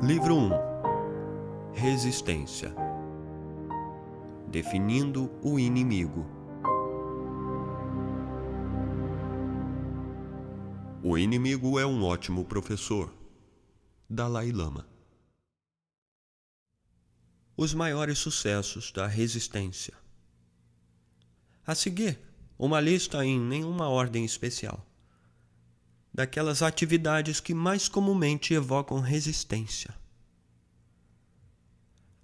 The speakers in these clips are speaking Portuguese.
Livro 1 Resistência Definindo o inimigo. O inimigo é um ótimo professor. Dalai Lama. Os maiores sucessos da resistência. A seguir, uma lista em nenhuma ordem especial daquelas atividades que mais comumente evocam resistência.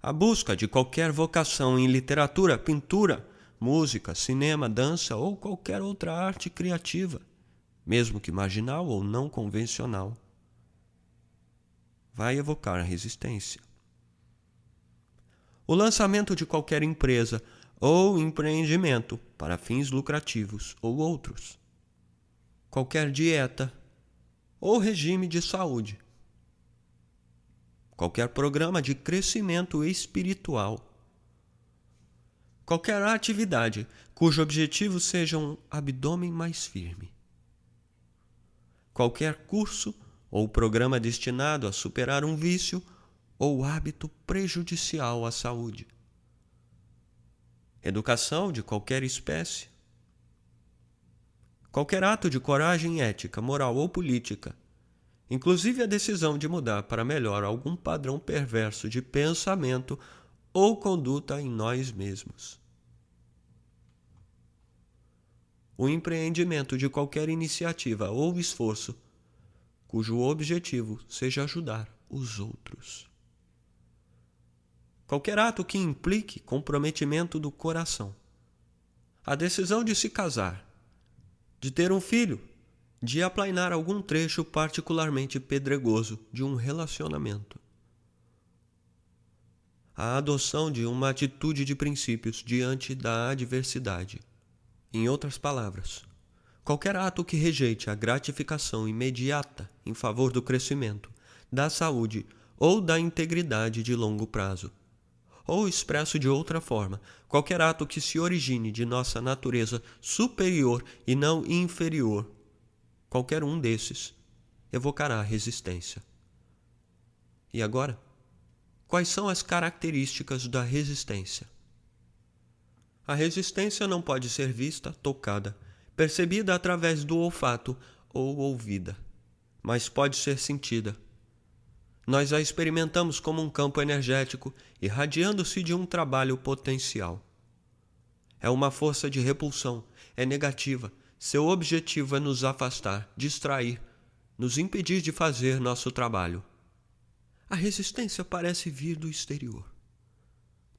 A busca de qualquer vocação em literatura, pintura, música, cinema, dança ou qualquer outra arte criativa, mesmo que marginal ou não convencional, vai evocar resistência. O lançamento de qualquer empresa ou empreendimento para fins lucrativos ou outros. Qualquer dieta, ou regime de saúde. Qualquer programa de crescimento espiritual. Qualquer atividade cujo objetivo seja um abdômen mais firme. Qualquer curso ou programa destinado a superar um vício ou hábito prejudicial à saúde. Educação de qualquer espécie qualquer ato de coragem ética, moral ou política, inclusive a decisão de mudar para melhor algum padrão perverso de pensamento ou conduta em nós mesmos. O empreendimento de qualquer iniciativa ou esforço cujo objetivo seja ajudar os outros. Qualquer ato que implique comprometimento do coração. A decisão de se casar, de ter um filho, de aplainar algum trecho particularmente pedregoso de um relacionamento. A adoção de uma atitude de princípios diante da adversidade. Em outras palavras, qualquer ato que rejeite a gratificação imediata em favor do crescimento, da saúde ou da integridade de longo prazo ou expresso de outra forma, qualquer ato que se origine de nossa natureza superior e não inferior, qualquer um desses evocará resistência. E agora, quais são as características da resistência? A resistência não pode ser vista, tocada, percebida através do olfato ou ouvida, mas pode ser sentida nós a experimentamos como um campo energético irradiando-se de um trabalho potencial. É uma força de repulsão, é negativa, seu objetivo é nos afastar, distrair, nos impedir de fazer nosso trabalho. A resistência parece vir do exterior.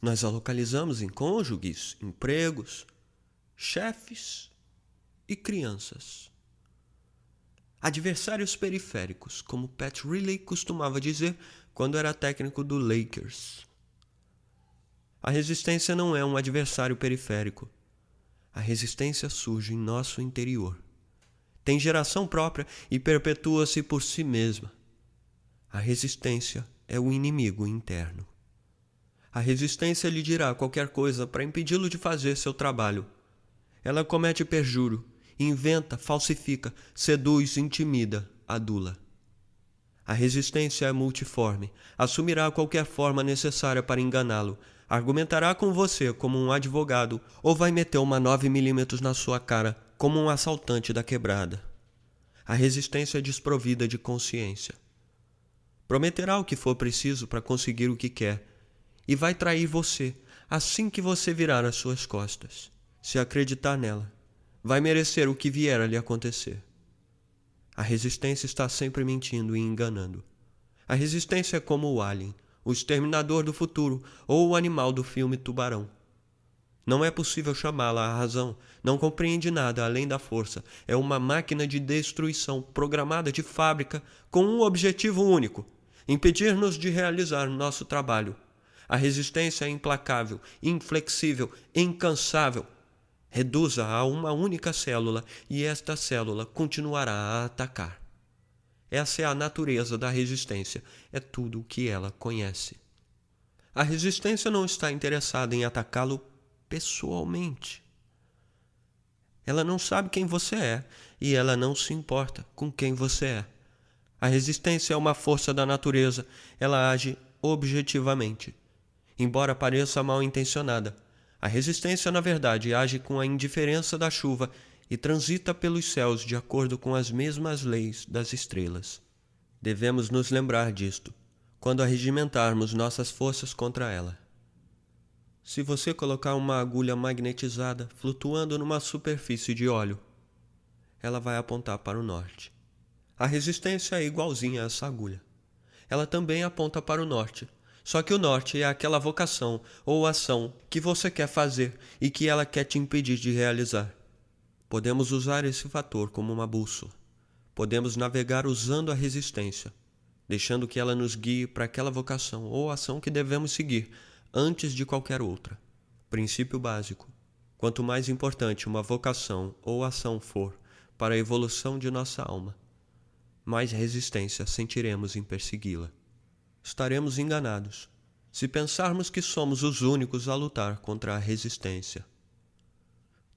Nós a localizamos em cônjuges, empregos, chefes e crianças adversários periféricos, como Pat Riley costumava dizer quando era técnico do Lakers. A resistência não é um adversário periférico. A resistência surge em nosso interior. Tem geração própria e perpetua-se por si mesma. A resistência é o inimigo interno. A resistência lhe dirá qualquer coisa para impedi-lo de fazer seu trabalho. Ela comete perjúrio, inventa, falsifica, seduz, intimida, adula. A resistência é multiforme, assumirá qualquer forma necessária para enganá-lo, argumentará com você como um advogado ou vai meter uma 9 milímetros na sua cara como um assaltante da quebrada. A resistência é desprovida de consciência. Prometerá o que for preciso para conseguir o que quer e vai trair você assim que você virar as suas costas, se acreditar nela vai merecer o que vier a lhe acontecer. A resistência está sempre mentindo e enganando. A resistência é como o alien, o exterminador do futuro ou o animal do filme Tubarão. Não é possível chamá-la à razão, não compreende nada além da força. É uma máquina de destruição programada de fábrica com um objetivo único: impedir-nos de realizar nosso trabalho. A resistência é implacável, inflexível, incansável, Reduza a uma única célula e esta célula continuará a atacar. Essa é a natureza da resistência, é tudo o que ela conhece. A resistência não está interessada em atacá-lo pessoalmente. Ela não sabe quem você é e ela não se importa com quem você é. A resistência é uma força da natureza, ela age objetivamente. Embora pareça mal intencionada, a resistência, na verdade, age com a indiferença da chuva e transita pelos céus de acordo com as mesmas leis das estrelas. Devemos nos lembrar disto quando arregimentarmos nossas forças contra ela. Se você colocar uma agulha magnetizada flutuando numa superfície de óleo, ela vai apontar para o norte. A resistência é igualzinha a essa agulha. Ela também aponta para o norte, só que o norte é aquela vocação ou ação que você quer fazer e que ela quer te impedir de realizar. Podemos usar esse fator como uma bússola. Podemos navegar usando a resistência, deixando que ela nos guie para aquela vocação ou ação que devemos seguir antes de qualquer outra. Princípio básico: quanto mais importante uma vocação ou ação for para a evolução de nossa alma, mais resistência sentiremos em persegui-la. Estaremos enganados se pensarmos que somos os únicos a lutar contra a resistência.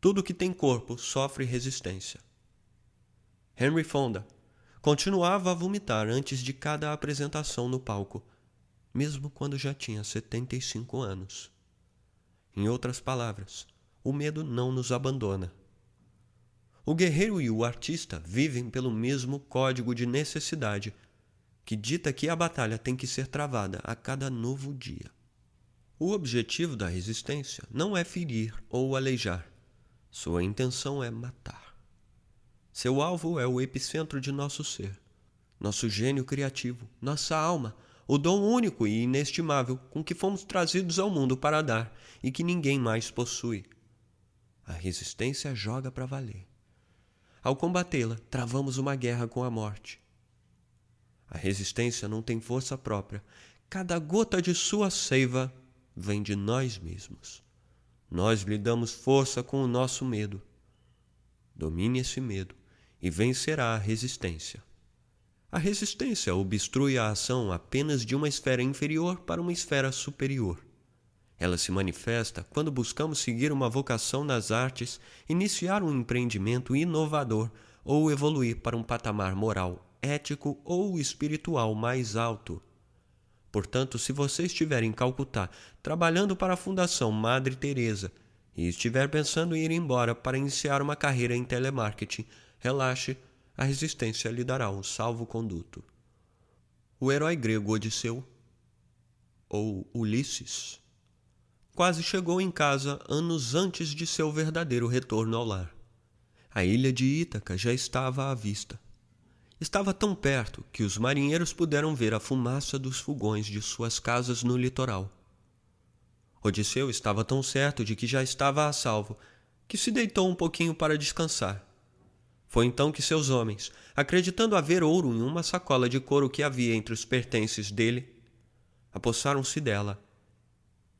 Tudo que tem corpo sofre resistência. Henry Fonda continuava a vomitar antes de cada apresentação no palco, mesmo quando já tinha 75 anos. Em outras palavras, o medo não nos abandona. O guerreiro e o artista vivem pelo mesmo código de necessidade que dita que a batalha tem que ser travada a cada novo dia. O objetivo da resistência não é ferir ou aleijar, sua intenção é matar. Seu alvo é o epicentro de nosso ser, nosso gênio criativo, nossa alma, o dom único e inestimável com que fomos trazidos ao mundo para dar e que ninguém mais possui. A resistência joga para valer. Ao combatê-la, travamos uma guerra com a morte. A resistência não tem força própria. Cada gota de sua seiva vem de nós mesmos. Nós lhe damos força com o nosso medo. Domine esse medo e vencerá a resistência. A resistência obstrui a ação apenas de uma esfera inferior para uma esfera superior. Ela se manifesta quando buscamos seguir uma vocação nas artes, iniciar um empreendimento inovador ou evoluir para um patamar moral, ético ou espiritual mais alto. Portanto, se você estiver em Calcutá trabalhando para a Fundação Madre Teresa e estiver pensando em ir embora para iniciar uma carreira em telemarketing, relaxe, a resistência lhe dará um salvo-conduto. O herói grego Odisseu, ou Ulisses, quase chegou em casa anos antes de seu verdadeiro retorno ao lar. A ilha de Ítaca já estava à vista. Estava tão perto que os marinheiros puderam ver a fumaça dos fogões de suas casas no litoral. Odisseu estava tão certo de que já estava a salvo que se deitou um pouquinho para descansar. Foi então que seus homens, acreditando haver ouro em uma sacola de couro que havia entre os pertences dele, apossaram-se dela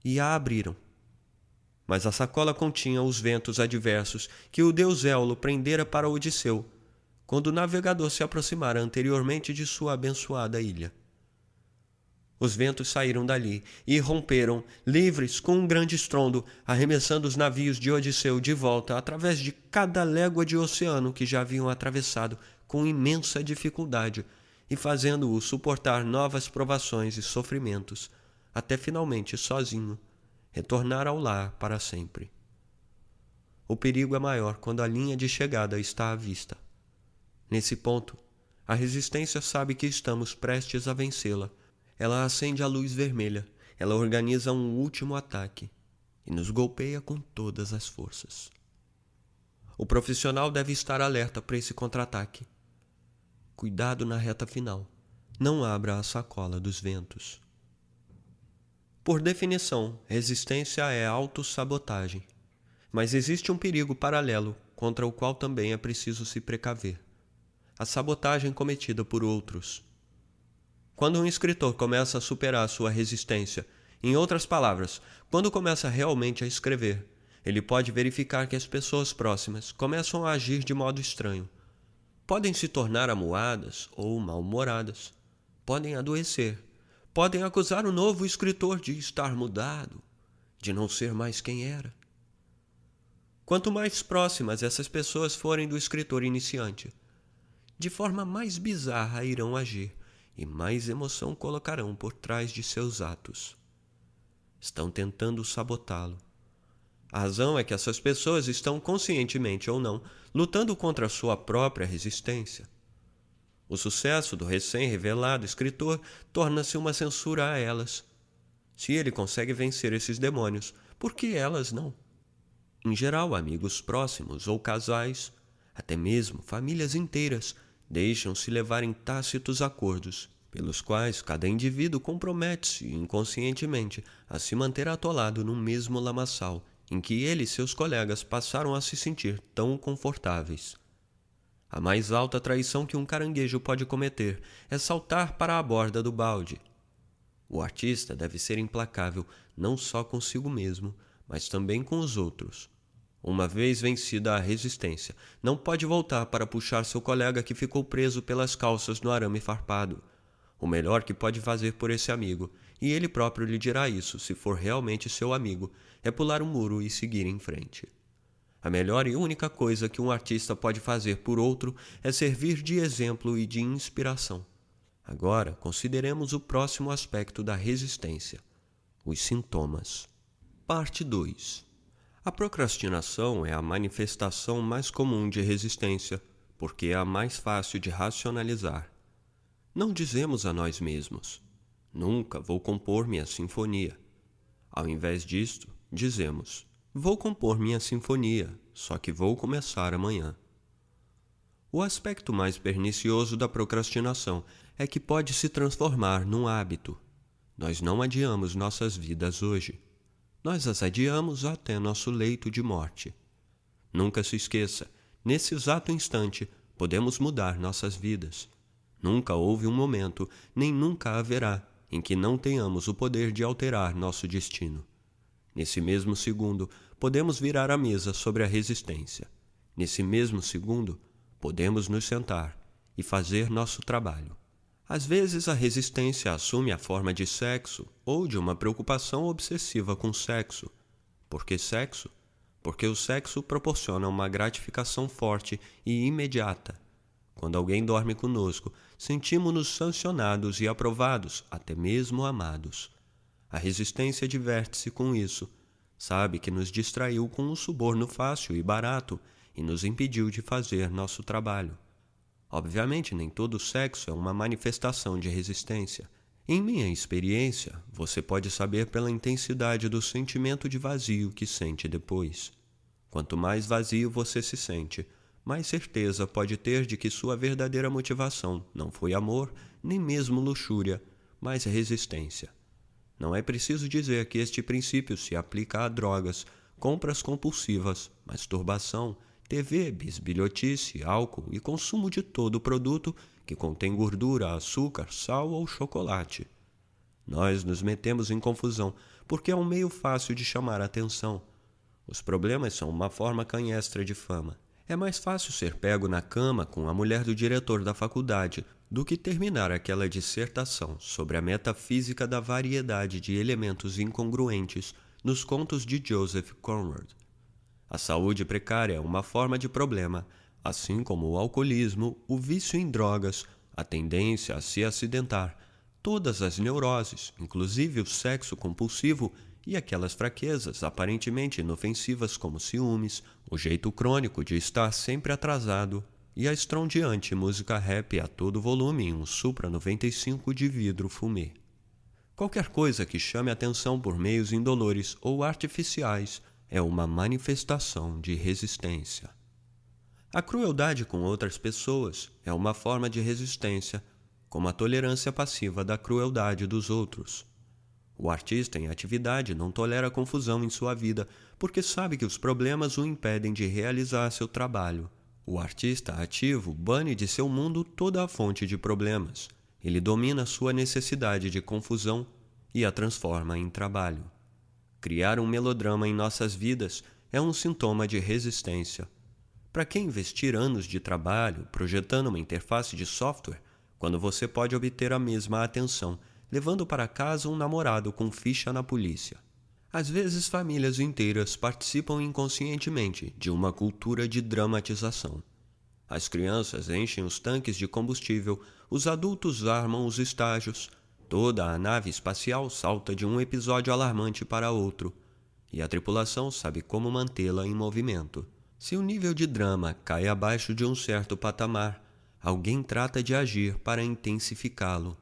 e a abriram. Mas a sacola continha os ventos adversos que o deus Éolo prendera para Odisseu quando o navegador se aproximara anteriormente de sua abençoada ilha. Os ventos saíram dali e romperam, livres, com um grande estrondo, arremessando os navios de Odisseu de volta através de cada légua de oceano que já haviam atravessado com imensa dificuldade e fazendo-o suportar novas provações e sofrimentos, até finalmente sozinho retornar ao lar para sempre. O perigo é maior quando a linha de chegada está à vista. Nesse ponto, a resistência sabe que estamos prestes a vencê-la. Ela acende a luz vermelha, ela organiza um último ataque e nos golpeia com todas as forças. O profissional deve estar alerta para esse contra-ataque. Cuidado na reta final. Não abra a sacola dos ventos. Por definição, resistência é autossabotagem. Mas existe um perigo paralelo contra o qual também é preciso se precaver a sabotagem cometida por outros. Quando um escritor começa a superar sua resistência, em outras palavras, quando começa realmente a escrever, ele pode verificar que as pessoas próximas começam a agir de modo estranho. Podem se tornar amuadas ou mal-humoradas. Podem adoecer. Podem acusar o novo escritor de estar mudado, de não ser mais quem era. Quanto mais próximas essas pessoas forem do escritor iniciante, de forma mais bizarra irão agir e mais emoção colocarão por trás de seus atos. Estão tentando sabotá-lo. A razão é que essas pessoas estão, conscientemente ou não, lutando contra a sua própria resistência. O sucesso do recém-revelado escritor torna-se uma censura a elas. Se ele consegue vencer esses demônios, por que elas não? Em geral, amigos próximos ou casais, até mesmo famílias inteiras, deixam-se levar em tácitos acordos, pelos quais cada indivíduo compromete-se inconscientemente a se manter atolado no mesmo lamaçal em que ele e seus colegas passaram a se sentir tão confortáveis. A mais alta traição que um caranguejo pode cometer é saltar para a borda do balde. O artista deve ser implacável não só consigo mesmo, mas também com os outros. Uma vez vencida a resistência, não pode voltar para puxar seu colega que ficou preso pelas calças no arame farpado. O melhor que pode fazer por esse amigo, e ele próprio lhe dirá isso se for realmente seu amigo, é pular o um muro e seguir em frente. A melhor e única coisa que um artista pode fazer por outro é servir de exemplo e de inspiração. Agora, consideremos o próximo aspecto da resistência: os sintomas. Parte 2 a procrastinação é a manifestação mais comum de resistência, porque é a mais fácil de racionalizar. Não dizemos a nós mesmos: Nunca vou compor minha sinfonia. Ao invés disto, dizemos: Vou compor minha sinfonia, só que vou começar amanhã. O aspecto mais pernicioso da procrastinação é que pode se transformar num hábito. Nós não adiamos nossas vidas hoje nós as adiamos até nosso leito de morte. Nunca se esqueça, nesse exato instante, podemos mudar nossas vidas. Nunca houve um momento, nem nunca haverá, em que não tenhamos o poder de alterar nosso destino. Nesse mesmo segundo, podemos virar a mesa sobre a resistência. Nesse mesmo segundo, podemos nos sentar e fazer nosso trabalho. Às vezes a resistência assume a forma de sexo ou de uma preocupação obsessiva com sexo. Por que sexo? Porque o sexo proporciona uma gratificação forte e imediata. Quando alguém dorme conosco, sentimos-nos sancionados e aprovados, até mesmo amados. A resistência diverte-se com isso. Sabe que nos distraiu com um suborno fácil e barato e nos impediu de fazer nosso trabalho. Obviamente, nem todo sexo é uma manifestação de resistência. Em minha experiência, você pode saber pela intensidade do sentimento de vazio que sente depois. Quanto mais vazio você se sente, mais certeza pode ter de que sua verdadeira motivação não foi amor, nem mesmo luxúria, mas resistência. Não é preciso dizer que este princípio se aplica a drogas, compras compulsivas, masturbação, TV, bisbilhotice, álcool e consumo de todo produto que contém gordura, açúcar, sal ou chocolate. Nós nos metemos em confusão porque é um meio fácil de chamar a atenção. Os problemas são uma forma canhestra de fama. É mais fácil ser pego na cama com a mulher do diretor da faculdade do que terminar aquela dissertação sobre a metafísica da variedade de elementos incongruentes nos contos de Joseph Conrad. A saúde precária é uma forma de problema, assim como o alcoolismo, o vício em drogas, a tendência a se acidentar, todas as neuroses, inclusive o sexo compulsivo e aquelas fraquezas aparentemente inofensivas como ciúmes, o jeito crônico de estar sempre atrasado e a estrondeante música rap a todo volume em um Supra 95 de vidro fumê. Qualquer coisa que chame atenção por meios indolores ou artificiais é uma manifestação de resistência. A crueldade com outras pessoas é uma forma de resistência, como a tolerância passiva da crueldade dos outros. O artista em atividade não tolera confusão em sua vida porque sabe que os problemas o impedem de realizar seu trabalho. O artista ativo bane de seu mundo toda a fonte de problemas. Ele domina sua necessidade de confusão e a transforma em trabalho. Criar um melodrama em nossas vidas é um sintoma de resistência. Para que investir anos de trabalho projetando uma interface de software quando você pode obter a mesma atenção levando para casa um namorado com ficha na polícia? Às vezes, famílias inteiras participam inconscientemente de uma cultura de dramatização. As crianças enchem os tanques de combustível, os adultos armam os estágios, toda a nave espacial salta de um episódio alarmante para outro, e a tripulação sabe como mantê-la em movimento. Se o nível de drama cai abaixo de um certo patamar, alguém trata de agir para intensificá-lo.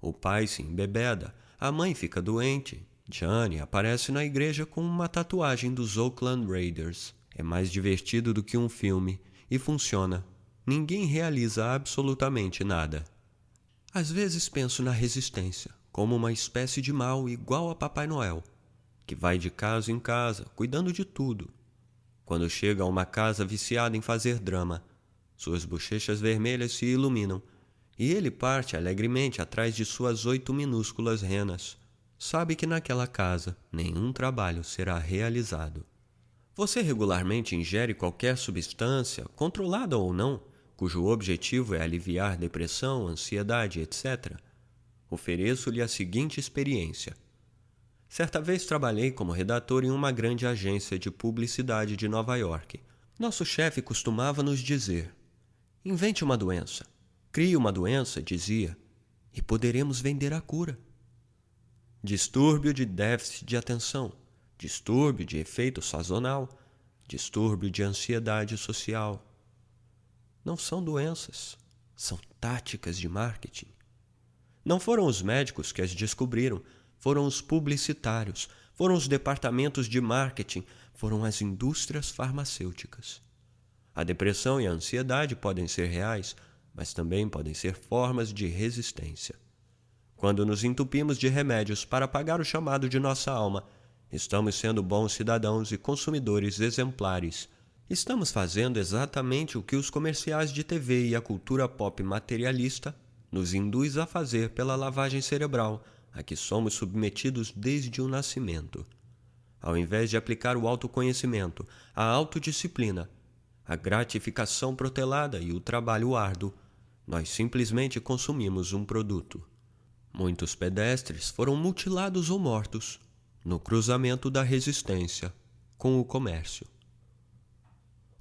O pai se embebeda, a mãe fica doente. Johnny aparece na igreja com uma tatuagem dos Oakland Raiders. É mais divertido do que um filme e funciona. Ninguém realiza absolutamente nada. Às vezes penso na resistência como uma espécie de mal igual a Papai Noel, que vai de casa em casa, cuidando de tudo. Quando chega a uma casa viciada em fazer drama, suas bochechas vermelhas se iluminam e ele parte alegremente atrás de suas oito minúsculas renas. Sabe que naquela casa nenhum trabalho será realizado. Você regularmente ingere qualquer substância, controlada ou não, cujo objetivo é aliviar depressão, ansiedade, etc., ofereço-lhe a seguinte experiência. Certa vez trabalhei como redator em uma grande agência de publicidade de Nova York. Nosso chefe costumava nos dizer: invente uma doença, crie uma doença, dizia, e poderemos vender a cura. Distúrbio de déficit de atenção, distúrbio de efeito sazonal, distúrbio de ansiedade social não são doenças, são táticas de marketing. Não foram os médicos que as descobriram, foram os publicitários, foram os departamentos de marketing, foram as indústrias farmacêuticas. A depressão e a ansiedade podem ser reais, mas também podem ser formas de resistência. Quando nos entupimos de remédios para pagar o chamado de nossa alma, estamos sendo bons cidadãos e consumidores exemplares Estamos fazendo exatamente o que os comerciais de TV e a cultura pop materialista nos induz a fazer pela lavagem cerebral a que somos submetidos desde o nascimento. Ao invés de aplicar o autoconhecimento, a autodisciplina, a gratificação protelada e o trabalho árduo, nós simplesmente consumimos um produto. Muitos pedestres foram mutilados ou mortos no cruzamento da resistência com o comércio.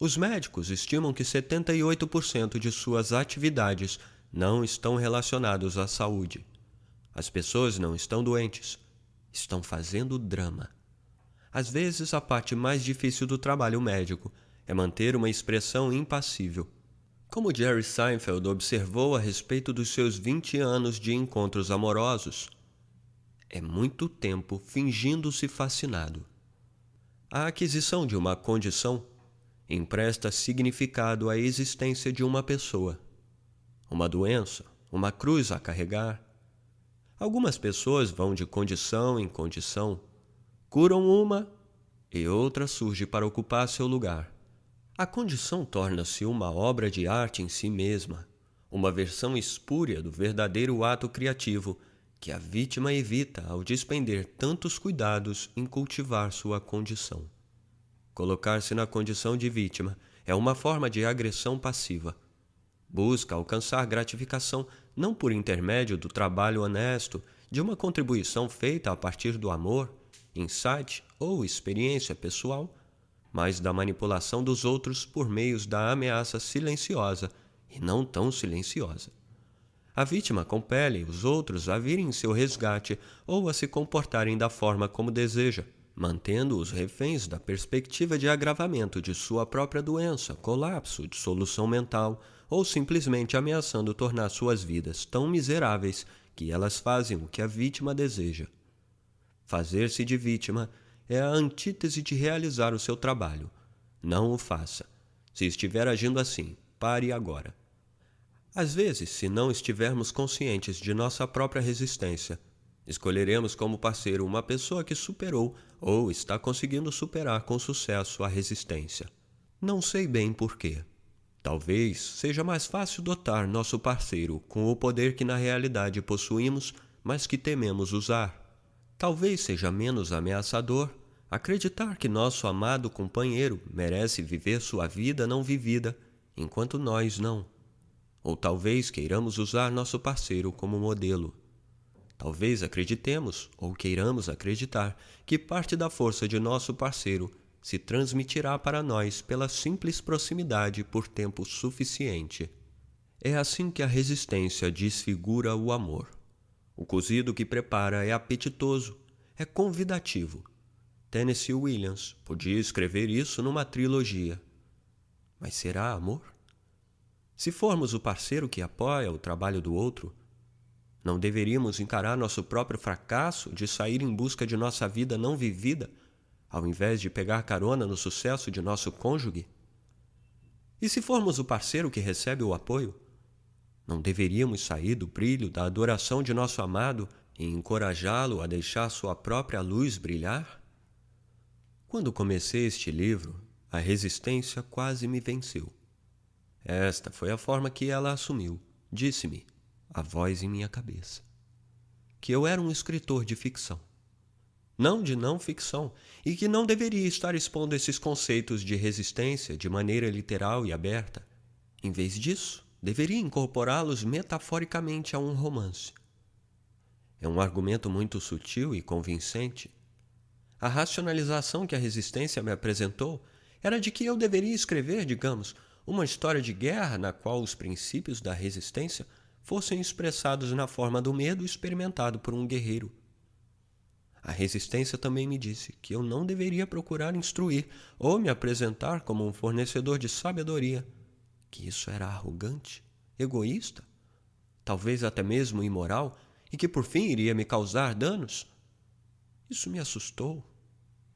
Os médicos estimam que 78% de suas atividades não estão relacionados à saúde. As pessoas não estão doentes, estão fazendo drama. Às vezes, a parte mais difícil do trabalho médico é manter uma expressão impassível. Como Jerry Seinfeld observou a respeito dos seus 20 anos de encontros amorosos, é muito tempo fingindo-se fascinado. A aquisição de uma condição empresta significado à existência de uma pessoa, uma doença, uma cruz a carregar. Algumas pessoas vão de condição em condição, curam uma e outra surge para ocupar seu lugar. A condição torna-se uma obra de arte em si mesma, uma versão espúria do verdadeiro ato criativo que a vítima evita ao despender tantos cuidados em cultivar sua condição. Colocar-se na condição de vítima é uma forma de agressão passiva. Busca alcançar gratificação não por intermédio do trabalho honesto, de uma contribuição feita a partir do amor, insight ou experiência pessoal, mas da manipulação dos outros por meios da ameaça silenciosa e não tão silenciosa. A vítima compele os outros a virem em seu resgate ou a se comportarem da forma como deseja mantendo-os reféns da perspectiva de agravamento de sua própria doença, colapso, dissolução mental ou simplesmente ameaçando tornar suas vidas tão miseráveis que elas fazem o que a vítima deseja. Fazer-se de vítima é a antítese de realizar o seu trabalho. Não o faça. Se estiver agindo assim, pare agora. Às vezes, se não estivermos conscientes de nossa própria resistência, Escolheremos como parceiro uma pessoa que superou ou está conseguindo superar com sucesso a resistência. Não sei bem porquê. Talvez seja mais fácil dotar nosso parceiro com o poder que na realidade possuímos, mas que tememos usar. Talvez seja menos ameaçador acreditar que nosso amado companheiro merece viver sua vida não vivida, enquanto nós não. Ou talvez queiramos usar nosso parceiro como modelo. Talvez acreditemos, ou queiramos acreditar, que parte da força de nosso parceiro se transmitirá para nós pela simples proximidade por tempo suficiente. É assim que a resistência desfigura o amor. O cozido que prepara é apetitoso, é convidativo. Tennessee Williams podia escrever isso numa trilogia. Mas será amor? Se formos o parceiro que apoia o trabalho do outro, não deveríamos encarar nosso próprio fracasso de sair em busca de nossa vida não vivida, ao invés de pegar carona no sucesso de nosso cônjuge? E se formos o parceiro que recebe o apoio, não deveríamos sair do brilho da adoração de nosso amado e encorajá-lo a deixar sua própria luz brilhar? Quando comecei este livro, a resistência quase me venceu. Esta foi a forma que ela assumiu. Disse-me: a voz em minha cabeça. Que eu era um escritor de ficção. Não de não ficção, e que não deveria estar expondo esses conceitos de resistência de maneira literal e aberta. Em vez disso, deveria incorporá-los metaforicamente a um romance. É um argumento muito sutil e convincente. A racionalização que a resistência me apresentou era de que eu deveria escrever, digamos, uma história de guerra na qual os princípios da resistência fossem expressados na forma do medo experimentado por um guerreiro. A resistência também me disse que eu não deveria procurar instruir ou me apresentar como um fornecedor de sabedoria, que isso era arrogante, egoísta, talvez até mesmo imoral e que por fim iria me causar danos. Isso me assustou,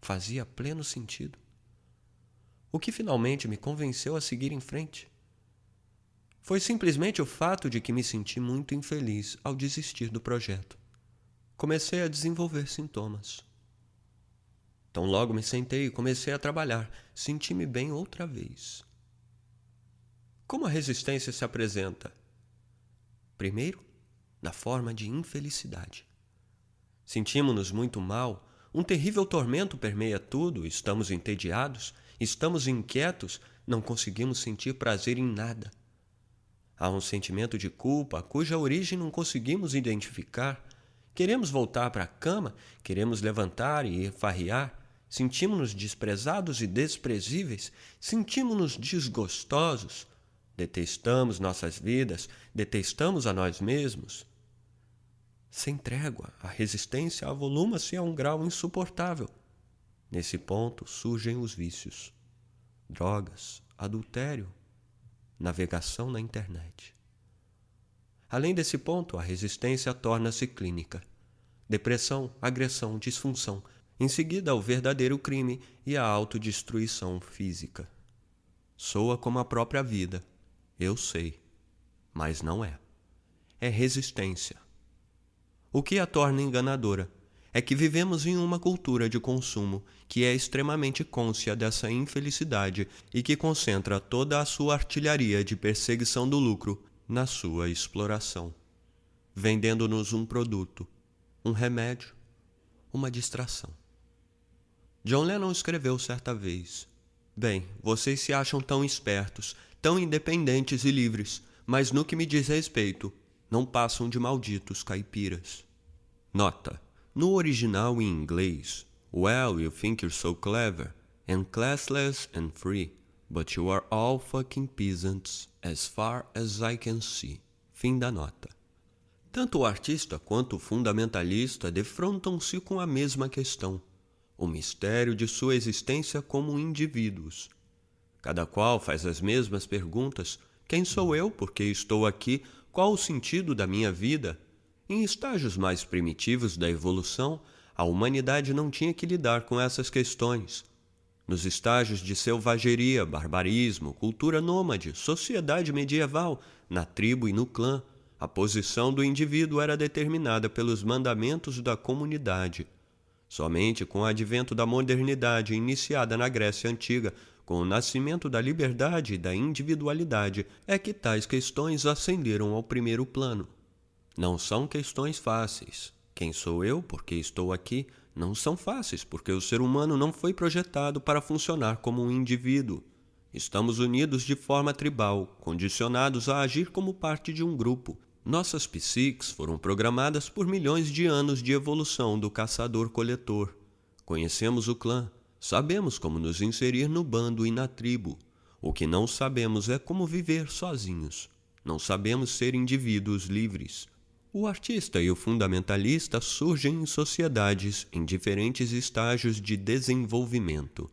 fazia pleno sentido. O que finalmente me convenceu a seguir em frente foi simplesmente o fato de que me senti muito infeliz ao desistir do projeto. Comecei a desenvolver sintomas. Então logo me sentei e comecei a trabalhar. Senti-me bem outra vez. Como a resistência se apresenta? Primeiro, na forma de infelicidade. Sentimos-nos muito mal, um terrível tormento permeia tudo, estamos entediados, estamos inquietos, não conseguimos sentir prazer em nada. Há um sentimento de culpa cuja origem não conseguimos identificar. Queremos voltar para a cama, queremos levantar e farrear. Sentimos-nos desprezados e desprezíveis, sentimos-nos desgostosos. Detestamos nossas vidas, detestamos a nós mesmos. Sem trégua, a resistência avoluma-se a um grau insuportável. Nesse ponto surgem os vícios: drogas, adultério, navegação na internet. Além desse ponto, a resistência torna-se clínica. Depressão, agressão, disfunção, em seguida o verdadeiro crime e a autodestruição física. Soa como a própria vida, eu sei, mas não é. É resistência. O que a torna enganadora é que vivemos em uma cultura de consumo que é extremamente côncia dessa infelicidade e que concentra toda a sua artilharia de perseguição do lucro na sua exploração, vendendo-nos um produto, um remédio, uma distração. John Lennon escreveu certa vez: Bem, vocês se acham tão espertos, tão independentes e livres, mas no que me diz respeito, não passam de malditos caipiras. Nota: no original em inglês, Well, you think you're so clever, and classless and free, but you are all fucking peasants as far as I can see. Fim da nota. Tanto o artista quanto o fundamentalista defrontam-se com a mesma questão, o mistério de sua existência como indivíduos. Cada qual faz as mesmas perguntas: quem sou eu? Por que estou aqui? Qual o sentido da minha vida? Em estágios mais primitivos da evolução, a humanidade não tinha que lidar com essas questões. Nos estágios de selvageria, barbarismo, cultura nômade, sociedade medieval, na tribo e no clã, a posição do indivíduo era determinada pelos mandamentos da comunidade. Somente com o advento da modernidade iniciada na Grécia Antiga, com o nascimento da liberdade e da individualidade, é que tais questões ascenderam ao primeiro plano. Não são questões fáceis. Quem sou eu, porque estou aqui, não são fáceis, porque o ser humano não foi projetado para funcionar como um indivíduo. Estamos unidos de forma tribal, condicionados a agir como parte de um grupo. Nossas psiques foram programadas por milhões de anos de evolução do caçador-coletor. Conhecemos o clã, Sabemos como nos inserir no bando e na tribo. O que não sabemos é como viver sozinhos. Não sabemos ser indivíduos livres. O artista e o fundamentalista surgem em sociedades em diferentes estágios de desenvolvimento.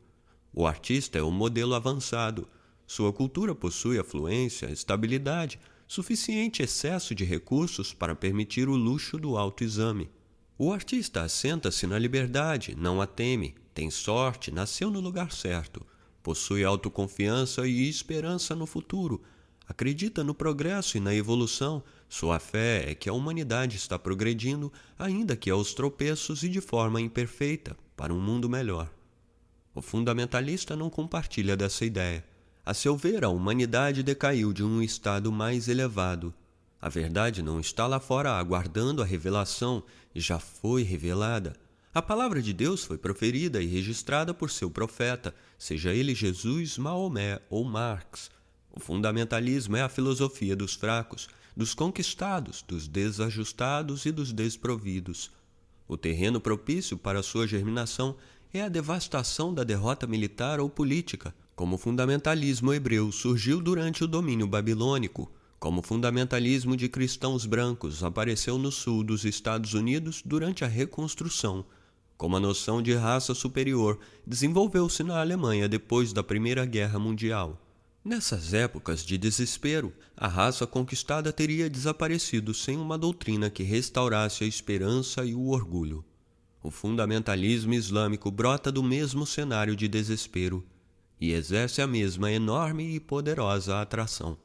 O artista é o modelo avançado. Sua cultura possui afluência, estabilidade, suficiente excesso de recursos para permitir o luxo do autoexame. O artista assenta-se na liberdade, não a teme, tem sorte, nasceu no lugar certo, possui autoconfiança e esperança no futuro, acredita no progresso e na evolução. Sua fé é que a humanidade está progredindo, ainda que aos tropeços e de forma imperfeita, para um mundo melhor. O fundamentalista não compartilha dessa ideia. A seu ver, a humanidade decaiu de um estado mais elevado. A verdade não está lá fora aguardando a revelação, já foi revelada. A palavra de Deus foi proferida e registrada por seu profeta, seja ele Jesus, Maomé ou Marx. O fundamentalismo é a filosofia dos fracos, dos conquistados, dos desajustados e dos desprovidos. O terreno propício para sua germinação é a devastação da derrota militar ou política, como o fundamentalismo hebreu surgiu durante o domínio babilônico, como o fundamentalismo de cristãos brancos apareceu no sul dos Estados Unidos durante a reconstrução como a noção de raça superior desenvolveu-se na Alemanha depois da Primeira Guerra Mundial. Nessas épocas de desespero, a raça conquistada teria desaparecido sem uma doutrina que restaurasse a esperança e o orgulho. O fundamentalismo islâmico brota do mesmo cenário de desespero e exerce a mesma enorme e poderosa atração.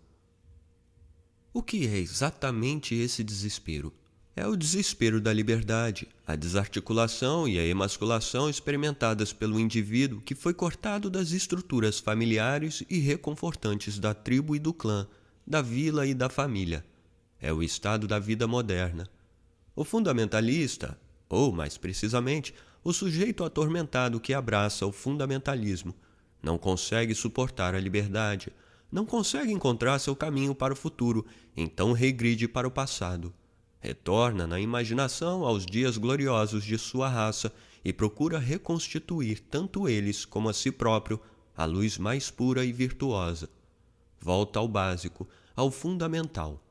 O que é exatamente esse desespero? É o desespero da liberdade, a desarticulação e a emasculação experimentadas pelo indivíduo que foi cortado das estruturas familiares e reconfortantes da tribo e do clã, da vila e da família. É o estado da vida moderna. O fundamentalista, ou mais precisamente, o sujeito atormentado que abraça o fundamentalismo, não consegue suportar a liberdade, não consegue encontrar seu caminho para o futuro, então regride para o passado retorna na imaginação aos dias gloriosos de sua raça e procura reconstituir tanto eles como a si próprio a luz mais pura e virtuosa. Volta ao básico, ao fundamental.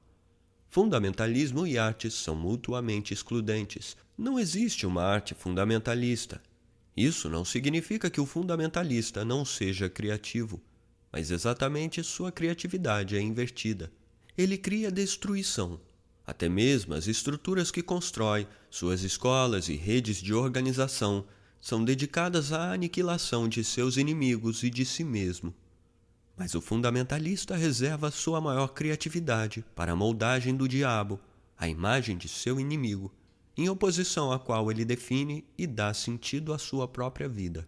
Fundamentalismo e arte são mutuamente excludentes. Não existe uma arte fundamentalista. Isso não significa que o fundamentalista não seja criativo, mas exatamente sua criatividade é invertida. Ele cria destruição, até mesmo as estruturas que constrói, suas escolas e redes de organização, são dedicadas à aniquilação de seus inimigos e de si mesmo. Mas o fundamentalista reserva sua maior criatividade para a moldagem do diabo, a imagem de seu inimigo, em oposição à qual ele define e dá sentido à sua própria vida.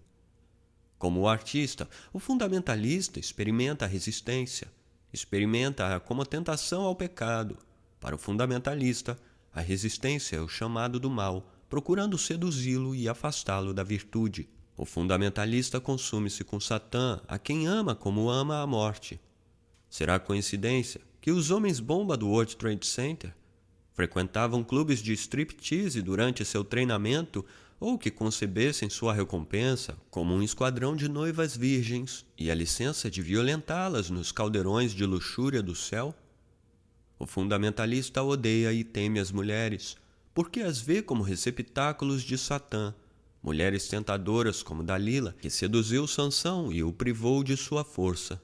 Como artista, o fundamentalista experimenta a resistência, experimenta-a como tentação ao pecado, para o fundamentalista, a resistência é o chamado do mal, procurando seduzi-lo e afastá-lo da virtude. O fundamentalista consume-se com Satã, a quem ama como ama a morte. Será coincidência que os homens bomba do World Trade Center frequentavam clubes de striptease durante seu treinamento ou que concebessem sua recompensa como um esquadrão de noivas virgens e a licença de violentá-las nos caldeirões de luxúria do céu? O fundamentalista odeia e teme as mulheres, porque as vê como receptáculos de Satã, mulheres tentadoras como Dalila, que seduziu Sansão e o privou de sua força.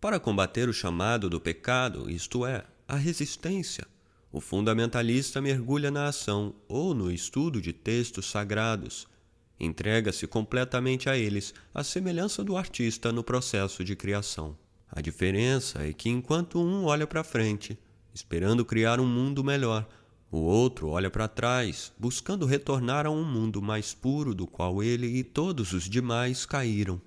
Para combater o chamado do pecado, isto é, a resistência, o fundamentalista mergulha na ação ou no estudo de textos sagrados, entrega-se completamente a eles, à semelhança do artista no processo de criação. A diferença é que enquanto um olha para frente, esperando criar um mundo melhor, o outro olha para trás, buscando retornar a um mundo mais puro do qual ele e todos os demais caíram.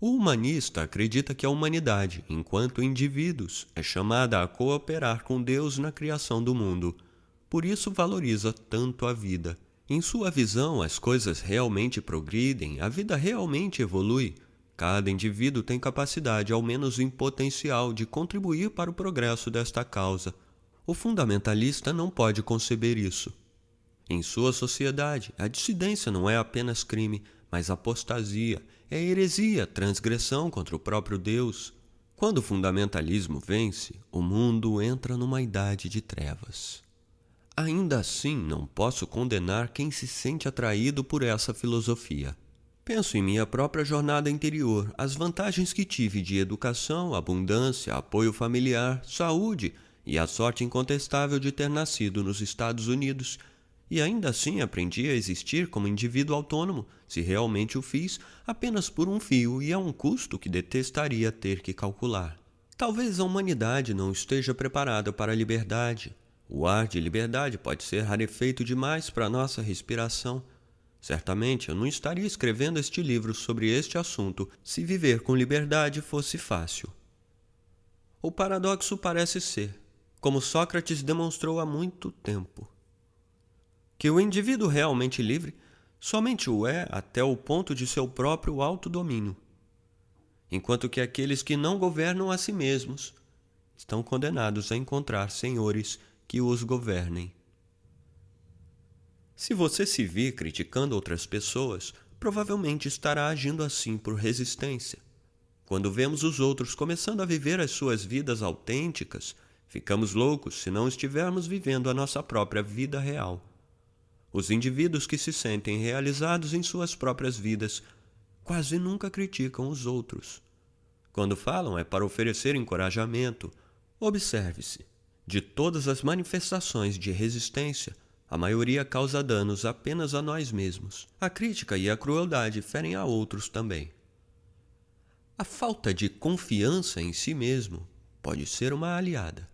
O humanista acredita que a humanidade, enquanto indivíduos, é chamada a cooperar com Deus na criação do mundo. Por isso valoriza tanto a vida. Em sua visão, as coisas realmente progridem, a vida realmente evolui, Cada indivíduo tem capacidade, ao menos em potencial, de contribuir para o progresso desta causa. O fundamentalista não pode conceber isso. Em sua sociedade, a dissidência não é apenas crime, mas apostasia é heresia, transgressão contra o próprio Deus. Quando o fundamentalismo vence, o mundo entra numa idade de trevas. Ainda assim, não posso condenar quem se sente atraído por essa filosofia. Penso em minha própria jornada interior, as vantagens que tive de educação, abundância, apoio familiar, saúde e a sorte incontestável de ter nascido nos Estados Unidos. E ainda assim aprendi a existir como indivíduo autônomo, se realmente o fiz, apenas por um fio e a um custo que detestaria ter que calcular. Talvez a humanidade não esteja preparada para a liberdade, o ar de liberdade pode ser rarefeito demais para nossa respiração. Certamente eu não estaria escrevendo este livro sobre este assunto se viver com liberdade fosse fácil. O paradoxo parece ser, como Sócrates demonstrou há muito tempo, que o indivíduo realmente livre somente o é até o ponto de seu próprio autodomínio, enquanto que aqueles que não governam a si mesmos estão condenados a encontrar senhores que os governem. Se você se vir criticando outras pessoas, provavelmente estará agindo assim por resistência. Quando vemos os outros começando a viver as suas vidas autênticas, ficamos loucos se não estivermos vivendo a nossa própria vida real. Os indivíduos que se sentem realizados em suas próprias vidas quase nunca criticam os outros. Quando falam é para oferecer encorajamento. Observe-se. De todas as manifestações de resistência, a maioria causa danos apenas a nós mesmos. A crítica e a crueldade ferem a outros também. A falta de confiança em si mesmo pode ser uma aliada.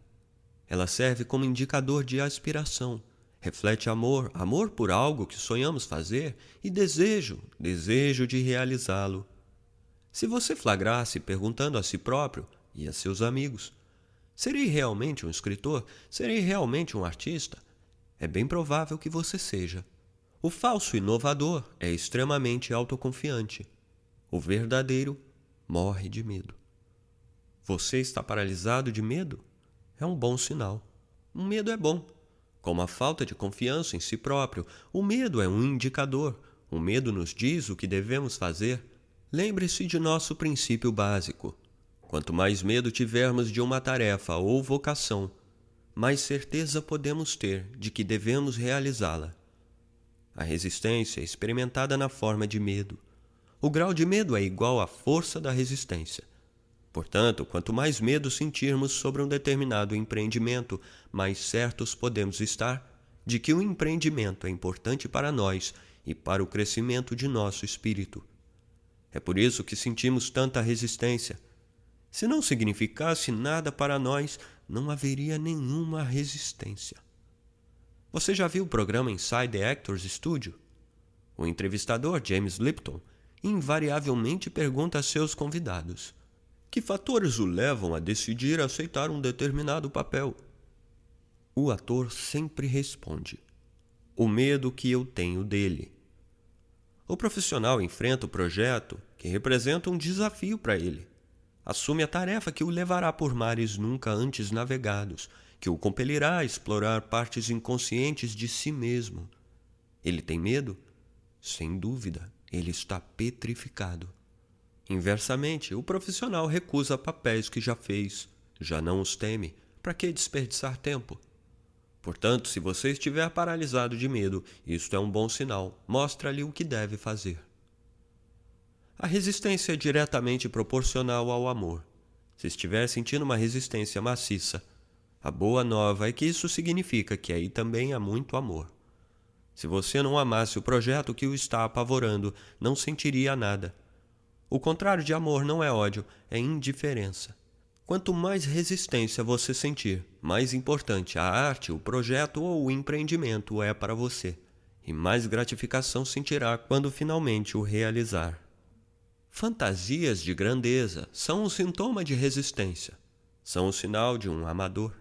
Ela serve como indicador de aspiração, reflete amor, amor por algo que sonhamos fazer e desejo, desejo de realizá-lo. Se você flagrasse perguntando a si próprio e a seus amigos Serei realmente um escritor? Serei realmente um artista? É bem provável que você seja. O falso inovador é extremamente autoconfiante. O verdadeiro morre de medo. Você está paralisado de medo? É um bom sinal. Um medo é bom. Como a falta de confiança em si próprio, o medo é um indicador. O medo nos diz o que devemos fazer. Lembre-se de nosso princípio básico. Quanto mais medo tivermos de uma tarefa ou vocação, mais certeza podemos ter de que devemos realizá-la. A resistência é experimentada na forma de medo. O grau de medo é igual à força da resistência. Portanto, quanto mais medo sentirmos sobre um determinado empreendimento, mais certos podemos estar de que o empreendimento é importante para nós e para o crescimento de nosso espírito. É por isso que sentimos tanta resistência se não significasse nada para nós, não haveria nenhuma resistência. Você já viu o programa Inside the Actors Studio? O entrevistador James Lipton invariavelmente pergunta a seus convidados: que fatores o levam a decidir aceitar um determinado papel? O ator sempre responde: o medo que eu tenho dele. O profissional enfrenta o projeto que representa um desafio para ele assume a tarefa que o levará por mares nunca antes navegados, que o compelirá a explorar partes inconscientes de si mesmo. Ele tem medo? Sem dúvida, ele está petrificado. Inversamente, o profissional recusa papéis que já fez, já não os teme. Para que desperdiçar tempo? Portanto, se você estiver paralisado de medo, isto é um bom sinal. Mostra-lhe o que deve fazer. A resistência é diretamente proporcional ao amor. Se estiver sentindo uma resistência maciça, a boa nova é que isso significa que aí também há muito amor. Se você não amasse o projeto que o está apavorando, não sentiria nada. O contrário de amor não é ódio, é indiferença. Quanto mais resistência você sentir, mais importante a arte, o projeto ou o empreendimento é para você, e mais gratificação sentirá quando finalmente o realizar. Fantasias de grandeza são um sintoma de resistência, são o sinal de um amador.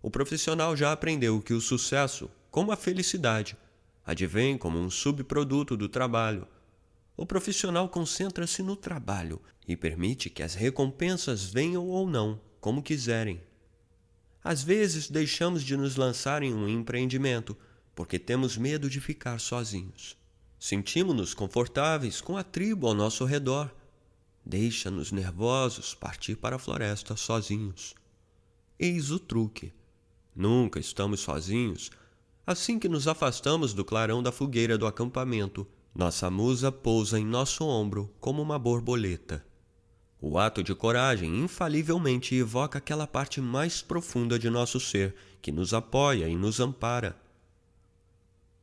O profissional já aprendeu que o sucesso, como a felicidade, advém como um subproduto do trabalho. O profissional concentra-se no trabalho e permite que as recompensas venham ou não, como quiserem. Às vezes deixamos de nos lançar em um empreendimento porque temos medo de ficar sozinhos. Sentimos-nos confortáveis com a tribo ao nosso redor. Deixa-nos nervosos partir para a floresta sozinhos. Eis o truque. Nunca estamos sozinhos. Assim que nos afastamos do clarão da fogueira do acampamento, nossa musa pousa em nosso ombro como uma borboleta. O ato de coragem infalivelmente evoca aquela parte mais profunda de nosso ser que nos apoia e nos ampara.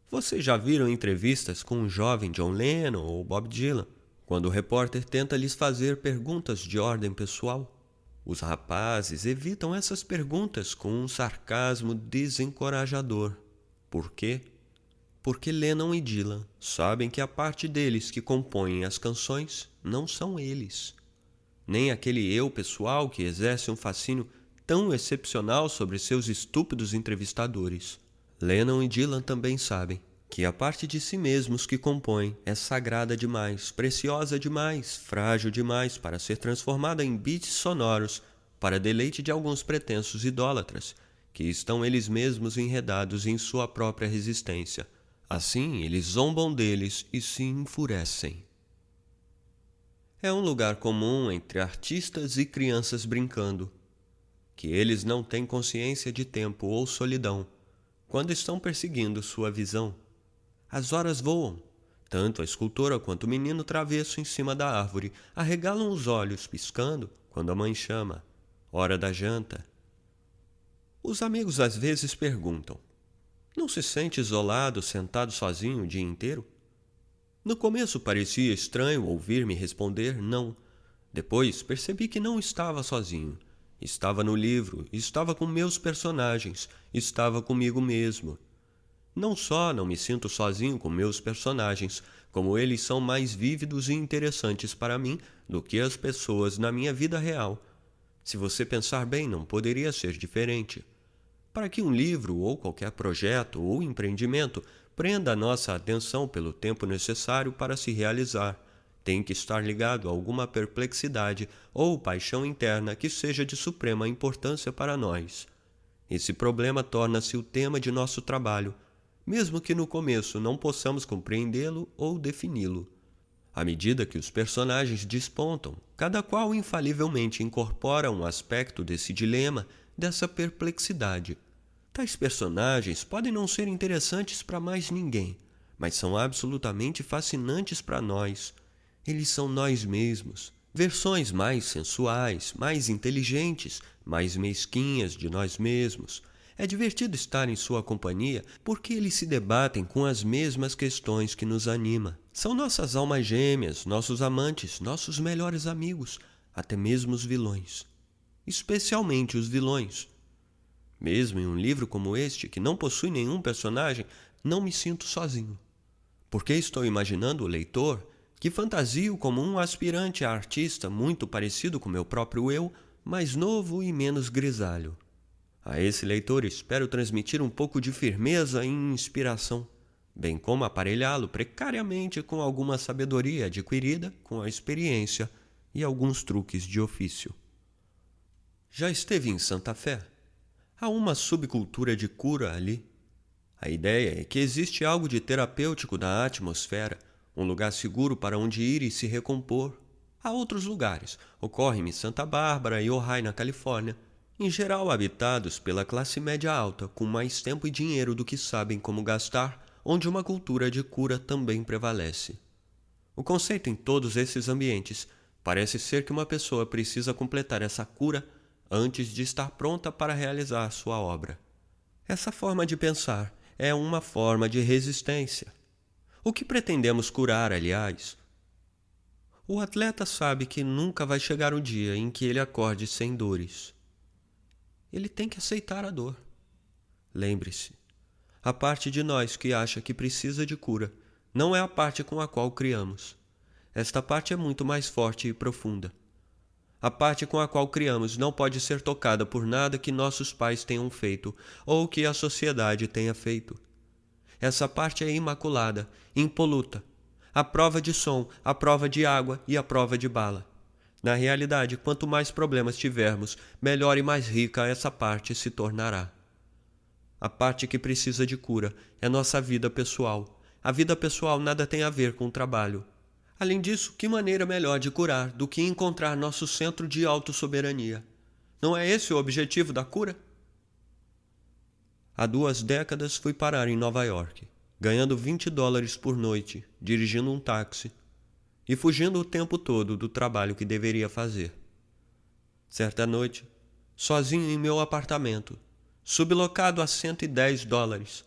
Vocês já viram entrevistas com o jovem John Lennon ou Bob Dylan, quando o repórter tenta lhes fazer perguntas de ordem pessoal? Os rapazes evitam essas perguntas com um sarcasmo desencorajador. Por quê? Porque Lennon e Dylan sabem que a parte deles que compõem as canções não são eles. Nem aquele eu pessoal que exerce um fascínio tão excepcional sobre seus estúpidos entrevistadores. Lennon e Dylan também sabem que a parte de si mesmos que compõem é sagrada demais, preciosa demais, frágil demais para ser transformada em beats sonoros para deleite de alguns pretensos idólatras, que estão eles mesmos enredados em sua própria resistência. Assim, eles zombam deles e se enfurecem. É um lugar comum entre artistas e crianças brincando, que eles não têm consciência de tempo ou solidão quando estão perseguindo sua visão. As horas voam. Tanto a escultora quanto o menino travesso em cima da árvore arregalam os olhos, piscando, quando a mãe chama. Hora da janta. Os amigos às vezes perguntam: Não se sente isolado, sentado sozinho o dia inteiro? No começo parecia estranho ouvir-me responder não. Depois percebi que não estava sozinho. Estava no livro, estava com meus personagens, estava comigo mesmo. Não só não me sinto sozinho com meus personagens, como eles são mais vívidos e interessantes para mim do que as pessoas na minha vida real. Se você pensar bem, não poderia ser diferente. Para que um livro ou qualquer projeto ou empreendimento prenda a nossa atenção pelo tempo necessário para se realizar, tem que estar ligado a alguma perplexidade ou paixão interna que seja de suprema importância para nós. Esse problema torna-se o tema de nosso trabalho, mesmo que no começo não possamos compreendê-lo ou defini-lo. À medida que os personagens despontam, cada qual infalivelmente incorpora um aspecto desse dilema, dessa perplexidade. Tais personagens podem não ser interessantes para mais ninguém, mas são absolutamente fascinantes para nós eles são nós mesmos, versões mais sensuais, mais inteligentes, mais mesquinhas de nós mesmos. É divertido estar em sua companhia porque eles se debatem com as mesmas questões que nos anima. São nossas almas gêmeas, nossos amantes, nossos melhores amigos, até mesmo os vilões. Especialmente os vilões. Mesmo em um livro como este, que não possui nenhum personagem, não me sinto sozinho. Porque estou imaginando o leitor que fantasio como um aspirante a artista muito parecido com meu próprio eu, mais novo e menos grisalho. A esse leitor espero transmitir um pouco de firmeza e inspiração, bem como aparelhá-lo precariamente com alguma sabedoria adquirida com a experiência e alguns truques de ofício. Já esteve em Santa Fé? Há uma subcultura de cura ali. A ideia é que existe algo de terapêutico na atmosfera um lugar seguro para onde ir e se recompor. Há outros lugares, ocorrem-me Santa Bárbara e Ojai, na Califórnia, em geral habitados pela classe média alta, com mais tempo e dinheiro do que sabem como gastar, onde uma cultura de cura também prevalece. O conceito em todos esses ambientes parece ser que uma pessoa precisa completar essa cura antes de estar pronta para realizar sua obra. Essa forma de pensar é uma forma de resistência. O que pretendemos curar, aliás? O atleta sabe que nunca vai chegar o dia em que ele acorde sem dores. Ele tem que aceitar a dor. Lembre-se, a parte de nós que acha que precisa de cura não é a parte com a qual criamos. Esta parte é muito mais forte e profunda. A parte com a qual criamos não pode ser tocada por nada que nossos pais tenham feito ou que a sociedade tenha feito. Essa parte é imaculada, impoluta. A prova de som, a prova de água e a prova de bala. Na realidade, quanto mais problemas tivermos, melhor e mais rica essa parte se tornará. A parte que precisa de cura é nossa vida pessoal, A vida pessoal nada tem a ver com o trabalho. Além disso, que maneira melhor de curar do que encontrar nosso centro de autossoberania? Não é esse o objetivo da cura? Há duas décadas fui parar em Nova York, ganhando 20 dólares por noite, dirigindo um táxi e fugindo o tempo todo do trabalho que deveria fazer. Certa noite, sozinho em meu apartamento, sublocado a 110 dólares.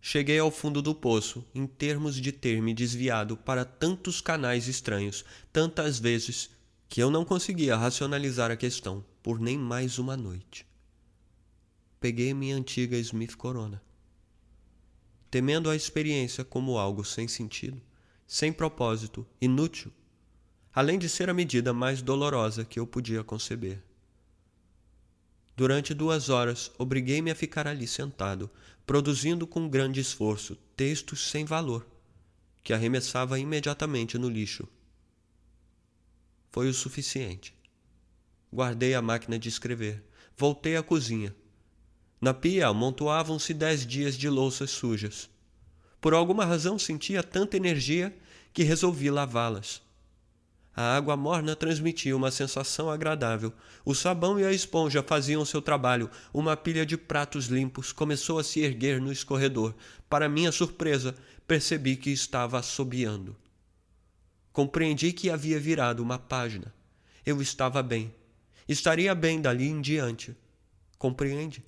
Cheguei ao fundo do poço em termos de ter me desviado para tantos canais estranhos, tantas vezes, que eu não conseguia racionalizar a questão por nem mais uma noite. Peguei minha antiga Smith Corona. Temendo a experiência como algo sem sentido, sem propósito, inútil, além de ser a medida mais dolorosa que eu podia conceber. Durante duas horas, obriguei-me a ficar ali sentado, produzindo com grande esforço textos sem valor, que arremessava imediatamente no lixo. Foi o suficiente. Guardei a máquina de escrever. Voltei à cozinha. Na pia amontoavam-se dez dias de louças sujas. Por alguma razão sentia tanta energia que resolvi lavá-las. A água morna transmitia uma sensação agradável. O sabão e a esponja faziam seu trabalho. Uma pilha de pratos limpos começou a se erguer no escorredor. Para minha surpresa, percebi que estava assobiando. Compreendi que havia virado uma página. Eu estava bem. Estaria bem dali em diante. Compreende?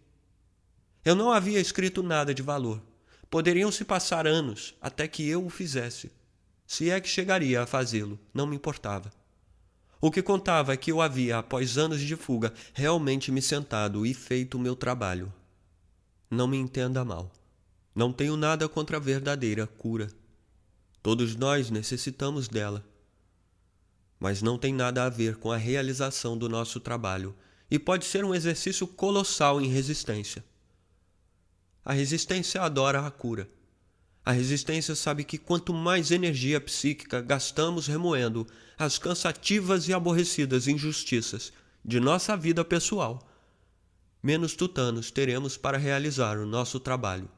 Eu não havia escrito nada de valor. Poderiam se passar anos até que eu o fizesse. Se é que chegaria a fazê-lo, não me importava. O que contava é que eu havia, após anos de fuga, realmente me sentado e feito o meu trabalho. Não me entenda mal. Não tenho nada contra a verdadeira cura. Todos nós necessitamos dela. Mas não tem nada a ver com a realização do nosso trabalho e pode ser um exercício colossal em resistência. A resistência adora a cura a resistência sabe que quanto mais energia psíquica gastamos remoendo as cansativas e aborrecidas injustiças de nossa vida pessoal, menos tutanos teremos para realizar o nosso trabalho.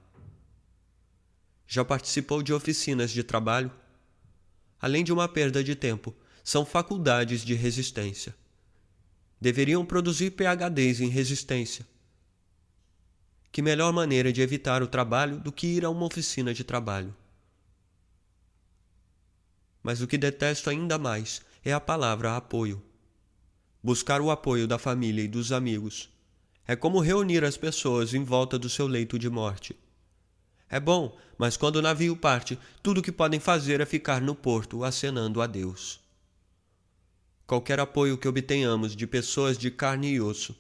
Já participou de oficinas de trabalho? Além de uma perda de tempo, são faculdades de resistência. Deveriam produzir PhDs em resistência que melhor maneira de evitar o trabalho do que ir a uma oficina de trabalho? Mas o que detesto ainda mais é a palavra apoio. Buscar o apoio da família e dos amigos é como reunir as pessoas em volta do seu leito de morte. É bom, mas quando o navio parte, tudo o que podem fazer é ficar no porto acenando a Deus. Qualquer apoio que obtenhamos de pessoas de carne e osso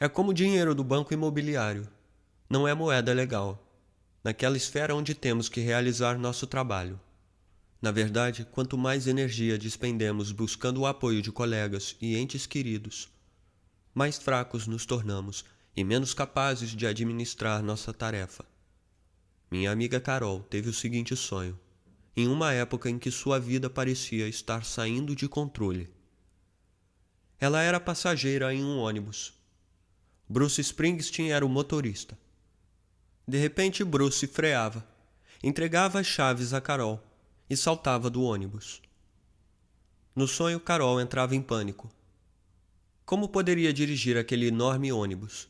é como dinheiro do banco imobiliário não é moeda legal, naquela esfera onde temos que realizar nosso trabalho. Na verdade, quanto mais energia despendemos buscando o apoio de colegas e entes queridos, mais fracos nos tornamos e menos capazes de administrar nossa tarefa. Minha amiga Carol teve o seguinte sonho, em uma época em que sua vida parecia estar saindo de controle. Ela era passageira em um ônibus. Bruce Springsteen era o motorista. De repente, Bruce freava, entregava as chaves a Carol e saltava do ônibus. No sonho, Carol entrava em pânico. Como poderia dirigir aquele enorme ônibus?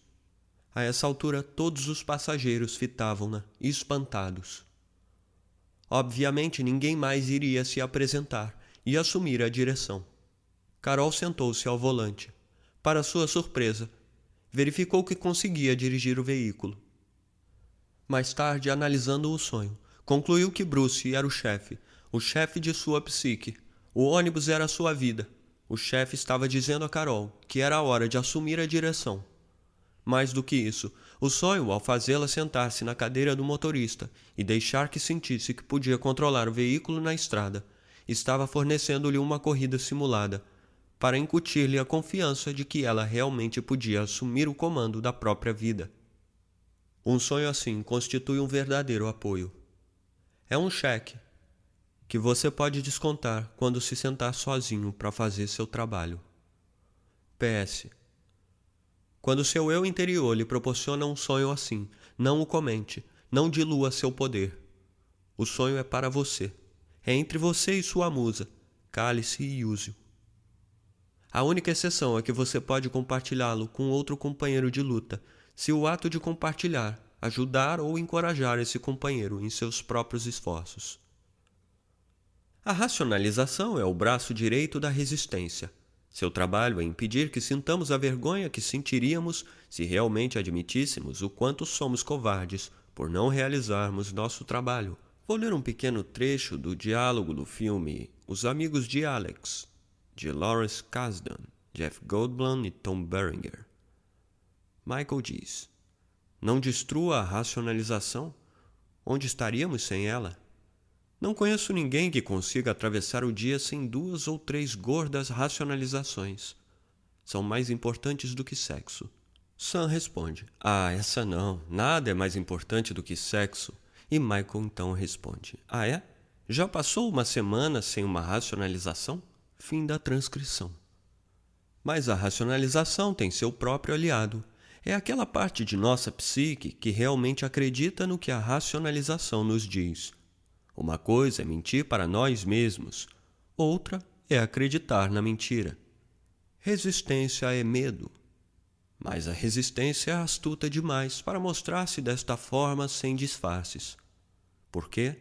A essa altura, todos os passageiros fitavam-na, espantados. Obviamente, ninguém mais iria se apresentar e assumir a direção. Carol sentou-se ao volante. Para sua surpresa, verificou que conseguia dirigir o veículo. Mais tarde, analisando o sonho, concluiu que Bruce era o chefe, o chefe de sua psique. O ônibus era sua vida. O chefe estava dizendo a Carol que era a hora de assumir a direção. Mais do que isso, o sonho, ao fazê-la sentar-se na cadeira do motorista e deixar que sentisse que podia controlar o veículo na estrada, estava fornecendo-lhe uma corrida simulada, para incutir-lhe a confiança de que ela realmente podia assumir o comando da própria vida. Um sonho assim constitui um verdadeiro apoio. É um cheque que você pode descontar quando se sentar sozinho para fazer seu trabalho. PS. Quando seu eu interior lhe proporciona um sonho assim, não o comente, não dilua seu poder. O sonho é para você. É entre você e sua musa. Cale-se e use-o. A única exceção é que você pode compartilhá-lo com outro companheiro de luta, se o ato de compartilhar ajudar ou encorajar esse companheiro em seus próprios esforços. A racionalização é o braço direito da resistência. Seu trabalho é impedir que sintamos a vergonha que sentiríamos se realmente admitíssemos o quanto somos covardes por não realizarmos nosso trabalho. Vou ler um pequeno trecho do diálogo do filme Os Amigos de Alex, de Lawrence Kasdan, Jeff Goldblum e Tom Berenger. Michael diz: Não destrua a racionalização. Onde estaríamos sem ela? Não conheço ninguém que consiga atravessar o dia sem duas ou três gordas racionalizações. São mais importantes do que sexo. Sam responde: Ah, essa não. Nada é mais importante do que sexo. E Michael então responde: Ah, é? Já passou uma semana sem uma racionalização? Fim da transcrição. Mas a racionalização tem seu próprio aliado. É aquela parte de nossa psique que realmente acredita no que a racionalização nos diz. Uma coisa é mentir para nós mesmos, outra é acreditar na mentira. Resistência é medo. Mas a resistência é astuta demais para mostrar-se desta forma sem disfarces. Por quê?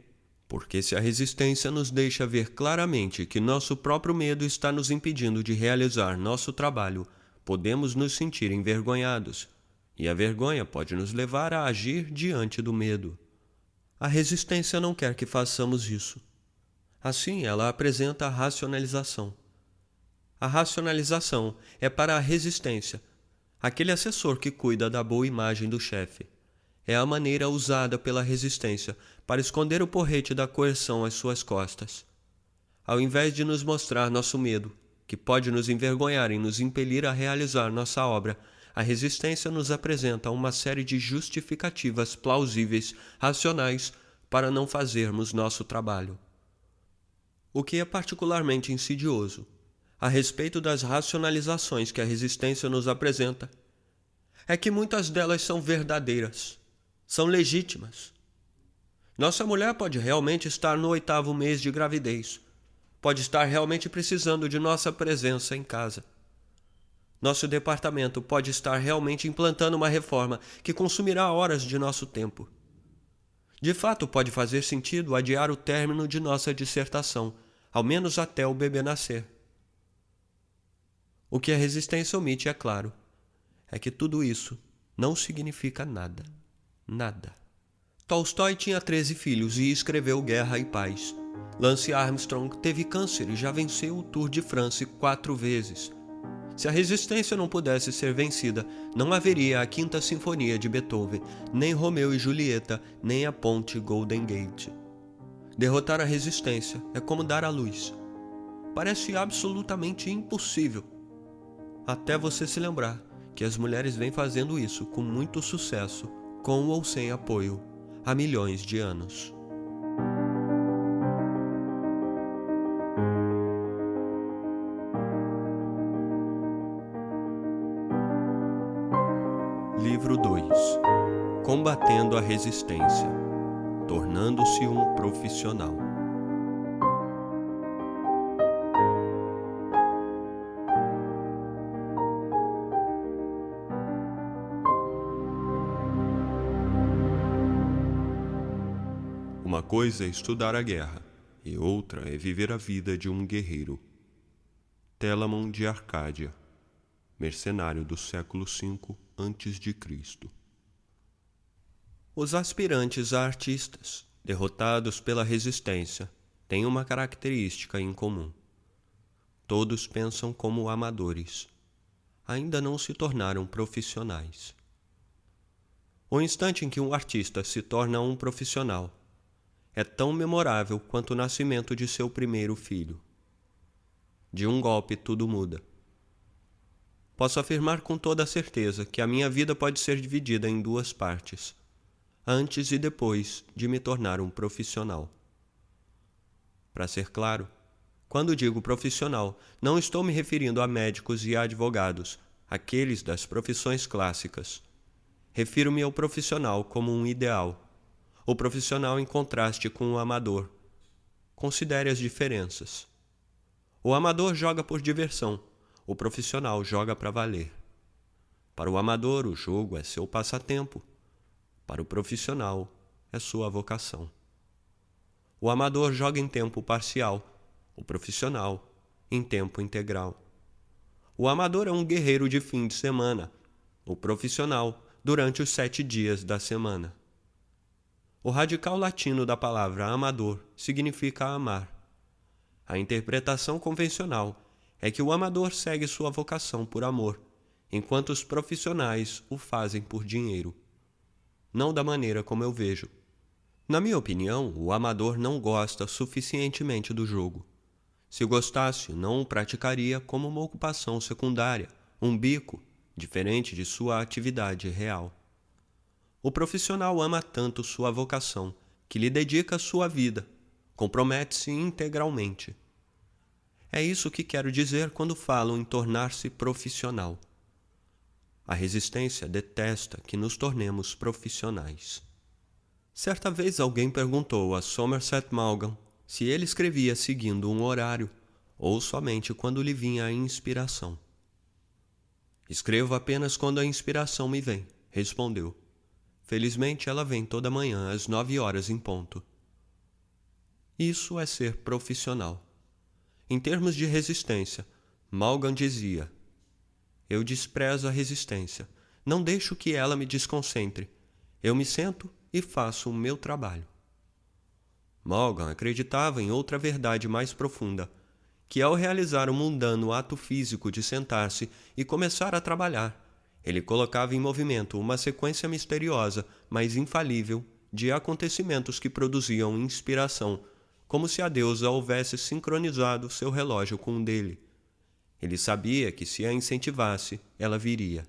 Porque se a resistência nos deixa ver claramente que nosso próprio medo está nos impedindo de realizar nosso trabalho, podemos nos sentir envergonhados, e a vergonha pode nos levar a agir diante do medo. A resistência não quer que façamos isso. Assim, ela apresenta a racionalização. A racionalização é para a resistência, aquele assessor que cuida da boa imagem do chefe é a maneira usada pela resistência para esconder o porrete da coerção às suas costas. Ao invés de nos mostrar nosso medo, que pode nos envergonhar e nos impelir a realizar nossa obra, a resistência nos apresenta uma série de justificativas plausíveis, racionais, para não fazermos nosso trabalho. O que é particularmente insidioso, a respeito das racionalizações que a resistência nos apresenta, é que muitas delas são verdadeiras são legítimas. Nossa mulher pode realmente estar no oitavo mês de gravidez, pode estar realmente precisando de nossa presença em casa. Nosso departamento pode estar realmente implantando uma reforma que consumirá horas de nosso tempo. De fato, pode fazer sentido adiar o término de nossa dissertação, ao menos até o bebê nascer. O que a resistência omite, é claro, é que tudo isso não significa nada. Nada. Tolstói tinha 13 filhos e escreveu Guerra e Paz. Lance Armstrong teve câncer e já venceu o Tour de France quatro vezes. Se a resistência não pudesse ser vencida, não haveria a Quinta Sinfonia de Beethoven, nem Romeu e Julieta, nem a Ponte Golden Gate. Derrotar a resistência é como dar a luz. Parece absolutamente impossível. Até você se lembrar que as mulheres vêm fazendo isso com muito sucesso com ou sem apoio, há milhões de anos. Combatendo a Resistência Tornando-se um Profissional Uma coisa é estudar a guerra, e outra é viver a vida de um guerreiro. Telamon de Arcádia, mercenário do século V a.C. Os aspirantes a artistas, derrotados pela resistência, têm uma característica em comum. Todos pensam como amadores. Ainda não se tornaram profissionais. O instante em que um artista se torna um profissional é tão memorável quanto o nascimento de seu primeiro filho. De um golpe tudo muda. Posso afirmar com toda certeza que a minha vida pode ser dividida em duas partes, antes e depois de me tornar um profissional. Para ser claro, quando digo profissional, não estou me referindo a médicos e a advogados, aqueles das profissões clássicas. Refiro-me ao profissional como um ideal o profissional em contraste com o amador. Considere as diferenças. O amador joga por diversão, o profissional joga para valer. Para o amador, o jogo é seu passatempo. Para o profissional, é sua vocação. O amador joga em tempo parcial, o profissional em tempo integral. O amador é um guerreiro de fim de semana, o profissional durante os sete dias da semana. O radical latino da palavra amador significa amar. A interpretação convencional é que o amador segue sua vocação por amor, enquanto os profissionais o fazem por dinheiro. Não da maneira como eu vejo. Na minha opinião, o amador não gosta suficientemente do jogo. Se gostasse, não o praticaria como uma ocupação secundária, um bico, diferente de sua atividade real. O profissional ama tanto sua vocação que lhe dedica sua vida, compromete-se integralmente. É isso que quero dizer quando falo em tornar-se profissional. A resistência detesta que nos tornemos profissionais. Certa vez alguém perguntou a Somerset Maugham se ele escrevia seguindo um horário ou somente quando lhe vinha a inspiração. Escrevo apenas quando a inspiração me vem, respondeu. Felizmente ela vem toda manhã às nove horas em ponto. Isso é ser profissional. Em termos de resistência, Malgan dizia: Eu desprezo a resistência. Não deixo que ela me desconcentre. Eu me sento e faço o meu trabalho. Morgan acreditava em outra verdade mais profunda, que ao realizar o mundano ato físico de sentar-se e começar a trabalhar, ele colocava em movimento uma sequência misteriosa, mas infalível, de acontecimentos que produziam inspiração, como se a deusa houvesse sincronizado seu relógio com o dele. Ele sabia que se a incentivasse, ela viria.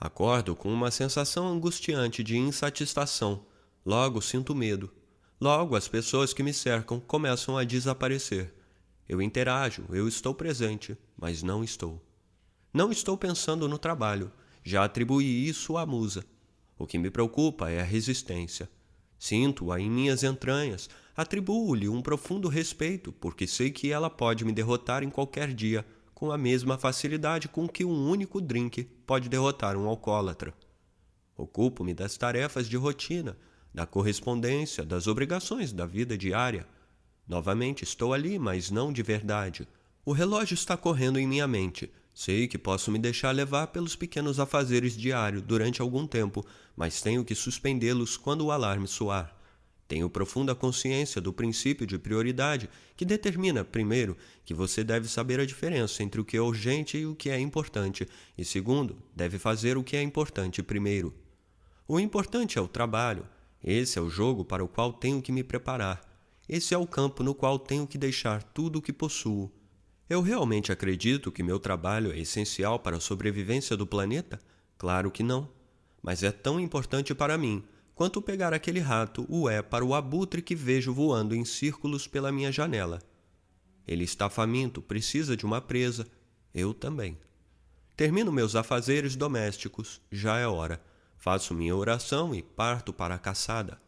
Acordo com uma sensação angustiante de insatisfação. Logo sinto medo. Logo as pessoas que me cercam começam a desaparecer. Eu interajo, eu estou presente, mas não estou. Não estou pensando no trabalho. Já atribuí isso à musa. O que me preocupa é a resistência. Sinto-a em minhas entranhas, atribuo-lhe um profundo respeito, porque sei que ela pode me derrotar em qualquer dia com a mesma facilidade com que um único drink pode derrotar um alcoólatra. Ocupo-me das tarefas de rotina, da correspondência, das obrigações da vida diária. Novamente estou ali, mas não de verdade. O relógio está correndo em minha mente. Sei que posso me deixar levar pelos pequenos afazeres diários durante algum tempo, mas tenho que suspendê-los quando o alarme soar. Tenho profunda consciência do princípio de prioridade que determina, primeiro, que você deve saber a diferença entre o que é urgente e o que é importante, e segundo, deve fazer o que é importante primeiro. O importante é o trabalho. Esse é o jogo para o qual tenho que me preparar. Esse é o campo no qual tenho que deixar tudo o que possuo. Eu realmente acredito que meu trabalho é essencial para a sobrevivência do planeta? Claro que não. Mas é tão importante para mim quanto pegar aquele rato o é para o abutre que vejo voando em círculos pela minha janela. Ele está faminto, precisa de uma presa. Eu também. Termino meus afazeres domésticos, já é hora. Faço minha oração e parto para a caçada.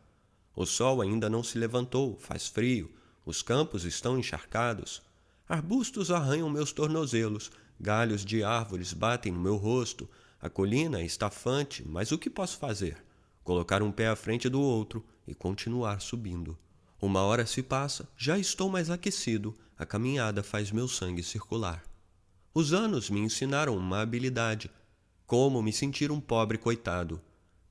O sol ainda não se levantou, faz frio, os campos estão encharcados. Arbustos arranham meus tornozelos, galhos de árvores batem no meu rosto, a colina é estafante, mas o que posso fazer? Colocar um pé à frente do outro e continuar subindo. Uma hora se passa, já estou mais aquecido, a caminhada faz meu sangue circular. Os anos me ensinaram uma habilidade: como me sentir um pobre coitado.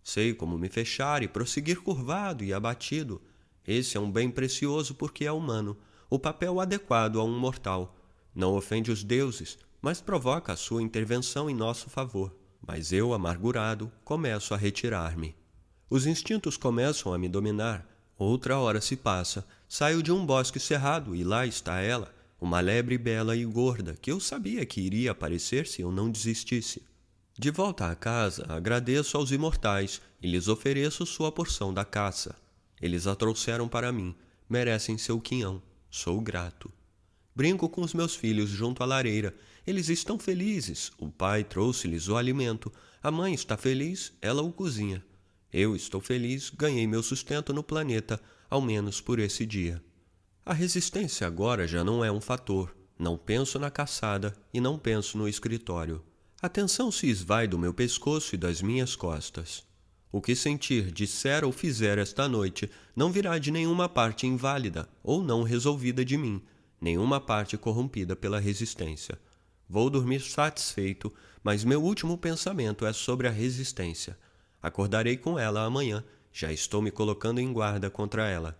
Sei como me fechar e prosseguir curvado e abatido. Esse é um bem precioso porque é humano, o papel adequado a um mortal. Não ofende os deuses, mas provoca a sua intervenção em nosso favor. Mas eu, amargurado, começo a retirar-me. Os instintos começam a me dominar. Outra hora se passa. Saio de um bosque cerrado e lá está ela, uma lebre bela e gorda, que eu sabia que iria aparecer se eu não desistisse. De volta à casa, agradeço aos imortais e lhes ofereço sua porção da caça. Eles a trouxeram para mim, merecem seu quinhão. Sou grato. Brinco com os meus filhos junto à lareira. Eles estão felizes. O pai trouxe-lhes o alimento. A mãe está feliz, ela o cozinha. Eu estou feliz, ganhei meu sustento no planeta, ao menos por esse dia. A resistência agora já não é um fator. Não penso na caçada e não penso no escritório. A tensão se esvai do meu pescoço e das minhas costas. O que sentir, disser ou fizer esta noite não virá de nenhuma parte inválida ou não resolvida de mim, nenhuma parte corrompida pela resistência. Vou dormir satisfeito, mas meu último pensamento é sobre a resistência. Acordarei com ela amanhã, já estou me colocando em guarda contra ela.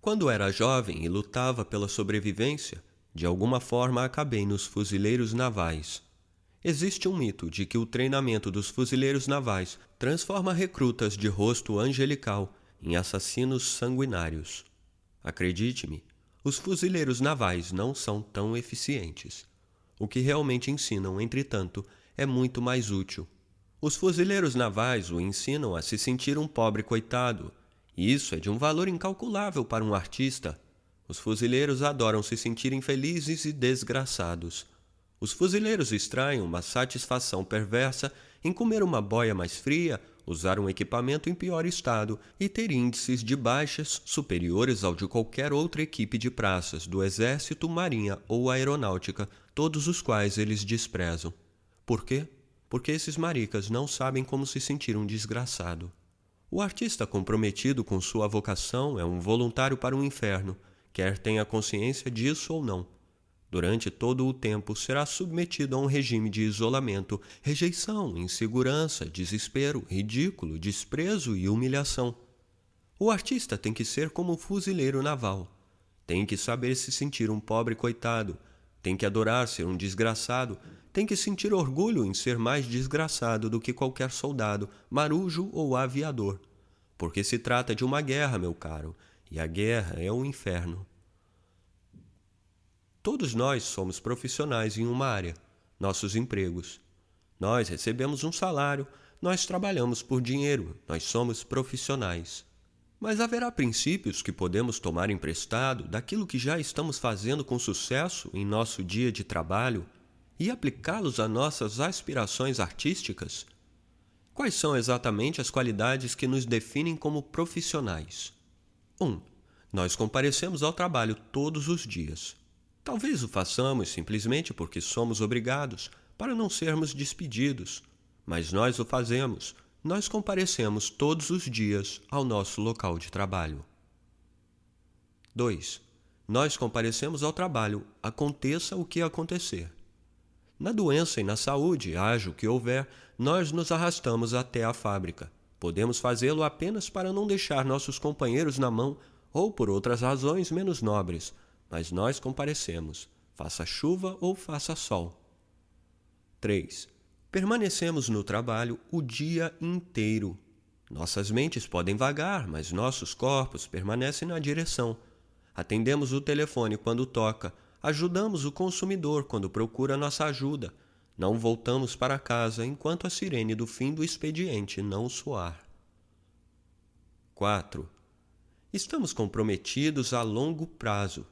Quando era jovem e lutava pela sobrevivência, de alguma forma acabei nos fuzileiros navais. Existe um mito de que o treinamento dos fuzileiros navais transforma recrutas de rosto angelical em assassinos sanguinários. Acredite-me, os fuzileiros navais não são tão eficientes. O que realmente ensinam, entretanto, é muito mais útil. Os fuzileiros navais o ensinam a se sentir um pobre coitado. E isso é de um valor incalculável para um artista. Os fuzileiros adoram se sentir infelizes e desgraçados. Os fuzileiros extraem uma satisfação perversa em comer uma boia mais fria usar um equipamento em pior estado e ter índices de baixas superiores ao de qualquer outra equipe de praças do Exército, Marinha ou Aeronáutica, todos os quais eles desprezam. Por quê? Porque esses maricas não sabem como se sentir um desgraçado. O artista comprometido com sua vocação é um voluntário para o inferno, quer tenha consciência disso ou não durante todo o tempo será submetido a um regime de isolamento, rejeição, insegurança, desespero, ridículo, desprezo e humilhação. O artista tem que ser como o fuzileiro naval. Tem que saber se sentir um pobre coitado, tem que adorar ser um desgraçado, tem que sentir orgulho em ser mais desgraçado do que qualquer soldado, marujo ou aviador. Porque se trata de uma guerra, meu caro, e a guerra é o inferno. Todos nós somos profissionais em uma área, nossos empregos. Nós recebemos um salário, nós trabalhamos por dinheiro, nós somos profissionais. Mas haverá princípios que podemos tomar emprestado daquilo que já estamos fazendo com sucesso em nosso dia de trabalho e aplicá-los a nossas aspirações artísticas? Quais são exatamente as qualidades que nos definem como profissionais? 1. Um, nós comparecemos ao trabalho todos os dias. Talvez o façamos simplesmente porque somos obrigados, para não sermos despedidos, mas nós o fazemos, nós comparecemos todos os dias ao nosso local de trabalho. 2. Nós comparecemos ao trabalho, aconteça o que acontecer. Na doença e na saúde, haja o que houver, nós nos arrastamos até a fábrica. Podemos fazê-lo apenas para não deixar nossos companheiros na mão ou por outras razões menos nobres, mas nós comparecemos, faça chuva ou faça sol. 3. Permanecemos no trabalho o dia inteiro. Nossas mentes podem vagar, mas nossos corpos permanecem na direção. Atendemos o telefone quando toca, ajudamos o consumidor quando procura nossa ajuda. Não voltamos para casa enquanto a sirene do fim do expediente não soar. 4. Estamos comprometidos a longo prazo.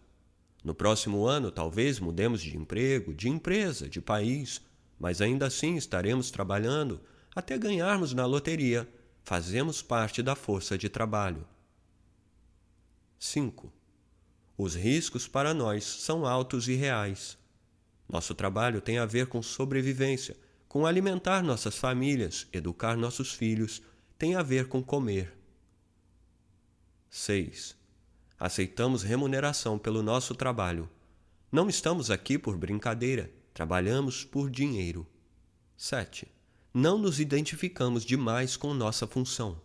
No próximo ano, talvez mudemos de emprego, de empresa, de país, mas ainda assim estaremos trabalhando até ganharmos na loteria. Fazemos parte da força de trabalho. 5. Os riscos para nós são altos e reais. Nosso trabalho tem a ver com sobrevivência, com alimentar nossas famílias, educar nossos filhos, tem a ver com comer. 6. Aceitamos remuneração pelo nosso trabalho. Não estamos aqui por brincadeira, trabalhamos por dinheiro. 7. Não nos identificamos demais com nossa função.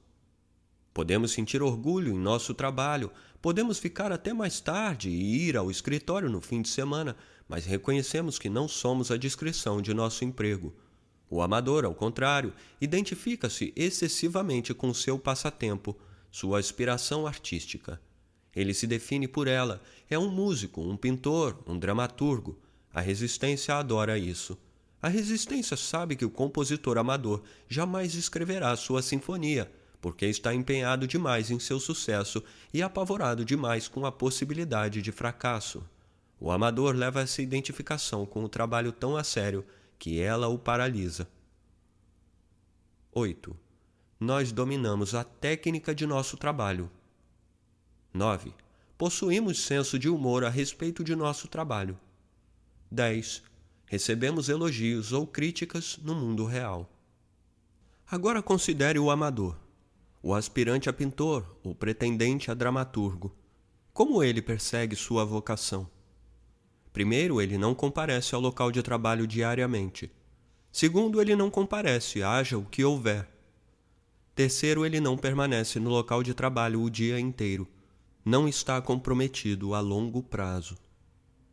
Podemos sentir orgulho em nosso trabalho, podemos ficar até mais tarde e ir ao escritório no fim de semana, mas reconhecemos que não somos a discrição de nosso emprego. O amador, ao contrário, identifica-se excessivamente com seu passatempo, sua aspiração artística. Ele se define por ela. É um músico, um pintor, um dramaturgo. A resistência adora isso. A resistência sabe que o compositor amador jamais escreverá sua sinfonia, porque está empenhado demais em seu sucesso e apavorado demais com a possibilidade de fracasso. O amador leva essa identificação com o trabalho tão a sério que ela o paralisa. 8. nós dominamos a técnica de nosso trabalho. 9. Possuímos senso de humor a respeito de nosso trabalho. 10. Recebemos elogios ou críticas no mundo real. Agora considere o amador, o aspirante a pintor, o pretendente a dramaturgo. Como ele persegue sua vocação? Primeiro, ele não comparece ao local de trabalho diariamente. Segundo, ele não comparece, haja o que houver. Terceiro, ele não permanece no local de trabalho o dia inteiro. Não está comprometido a longo prazo.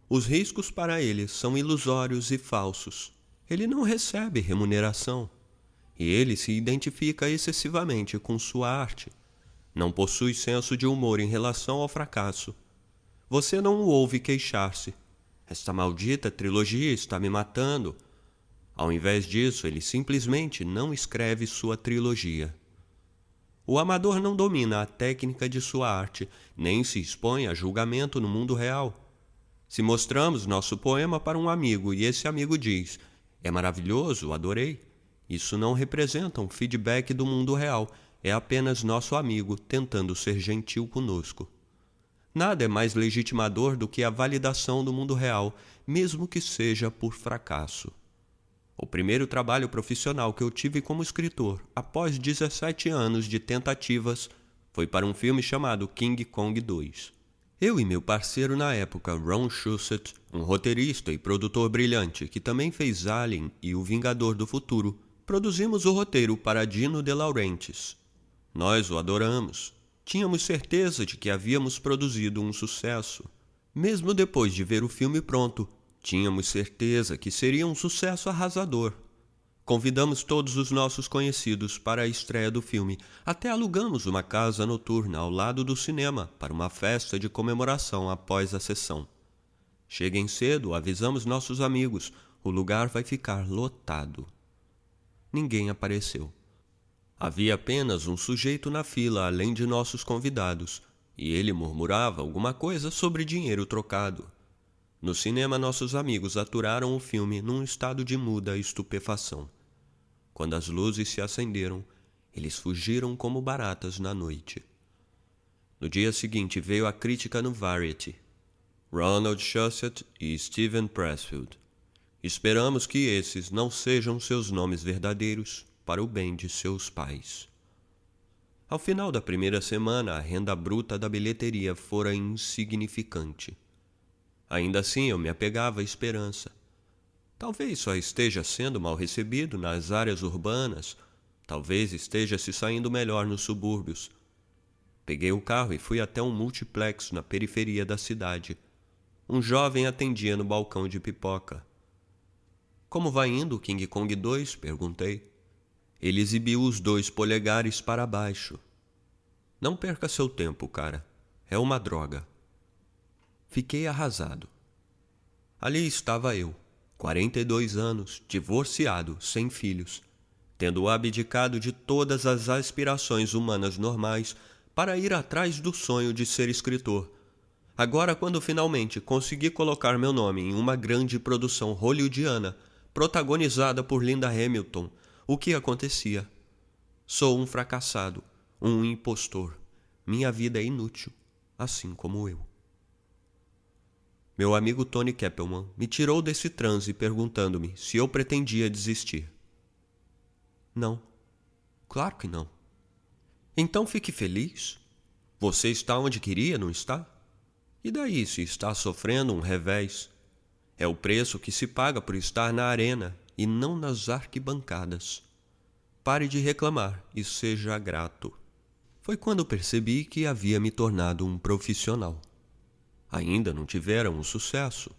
Os riscos para ele são ilusórios e falsos. Ele não recebe remuneração. E ele se identifica excessivamente com sua arte. Não possui senso de humor em relação ao fracasso. Você não o ouve queixar-se, esta maldita trilogia está me matando. Ao invés disso, ele simplesmente não escreve sua trilogia. O amador não domina a técnica de sua arte, nem se expõe a julgamento no mundo real. Se mostramos nosso poema para um amigo e esse amigo diz: É maravilhoso, adorei. Isso não representa um feedback do mundo real, é apenas nosso amigo tentando ser gentil conosco. Nada é mais legitimador do que a validação do mundo real, mesmo que seja por fracasso. O primeiro trabalho profissional que eu tive como escritor, após 17 anos de tentativas, foi para um filme chamado King Kong 2. Eu e meu parceiro na época, Ron Shusett, um roteirista e produtor brilhante que também fez Alien e O Vingador do Futuro, produzimos o roteiro para Dino De Laurentiis. Nós o adoramos, Tínhamos certeza de que havíamos produzido um sucesso. Mesmo depois de ver o filme pronto, tínhamos certeza que seria um sucesso arrasador. Convidamos todos os nossos conhecidos para a estreia do filme, até alugamos uma casa noturna ao lado do cinema para uma festa de comemoração após a sessão. Cheguem cedo, avisamos nossos amigos, o lugar vai ficar lotado. Ninguém apareceu. Havia apenas um sujeito na fila além de nossos convidados, e ele murmurava alguma coisa sobre dinheiro trocado. No cinema, nossos amigos aturaram o filme num estado de muda estupefação. Quando as luzes se acenderam, eles fugiram como baratas na noite. No dia seguinte veio a crítica no Variety. Ronald Shusett e Stephen Pressfield. Esperamos que esses não sejam seus nomes verdadeiros, para o bem de seus pais. Ao final da primeira semana, a renda bruta da bilheteria fora insignificante. Ainda assim, eu me apegava à esperança. Talvez só esteja sendo mal recebido nas áreas urbanas, talvez esteja se saindo melhor nos subúrbios. Peguei o carro e fui até um multiplex na periferia da cidade. Um jovem atendia no balcão de pipoca. Como vai indo, King Kong 2? perguntei. Ele exibiu os dois polegares para baixo. Não perca seu tempo, cara. É uma droga. Fiquei arrasado. Ali estava eu, 42 anos, divorciado, sem filhos, tendo abdicado de todas as aspirações humanas normais para ir atrás do sonho de ser escritor. Agora, quando finalmente consegui colocar meu nome em uma grande produção hollywoodiana, protagonizada por Linda Hamilton, o que acontecia? Sou um fracassado, um impostor. Minha vida é inútil, assim como eu. Meu amigo Tony Keppelman me tirou desse transe perguntando-me se eu pretendia desistir. Não. Claro que não. Então fique feliz. Você está onde queria, não está? E daí se está sofrendo um revés? É o preço que se paga por estar na arena e não nas arquibancadas. Pare de reclamar e seja grato. Foi quando percebi que havia me tornado um profissional. Ainda não tivera um sucesso,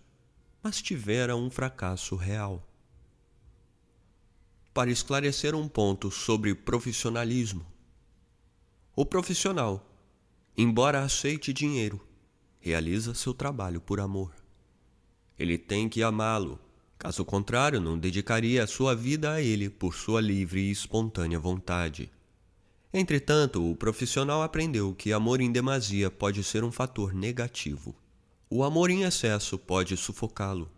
mas tivera um fracasso real. Para esclarecer um ponto sobre profissionalismo. O profissional, embora aceite dinheiro, realiza seu trabalho por amor. Ele tem que amá-lo Caso contrário, não dedicaria a sua vida a ele por sua livre e espontânea vontade. Entretanto, o profissional aprendeu que amor em demasia pode ser um fator negativo. O amor em excesso pode sufocá-lo.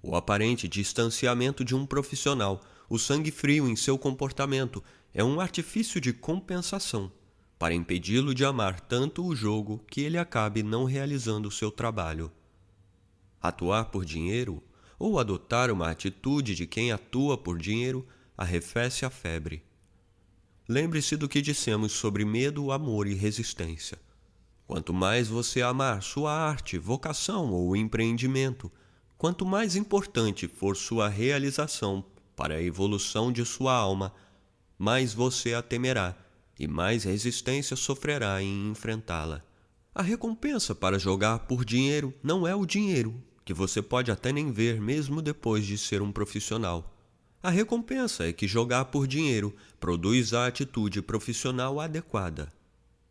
O aparente distanciamento de um profissional, o sangue frio em seu comportamento é um artifício de compensação para impedi-lo de amar tanto o jogo que ele acabe não realizando seu trabalho. Atuar por dinheiro ou adotar uma atitude de quem atua por dinheiro arrefece a febre. Lembre-se do que dissemos sobre medo, amor e resistência. Quanto mais você amar sua arte, vocação ou empreendimento, quanto mais importante for sua realização para a evolução de sua alma, mais você a temerá e mais resistência sofrerá em enfrentá-la. A recompensa para jogar por dinheiro não é o dinheiro, que você pode até nem ver mesmo depois de ser um profissional. A recompensa é que jogar por dinheiro produz a atitude profissional adequada.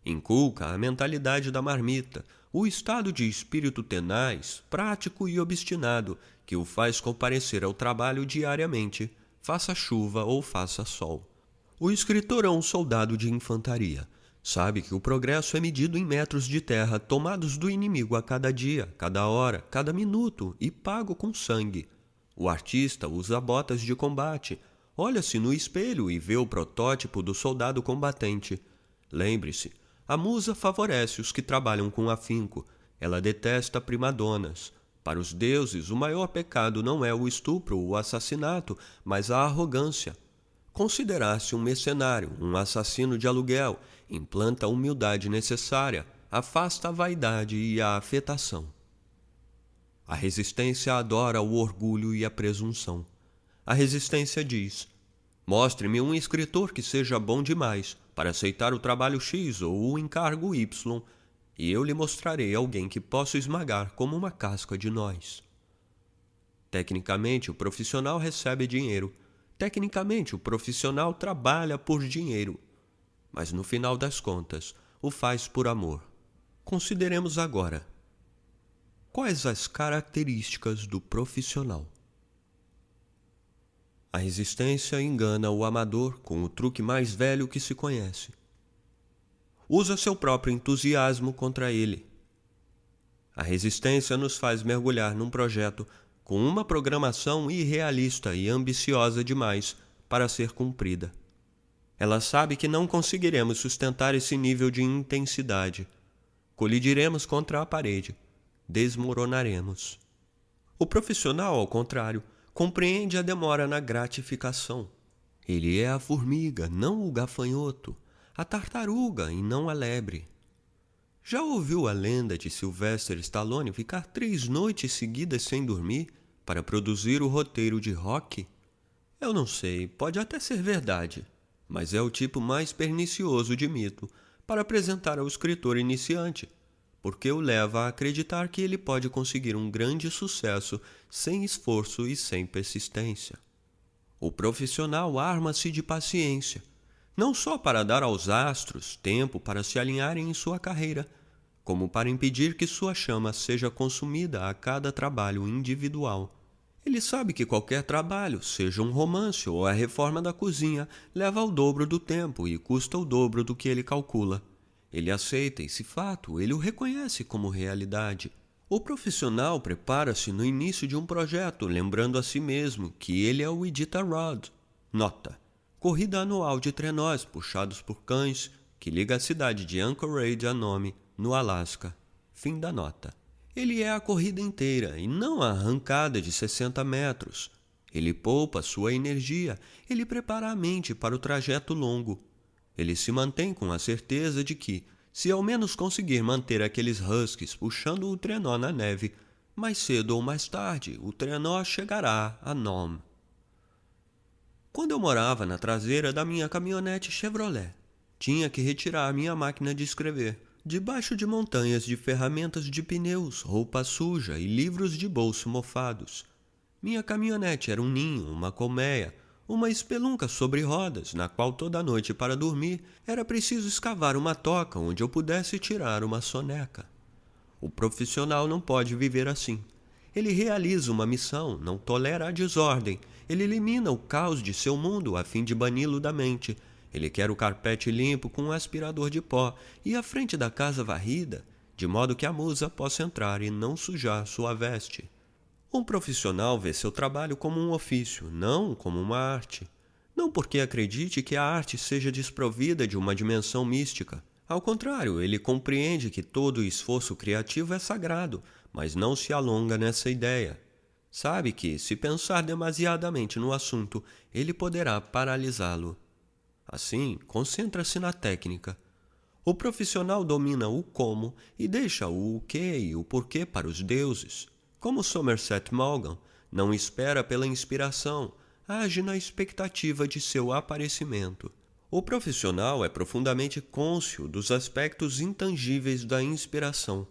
Inculca a mentalidade da marmita, o estado de espírito tenaz, prático e obstinado que o faz comparecer ao trabalho diariamente, faça chuva ou faça sol. O escritor é um soldado de infantaria. Sabe que o progresso é medido em metros de terra tomados do inimigo a cada dia, cada hora, cada minuto e pago com sangue. O artista usa botas de combate, olha-se no espelho e vê o protótipo do soldado combatente. Lembre-se, a musa favorece os que trabalham com afinco. Ela detesta primadonas. Para os deuses, o maior pecado não é o estupro ou o assassinato, mas a arrogância, Considerar-se um mercenário, um assassino de aluguel, implanta a humildade necessária, afasta a vaidade e a afetação. A resistência adora o orgulho e a presunção. A resistência diz: Mostre-me um escritor que seja bom demais para aceitar o trabalho X ou o encargo Y, e eu lhe mostrarei alguém que possa esmagar como uma casca de nós. Tecnicamente, o profissional recebe dinheiro Tecnicamente, o profissional trabalha por dinheiro, mas no final das contas, o faz por amor. Consideremos agora quais as características do profissional. A resistência engana o amador com o truque mais velho que se conhece. Usa seu próprio entusiasmo contra ele. A resistência nos faz mergulhar num projeto com uma programação irrealista e ambiciosa demais para ser cumprida. Ela sabe que não conseguiremos sustentar esse nível de intensidade. Colidiremos contra a parede, desmoronaremos. O profissional, ao contrário, compreende a demora na gratificação. Ele é a formiga, não o gafanhoto, a tartaruga e não a lebre. Já ouviu a lenda de Sylvester Stallone ficar três noites seguidas sem dormir para produzir o roteiro de rock? Eu não sei, pode até ser verdade, mas é o tipo mais pernicioso de mito para apresentar ao escritor iniciante, porque o leva a acreditar que ele pode conseguir um grande sucesso sem esforço e sem persistência. O profissional arma-se de paciência, não só para dar aos astros tempo para se alinharem em sua carreira, como para impedir que sua chama seja consumida a cada trabalho individual. Ele sabe que qualquer trabalho, seja um romance ou a reforma da cozinha, leva ao dobro do tempo e custa o dobro do que ele calcula. Ele aceita esse fato, ele o reconhece como realidade. O profissional prepara-se no início de um projeto, lembrando a si mesmo que ele é o Iditarod. Nota: corrida anual de trenós puxados por cães que liga a cidade de Anchorage a Nome, no Alasca. Fim da nota. Ele é a corrida inteira e não a arrancada de 60 metros. Ele poupa sua energia, ele prepara a mente para o trajeto longo. Ele se mantém com a certeza de que, se ao menos conseguir manter aqueles huskies puxando o trenó na neve, mais cedo ou mais tarde o trenó chegará a Nome. Quando eu morava na traseira da minha caminhonete Chevrolet, tinha que retirar minha máquina de escrever debaixo de montanhas de ferramentas de pneus, roupa suja e livros de bolso mofados. Minha caminhonete era um ninho, uma colmeia, uma espelunca sobre rodas, na qual toda noite para dormir era preciso escavar uma toca onde eu pudesse tirar uma soneca. O profissional não pode viver assim. Ele realiza uma missão, não tolera a desordem, ele elimina o caos de seu mundo a fim de bani-lo da mente ele quer o carpete limpo com um aspirador de pó e a frente da casa varrida, de modo que a musa possa entrar e não sujar sua veste. Um profissional vê seu trabalho como um ofício, não como uma arte. Não porque acredite que a arte seja desprovida de uma dimensão mística. Ao contrário, ele compreende que todo esforço criativo é sagrado, mas não se alonga nessa ideia. Sabe que, se pensar demasiadamente no assunto, ele poderá paralisá-lo. Assim, concentra-se na técnica. O profissional domina o como e deixa o o que e o porquê para os deuses. Como Somerset Maugham, não espera pela inspiração, age na expectativa de seu aparecimento. O profissional é profundamente cônscio dos aspectos intangíveis da inspiração.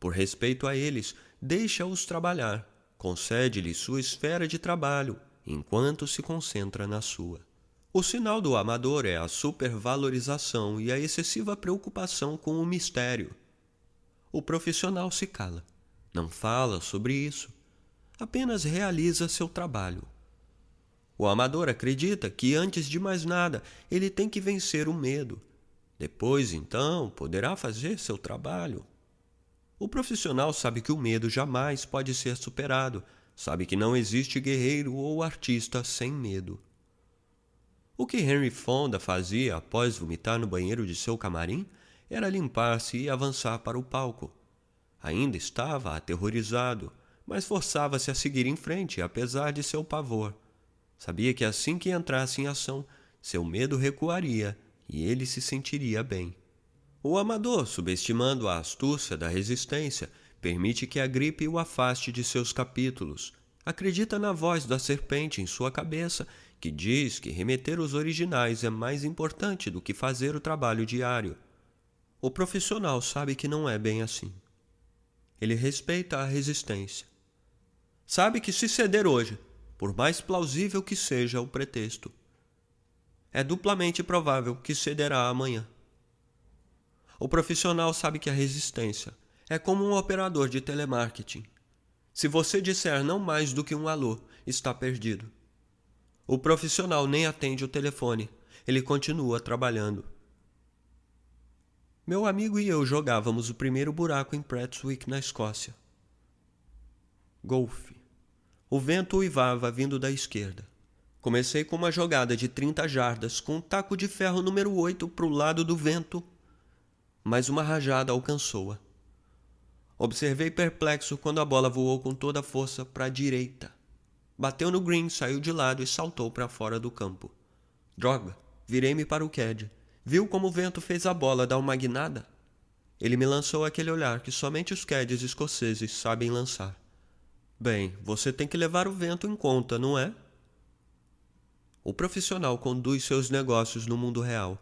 Por respeito a eles, deixa-os trabalhar, concede-lhe sua esfera de trabalho, enquanto se concentra na sua. O sinal do amador é a supervalorização e a excessiva preocupação com o mistério. O profissional se cala, não fala sobre isso, apenas realiza seu trabalho. O amador acredita que, antes de mais nada, ele tem que vencer o medo. Depois, então, poderá fazer seu trabalho. O profissional sabe que o medo jamais pode ser superado, sabe que não existe guerreiro ou artista sem medo. O que Henry Fonda fazia após vomitar no banheiro de seu camarim era limpar-se e avançar para o palco. Ainda estava aterrorizado, mas forçava-se a seguir em frente, apesar de seu pavor. Sabia que assim que entrasse em ação, seu medo recuaria e ele se sentiria bem. O amador, subestimando a astúcia da resistência, permite que a gripe o afaste de seus capítulos. Acredita na voz da serpente em sua cabeça que diz que remeter os originais é mais importante do que fazer o trabalho diário. O profissional sabe que não é bem assim. Ele respeita a resistência. Sabe que se ceder hoje, por mais plausível que seja o pretexto, é duplamente provável que cederá amanhã. O profissional sabe que a resistência é como um operador de telemarketing. Se você disser não mais do que um alô, está perdido. O profissional nem atende o telefone. Ele continua trabalhando. Meu amigo e eu jogávamos o primeiro buraco em Prestwick, na Escócia. Golfe. O vento uivava vindo da esquerda. Comecei com uma jogada de 30 jardas com um taco de ferro número 8 para o lado do vento, mas uma rajada alcançou-a. Observei perplexo quando a bola voou com toda a força para a direita. Bateu no green, saiu de lado e saltou para fora do campo. Droga! Virei-me para o Cad. Viu como o vento fez a bola dar uma guinada? Ele me lançou aquele olhar que somente os Cads escoceses sabem lançar. Bem, você tem que levar o vento em conta, não é? O profissional conduz seus negócios no mundo real.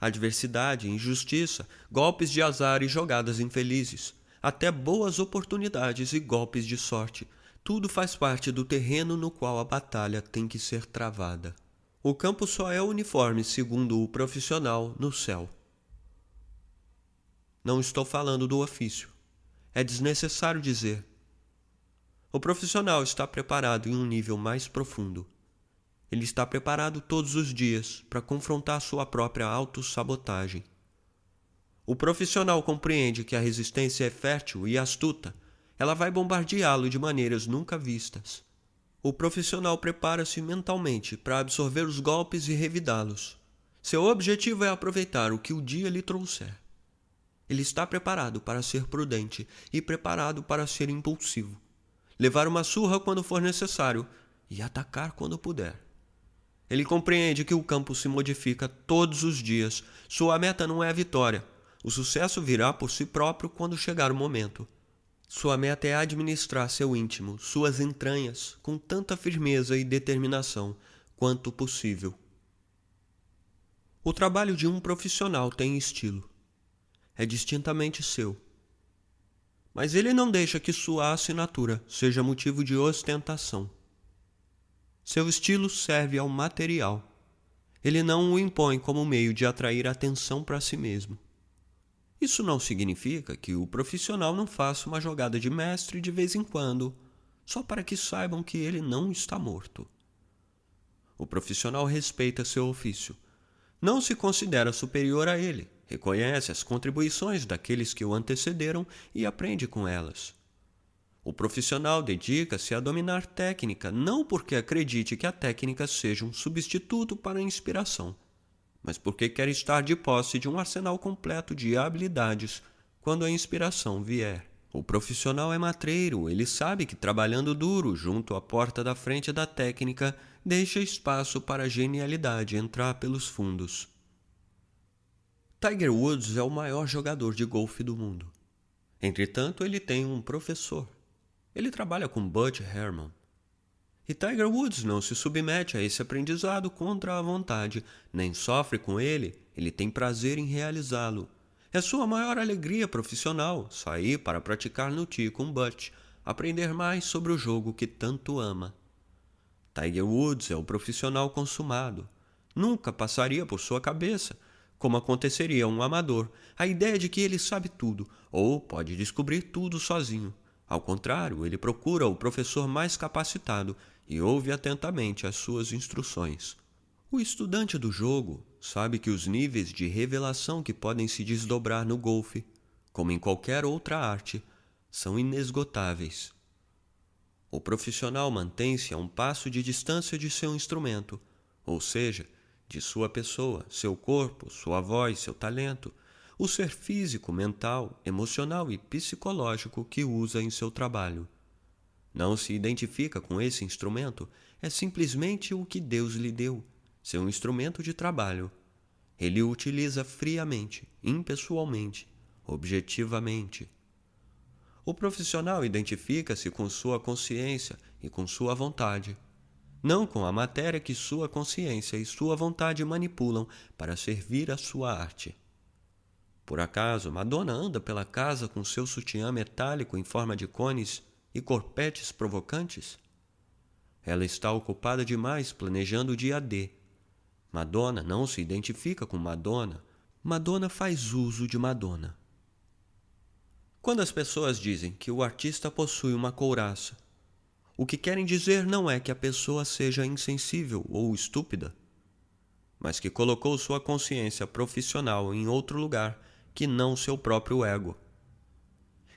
Adversidade, injustiça, golpes de azar e jogadas infelizes, até boas oportunidades e golpes de sorte tudo faz parte do terreno no qual a batalha tem que ser travada. O campo só é uniforme, segundo o profissional, no céu. Não estou falando do ofício. É desnecessário dizer. O profissional está preparado em um nível mais profundo. Ele está preparado todos os dias para confrontar sua própria autossabotagem. O profissional compreende que a resistência é fértil e astuta ela vai bombardeá-lo de maneiras nunca vistas. O profissional prepara-se mentalmente para absorver os golpes e revidá-los. Seu objetivo é aproveitar o que o dia lhe trouxer. Ele está preparado para ser prudente e preparado para ser impulsivo. Levar uma surra quando for necessário e atacar quando puder. Ele compreende que o campo se modifica todos os dias. Sua meta não é a vitória. O sucesso virá por si próprio quando chegar o momento. Sua meta é administrar seu íntimo, suas entranhas, com tanta firmeza e determinação quanto possível. O trabalho de um profissional tem estilo. É distintamente seu. Mas ele não deixa que sua assinatura seja motivo de ostentação. Seu estilo serve ao material. Ele não o impõe como meio de atrair atenção para si mesmo. Isso não significa que o profissional não faça uma jogada de mestre de vez em quando, só para que saibam que ele não está morto. O profissional respeita seu ofício. Não se considera superior a ele, reconhece as contribuições daqueles que o antecederam e aprende com elas. O profissional dedica-se a dominar técnica não porque acredite que a técnica seja um substituto para a inspiração, mas porque quer estar de posse de um arsenal completo de habilidades quando a inspiração vier. O profissional é matreiro, ele sabe que trabalhando duro junto à porta da frente da técnica deixa espaço para a genialidade entrar pelos fundos. Tiger Woods é o maior jogador de golfe do mundo. Entretanto, ele tem um professor. Ele trabalha com Butch Herman. E Tiger Woods não se submete a esse aprendizado contra a vontade, nem sofre com ele, ele tem prazer em realizá-lo. É sua maior alegria profissional sair para praticar no tee com Butch, aprender mais sobre o jogo que tanto ama. Tiger Woods é o profissional consumado. Nunca passaria por sua cabeça como aconteceria a um amador, a ideia de que ele sabe tudo ou pode descobrir tudo sozinho. Ao contrário, ele procura o professor mais capacitado e ouve atentamente as suas instruções. O estudante do jogo sabe que os níveis de revelação que podem se desdobrar no golfe, como em qualquer outra arte, são inesgotáveis. O profissional mantém-se a um passo de distância de seu instrumento, ou seja, de sua pessoa, seu corpo, sua voz, seu talento, o ser físico, mental, emocional e psicológico que usa em seu trabalho. Não se identifica com esse instrumento, é simplesmente o que Deus lhe deu, seu instrumento de trabalho. Ele o utiliza friamente, impessoalmente, objetivamente. O profissional identifica-se com sua consciência e com sua vontade não com a matéria que sua consciência e sua vontade manipulam para servir à sua arte. Por acaso, Madonna anda pela casa com seu sutiã metálico em forma de cones e corpetes provocantes? Ela está ocupada demais planejando o dia D. Madonna não se identifica com Madonna. Madonna faz uso de Madonna. Quando as pessoas dizem que o artista possui uma couraça o que querem dizer não é que a pessoa seja insensível ou estúpida, mas que colocou sua consciência profissional em outro lugar que não seu próprio ego.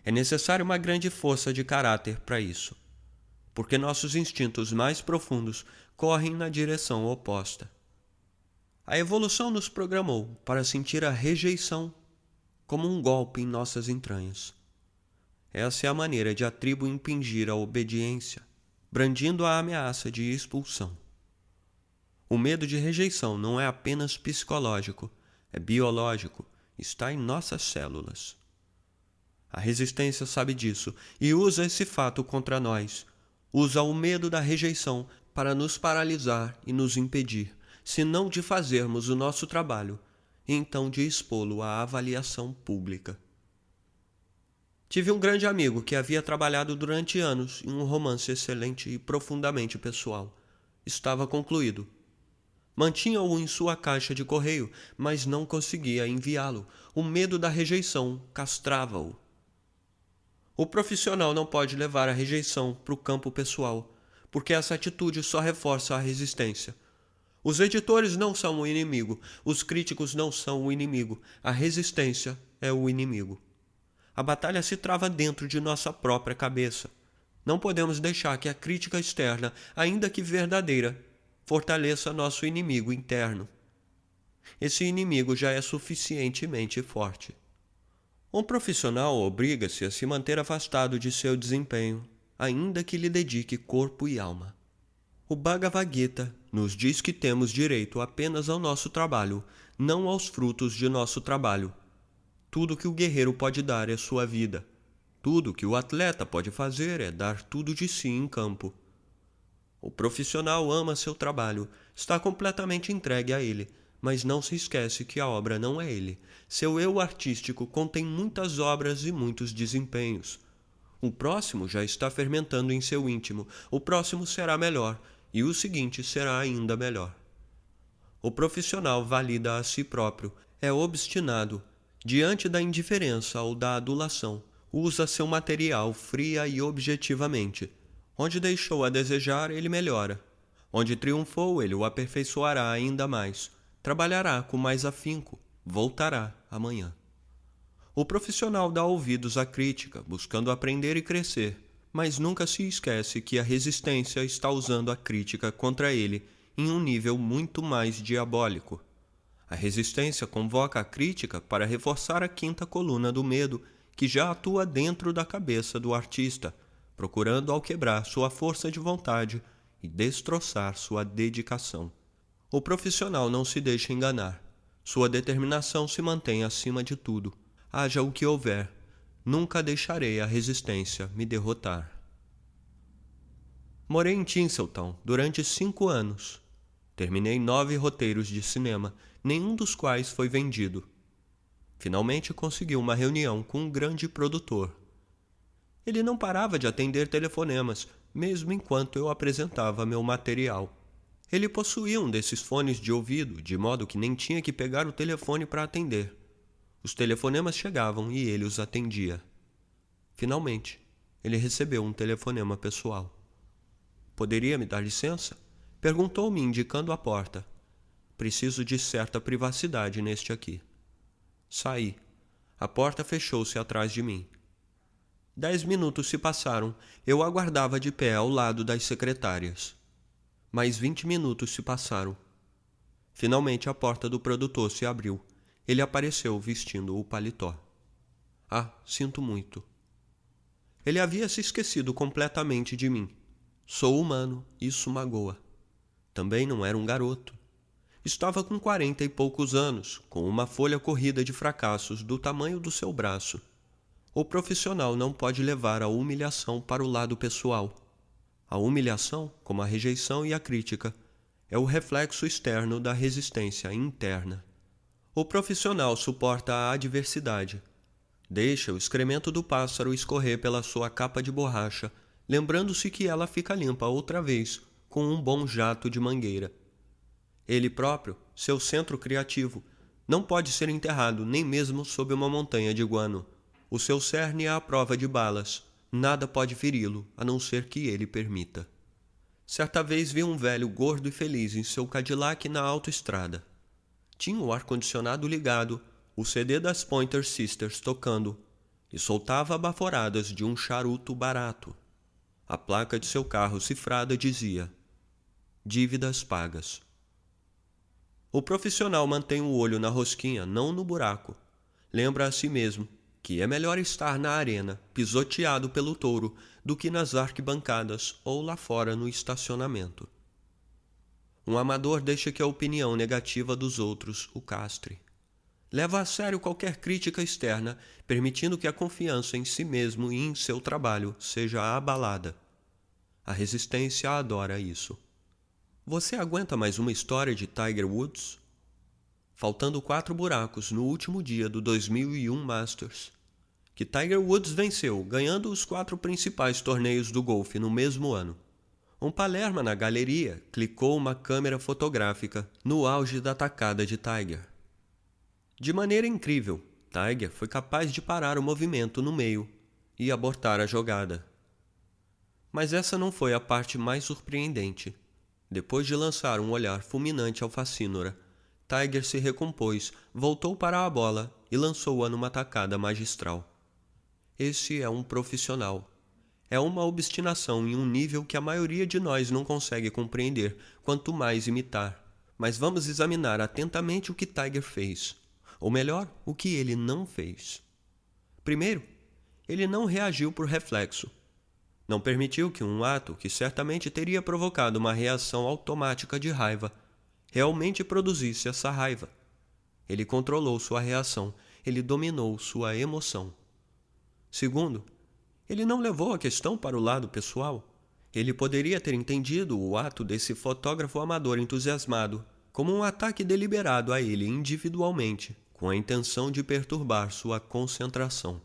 É necessária uma grande força de caráter para isso, porque nossos instintos mais profundos correm na direção oposta. A evolução nos programou para sentir a rejeição como um golpe em nossas entranhas. Essa é a maneira de a tribo impingir a obediência brandindo a ameaça de expulsão. O medo de rejeição não é apenas psicológico, é biológico, está em nossas células. A resistência sabe disso e usa esse fato contra nós. Usa o medo da rejeição para nos paralisar e nos impedir, se não de fazermos o nosso trabalho, então de expô-lo à avaliação pública. Tive um grande amigo que havia trabalhado durante anos em um romance excelente e profundamente pessoal. Estava concluído. Mantinha-o em sua caixa de correio, mas não conseguia enviá-lo. O medo da rejeição castrava-o. O profissional não pode levar a rejeição para o campo pessoal, porque essa atitude só reforça a resistência. Os editores não são o inimigo, os críticos não são o inimigo, a resistência é o inimigo. A batalha se trava dentro de nossa própria cabeça. Não podemos deixar que a crítica externa, ainda que verdadeira, fortaleça nosso inimigo interno. Esse inimigo já é suficientemente forte. Um profissional obriga-se a se manter afastado de seu desempenho, ainda que lhe dedique corpo e alma. O Bhagavad Gita nos diz que temos direito apenas ao nosso trabalho, não aos frutos de nosso trabalho tudo que o guerreiro pode dar é sua vida. Tudo que o atleta pode fazer é dar tudo de si em campo. O profissional ama seu trabalho, está completamente entregue a ele, mas não se esquece que a obra não é ele. Seu eu artístico contém muitas obras e muitos desempenhos. O próximo já está fermentando em seu íntimo, o próximo será melhor, e o seguinte será ainda melhor. O profissional valida a si próprio, é obstinado, Diante da indiferença ou da adulação, usa seu material fria e objetivamente. Onde deixou a desejar, ele melhora. Onde triunfou, ele o aperfeiçoará ainda mais. Trabalhará com mais afinco, voltará amanhã. O profissional dá ouvidos à crítica, buscando aprender e crescer, mas nunca se esquece que a resistência está usando a crítica contra ele em um nível muito mais diabólico. A resistência convoca a crítica para reforçar a quinta coluna do medo que já atua dentro da cabeça do artista, procurando ao quebrar sua força de vontade e destroçar sua dedicação. O profissional não se deixa enganar. Sua determinação se mantém acima de tudo. Haja o que houver, nunca deixarei a resistência me derrotar. Morei em Tinseltown durante cinco anos. Terminei nove roteiros de cinema, nenhum dos quais foi vendido. Finalmente consegui uma reunião com um grande produtor. Ele não parava de atender telefonemas, mesmo enquanto eu apresentava meu material. Ele possuía um desses fones de ouvido, de modo que nem tinha que pegar o telefone para atender. Os telefonemas chegavam e ele os atendia. Finalmente, ele recebeu um telefonema pessoal. Poderia me dar licença? Perguntou-me, indicando a porta. Preciso de certa privacidade neste aqui. Saí. A porta fechou-se atrás de mim. Dez minutos se passaram. Eu aguardava de pé ao lado das secretárias. Mais vinte minutos se passaram. Finalmente a porta do produtor se abriu. Ele apareceu vestindo o paletó. Ah, sinto muito. Ele havia se esquecido completamente de mim. Sou humano, isso magoa. Também não era um garoto. Estava com quarenta e poucos anos, com uma folha corrida de fracassos do tamanho do seu braço. O profissional não pode levar a humilhação para o lado pessoal. A humilhação, como a rejeição e a crítica, é o reflexo externo da resistência interna. O profissional suporta a adversidade. Deixa o excremento do pássaro escorrer pela sua capa de borracha, lembrando-se que ela fica limpa outra vez com um bom jato de mangueira. Ele próprio, seu centro criativo, não pode ser enterrado nem mesmo sob uma montanha de guano. O seu cerne é a prova de balas. Nada pode feri-lo, a não ser que ele permita. Certa vez vi um velho gordo e feliz em seu Cadillac na autoestrada. Tinha o ar-condicionado ligado, o CD das Pointer Sisters tocando, e soltava baforadas de um charuto barato. A placa de seu carro cifrada dizia: Dívidas pagas. O profissional mantém o olho na rosquinha, não no buraco. Lembra a si mesmo que é melhor estar na arena, pisoteado pelo touro, do que nas arquibancadas ou lá fora no estacionamento. Um amador deixa que a opinião negativa dos outros o castre. Leva a sério qualquer crítica externa, permitindo que a confiança em si mesmo e em seu trabalho seja abalada. A resistência adora isso. Você aguenta mais uma história de Tiger Woods? Faltando quatro buracos no último dia do 2001 Masters, que Tiger Woods venceu, ganhando os quatro principais torneios do golfe no mesmo ano. Um Palerma na galeria clicou uma câmera fotográfica no auge da tacada de Tiger. De maneira incrível, Tiger foi capaz de parar o movimento no meio e abortar a jogada. Mas essa não foi a parte mais surpreendente. Depois de lançar um olhar fulminante ao Facínora, Tiger se recompôs, voltou para a bola e lançou-a numa tacada magistral. Esse é um profissional. É uma obstinação em um nível que a maioria de nós não consegue compreender, quanto mais imitar. Mas vamos examinar atentamente o que Tiger fez. Ou melhor, o que ele não fez. Primeiro, ele não reagiu por reflexo. Não permitiu que um ato que certamente teria provocado uma reação automática de raiva realmente produzisse essa raiva. Ele controlou sua reação, ele dominou sua emoção. Segundo, ele não levou a questão para o lado pessoal. Ele poderia ter entendido o ato desse fotógrafo amador entusiasmado como um ataque deliberado a ele individualmente, com a intenção de perturbar sua concentração.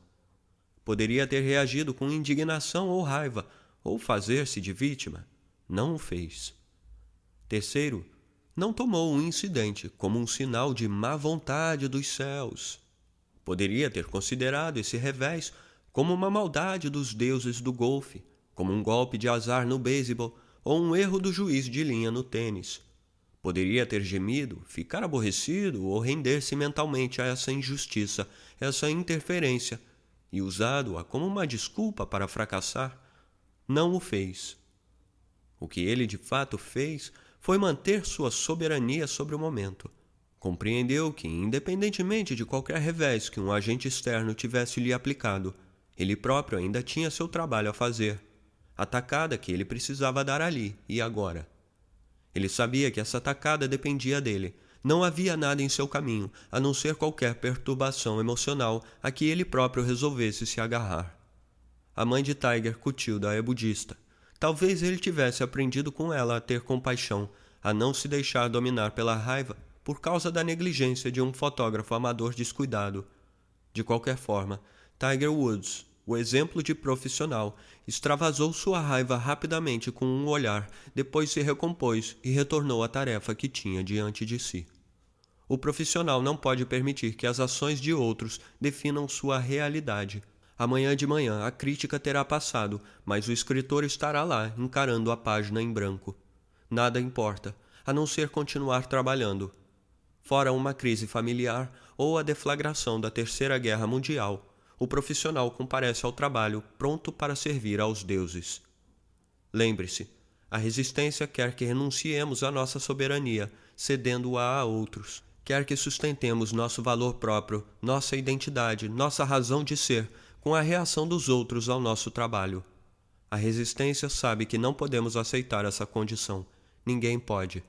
Poderia ter reagido com indignação ou raiva, ou fazer-se de vítima. Não o fez. Terceiro, não tomou o incidente como um sinal de má vontade dos céus. Poderia ter considerado esse revés como uma maldade dos deuses do golfe, como um golpe de azar no beisebol ou um erro do juiz de linha no tênis. Poderia ter gemido, ficar aborrecido ou render-se mentalmente a essa injustiça, essa interferência, e usado-a como uma desculpa para fracassar, não o fez. O que ele de fato fez foi manter sua soberania sobre o momento. Compreendeu que, independentemente de qualquer revés que um agente externo tivesse lhe aplicado, ele próprio ainda tinha seu trabalho a fazer, a tacada que ele precisava dar ali e agora. Ele sabia que essa tacada dependia dele. Não havia nada em seu caminho, a não ser qualquer perturbação emocional a que ele próprio resolvesse se agarrar. A mãe de Tiger, Cutilda, é budista. Talvez ele tivesse aprendido com ela a ter compaixão, a não se deixar dominar pela raiva por causa da negligência de um fotógrafo amador descuidado. De qualquer forma, Tiger Woods, o exemplo de profissional, extravasou sua raiva rapidamente com um olhar, depois se recompôs e retornou à tarefa que tinha diante de si. O profissional não pode permitir que as ações de outros definam sua realidade. Amanhã de manhã a crítica terá passado, mas o escritor estará lá, encarando a página em branco. Nada importa, a não ser continuar trabalhando. Fora uma crise familiar ou a deflagração da Terceira Guerra Mundial, o profissional comparece ao trabalho pronto para servir aos deuses. Lembre-se, a resistência quer que renunciemos à nossa soberania, cedendo-a a outros. Quer que sustentemos nosso valor próprio, nossa identidade, nossa razão de ser, com a reação dos outros ao nosso trabalho. A resistência sabe que não podemos aceitar essa condição. Ninguém pode.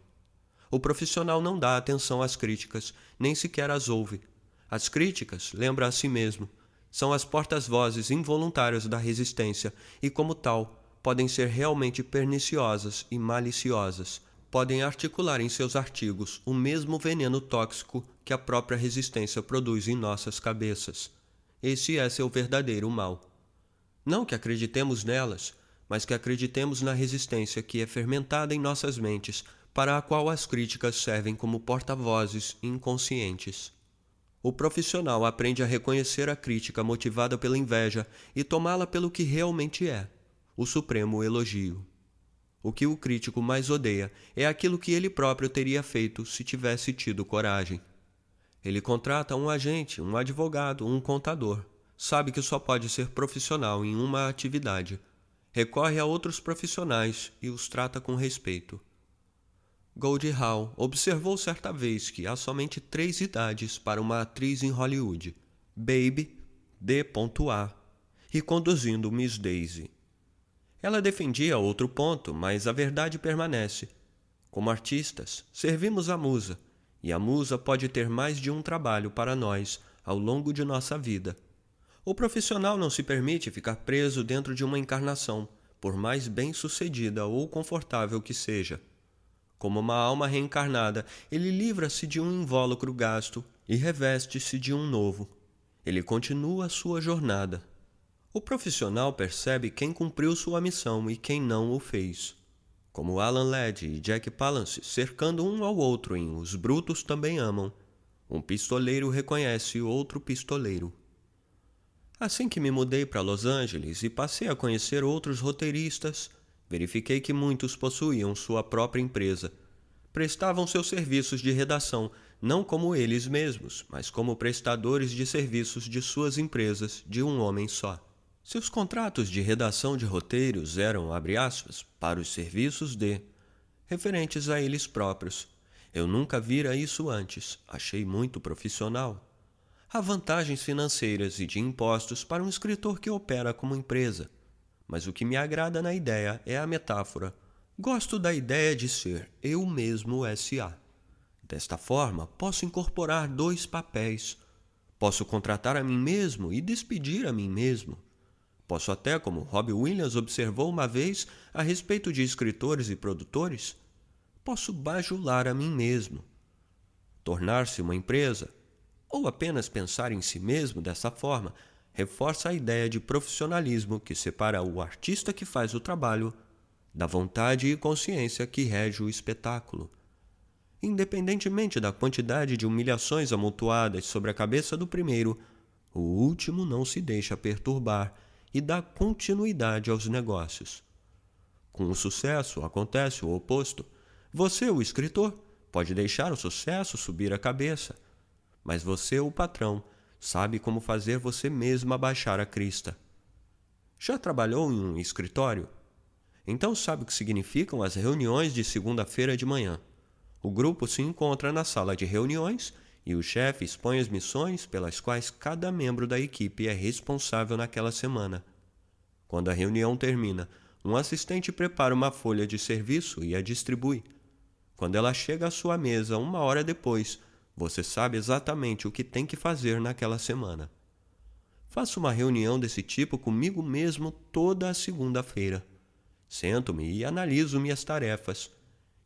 O profissional não dá atenção às críticas, nem sequer as ouve. As críticas, lembra a si mesmo, são as portas-vozes involuntárias da resistência e, como tal, podem ser realmente perniciosas e maliciosas. Podem articular em seus artigos o mesmo veneno tóxico que a própria resistência produz em nossas cabeças. Esse é seu verdadeiro mal. Não que acreditemos nelas, mas que acreditemos na resistência que é fermentada em nossas mentes, para a qual as críticas servem como porta-vozes inconscientes. O profissional aprende a reconhecer a crítica motivada pela inveja e tomá-la pelo que realmente é o supremo elogio. O que o crítico mais odeia é aquilo que ele próprio teria feito se tivesse tido coragem. Ele contrata um agente, um advogado, um contador. Sabe que só pode ser profissional em uma atividade. Recorre a outros profissionais e os trata com respeito. Goldie Hawn observou certa vez que há somente três idades para uma atriz em Hollywood: Baby, D.A. e conduzindo Miss Daisy. Ela defendia outro ponto, mas a verdade permanece. Como artistas, servimos a musa, e a musa pode ter mais de um trabalho para nós ao longo de nossa vida. O profissional não se permite ficar preso dentro de uma encarnação, por mais bem-sucedida ou confortável que seja. Como uma alma reencarnada, ele livra-se de um invólucro gasto e reveste-se de um novo. Ele continua sua jornada. O profissional percebe quem cumpriu sua missão e quem não o fez. Como Alan Ladd e Jack Palance cercando um ao outro em Os Brutos Também Amam, um pistoleiro reconhece outro pistoleiro. Assim que me mudei para Los Angeles e passei a conhecer outros roteiristas, Verifiquei que muitos possuíam sua própria empresa. Prestavam seus serviços de redação, não como eles mesmos, mas como prestadores de serviços de suas empresas de um homem só. Seus contratos de redação de roteiros eram, abre aspas, para os serviços de, referentes a eles próprios. Eu nunca vira isso antes, achei muito profissional. Há vantagens financeiras e de impostos para um escritor que opera como empresa mas o que me agrada na ideia é a metáfora. Gosto da ideia de ser eu mesmo SA. Desta forma, posso incorporar dois papéis. Posso contratar a mim mesmo e despedir a mim mesmo. Posso até, como Robbie Williams observou uma vez a respeito de escritores e produtores, posso bajular a mim mesmo. Tornar-se uma empresa, ou apenas pensar em si mesmo dessa forma, reforça a ideia de profissionalismo que separa o artista que faz o trabalho da vontade e consciência que rege o espetáculo. Independentemente da quantidade de humilhações amontoadas sobre a cabeça do primeiro, o último não se deixa perturbar e dá continuidade aos negócios. Com o sucesso acontece o oposto. Você, o escritor, pode deixar o sucesso subir a cabeça, mas você, o patrão, sabe como fazer você mesmo abaixar a crista. Já trabalhou em um escritório? Então sabe o que significam as reuniões de segunda-feira de manhã? O grupo se encontra na sala de reuniões e o chefe expõe as missões pelas quais cada membro da equipe é responsável naquela semana. Quando a reunião termina, um assistente prepara uma folha de serviço e a distribui. Quando ela chega à sua mesa uma hora depois, você sabe exatamente o que tem que fazer naquela semana. Faço uma reunião desse tipo comigo mesmo toda a segunda-feira. Sento-me e analiso minhas tarefas.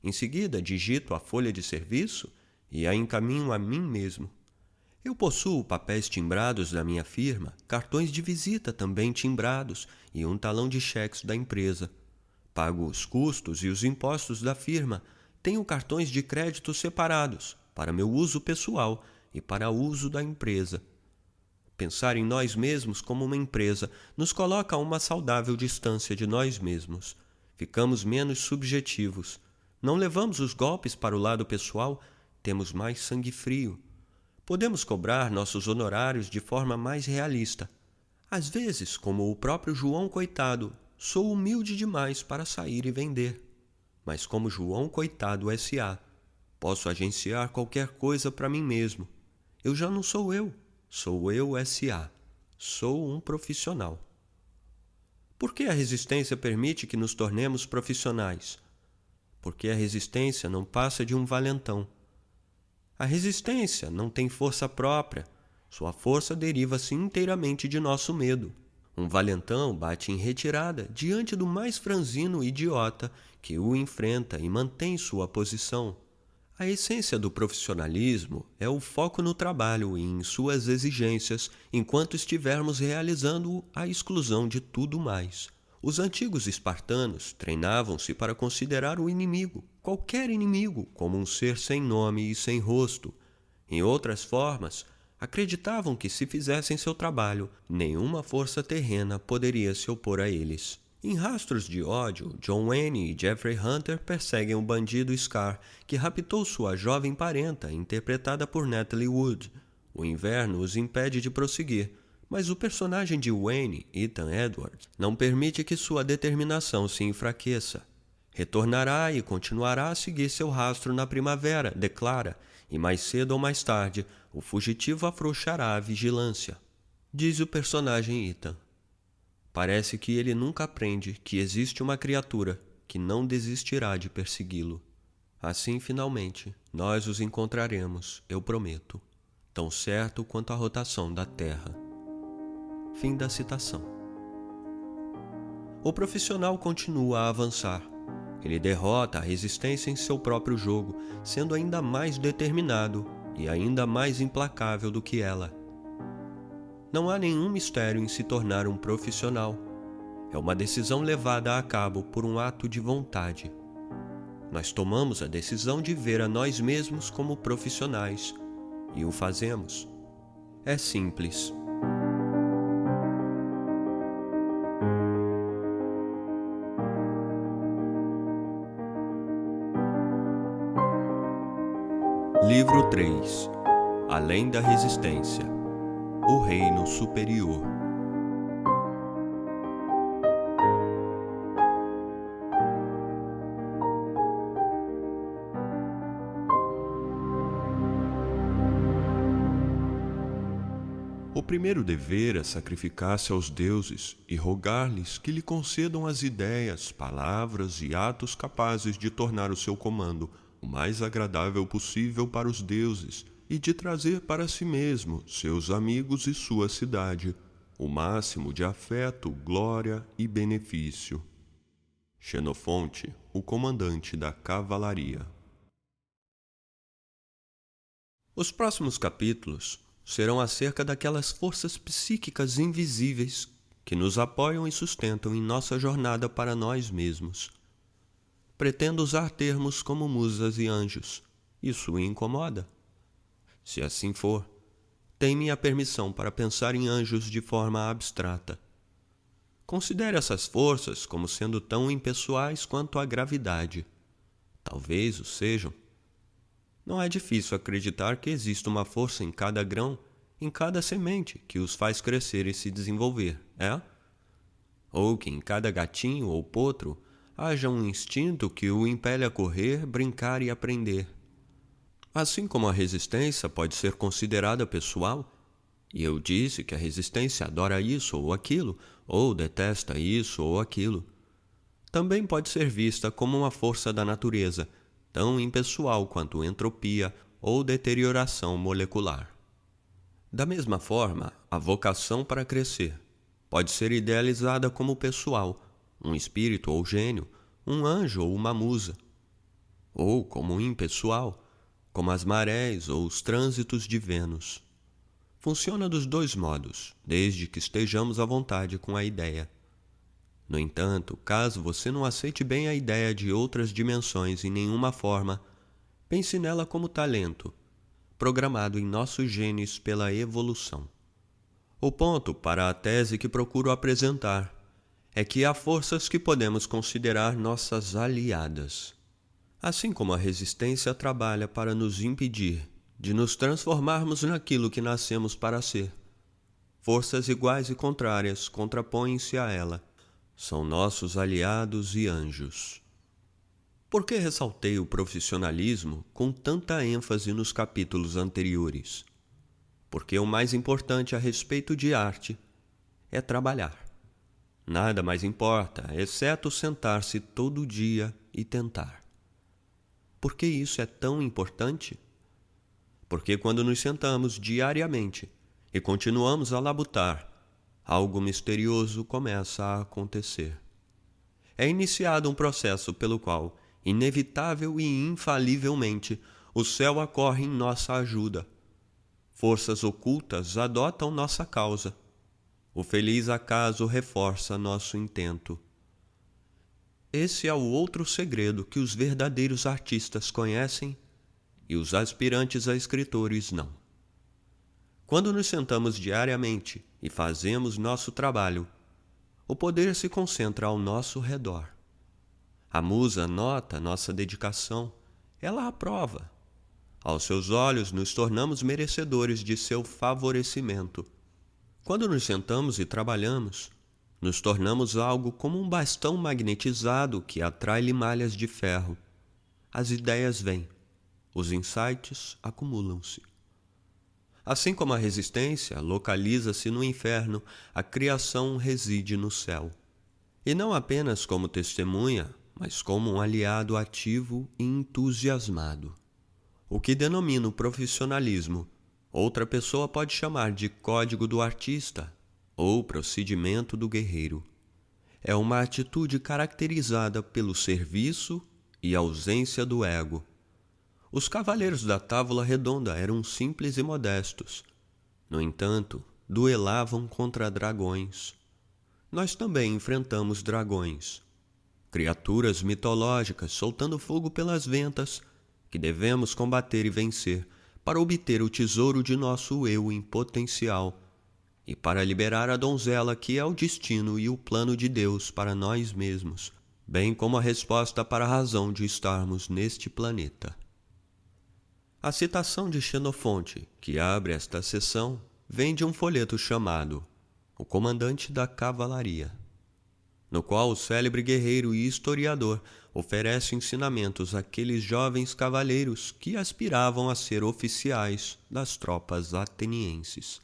Em seguida, digito a folha de serviço e a encaminho a mim mesmo. Eu possuo papéis timbrados da minha firma, cartões de visita também timbrados e um talão de cheques da empresa. Pago os custos e os impostos da firma. Tenho cartões de crédito separados para meu uso pessoal e para uso da empresa. Pensar em nós mesmos como uma empresa nos coloca a uma saudável distância de nós mesmos. Ficamos menos subjetivos. Não levamos os golpes para o lado pessoal, temos mais sangue frio. Podemos cobrar nossos honorários de forma mais realista. Às vezes, como o próprio João Coitado, sou humilde demais para sair e vender. Mas como João Coitado S.A., posso agenciar qualquer coisa para mim mesmo. Eu já não sou eu, sou eu S.A. Sou um profissional. Por que a resistência permite que nos tornemos profissionais? Porque a resistência não passa de um valentão. A resistência não tem força própria. Sua força deriva-se inteiramente de nosso medo. Um valentão bate em retirada diante do mais franzino idiota que o enfrenta e mantém sua posição. A essência do profissionalismo é o foco no trabalho e em suas exigências enquanto estivermos realizando a exclusão de tudo mais. Os antigos espartanos treinavam-se para considerar o inimigo, qualquer inimigo, como um ser sem nome e sem rosto. Em outras formas, acreditavam que se fizessem seu trabalho, nenhuma força terrena poderia se opor a eles. Em Rastros de Ódio, John Wayne e Jeffrey Hunter perseguem o bandido Scar, que raptou sua jovem parenta, interpretada por Natalie Wood. O inverno os impede de prosseguir, mas o personagem de Wayne, Ethan Edwards, não permite que sua determinação se enfraqueça. Retornará e continuará a seguir seu rastro na primavera, declara, e mais cedo ou mais tarde o fugitivo afrouxará a vigilância. Diz o personagem Ethan. Parece que ele nunca aprende que existe uma criatura que não desistirá de persegui-lo. Assim, finalmente, nós os encontraremos, eu prometo, tão certo quanto a rotação da Terra. Fim da citação. O profissional continua a avançar. Ele derrota a resistência em seu próprio jogo, sendo ainda mais determinado e ainda mais implacável do que ela. Não há nenhum mistério em se tornar um profissional. É uma decisão levada a cabo por um ato de vontade. Nós tomamos a decisão de ver a nós mesmos como profissionais e o fazemos. É simples. Livro 3 Além da Resistência O Reino Superior. O primeiro dever é sacrificar-se aos deuses e rogar-lhes que lhe concedam as ideias, palavras e atos capazes de tornar o seu comando o mais agradável possível para os deuses e de trazer para si mesmo, seus amigos e sua cidade o máximo de afeto, glória e benefício. Xenofonte, o comandante da cavalaria. Os próximos capítulos serão acerca daquelas forças psíquicas invisíveis que nos apoiam e sustentam em nossa jornada para nós mesmos pretendo usar termos como musas e anjos. Isso o incomoda? Se assim for, tem minha permissão para pensar em anjos de forma abstrata. Considere essas forças como sendo tão impessoais quanto a gravidade. Talvez o sejam. Não é difícil acreditar que existe uma força em cada grão, em cada semente, que os faz crescer e se desenvolver, é? Ou que em cada gatinho ou potro haja um instinto que o impele a correr, brincar e aprender. Assim como a resistência pode ser considerada pessoal, e eu disse que a resistência adora isso ou aquilo, ou detesta isso ou aquilo, também pode ser vista como uma força da natureza, tão impessoal quanto entropia ou deterioração molecular. Da mesma forma, a vocação para crescer pode ser idealizada como pessoal, um espírito ou gênio, um anjo ou uma musa, ou como impessoal, como as marés ou os trânsitos de Vênus. Funciona dos dois modos, desde que estejamos à vontade com a ideia. No entanto, caso você não aceite bem a ideia de outras dimensões em nenhuma forma, pense nela como talento, programado em nossos genes pela evolução. O ponto para a tese que procuro apresentar é que há forças que podemos considerar nossas aliadas. Assim como a resistência trabalha para nos impedir de nos transformarmos naquilo que nascemos para ser, forças iguais e contrárias contrapõem-se a ela. São nossos aliados e anjos. Por que ressaltei o profissionalismo com tanta ênfase nos capítulos anteriores? Porque o mais importante a respeito de arte é trabalhar. Nada mais importa, exceto sentar-se todo dia e tentar. Por que isso é tão importante? Porque quando nos sentamos diariamente e continuamos a labutar, algo misterioso começa a acontecer. É iniciado um processo pelo qual inevitável e infalivelmente, o céu acorre em nossa ajuda. Forças ocultas adotam nossa causa. O feliz acaso reforça nosso intento. Esse é o outro segredo que os verdadeiros artistas conhecem e os aspirantes a escritores não. Quando nos sentamos diariamente e fazemos nosso trabalho, o poder se concentra ao nosso redor. A musa nota nossa dedicação, ela aprova. Aos seus olhos nos tornamos merecedores de seu favorecimento. Quando nos sentamos e trabalhamos, nos tornamos algo como um bastão magnetizado que atrai limalhas de ferro. As ideias vêm, os insights acumulam-se. Assim como a resistência localiza-se no inferno, a criação reside no céu. E não apenas como testemunha, mas como um aliado ativo e entusiasmado. O que denomino profissionalismo, outra pessoa pode chamar de código do artista ou procedimento do guerreiro. É uma atitude caracterizada pelo serviço e ausência do ego. Os cavaleiros da Távola Redonda eram simples e modestos. No entanto, duelavam contra dragões. Nós também enfrentamos dragões criaturas mitológicas soltando fogo pelas ventas, que devemos combater e vencer para obter o tesouro de nosso eu em potencial e para liberar a donzela que é o destino e o plano de Deus para nós mesmos, bem como a resposta para a razão de estarmos neste planeta. A citação de Xenofonte, que abre esta sessão, vem de um folheto chamado O Comandante da Cavalaria no qual o célebre guerreiro e historiador oferece ensinamentos àqueles jovens cavaleiros que aspiravam a ser oficiais das tropas atenienses.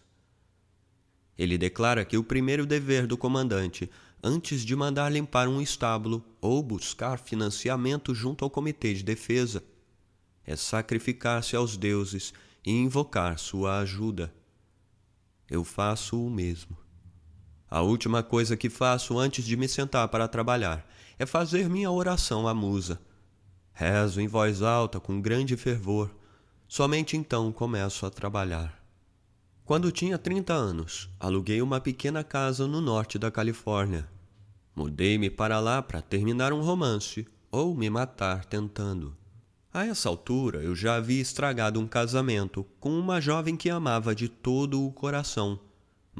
Ele declara que o primeiro dever do comandante, antes de mandar limpar um estábulo ou buscar financiamento junto ao comitê de defesa, é sacrificar-se aos deuses e invocar sua ajuda. Eu faço o mesmo. A última coisa que faço antes de me sentar para trabalhar é fazer minha oração à musa. Rezo em voz alta com grande fervor. Somente então começo a trabalhar. Quando tinha 30 anos, aluguei uma pequena casa no norte da Califórnia. Mudei-me para lá para terminar um romance ou me matar tentando. A essa altura eu já havia estragado um casamento com uma jovem que amava de todo o coração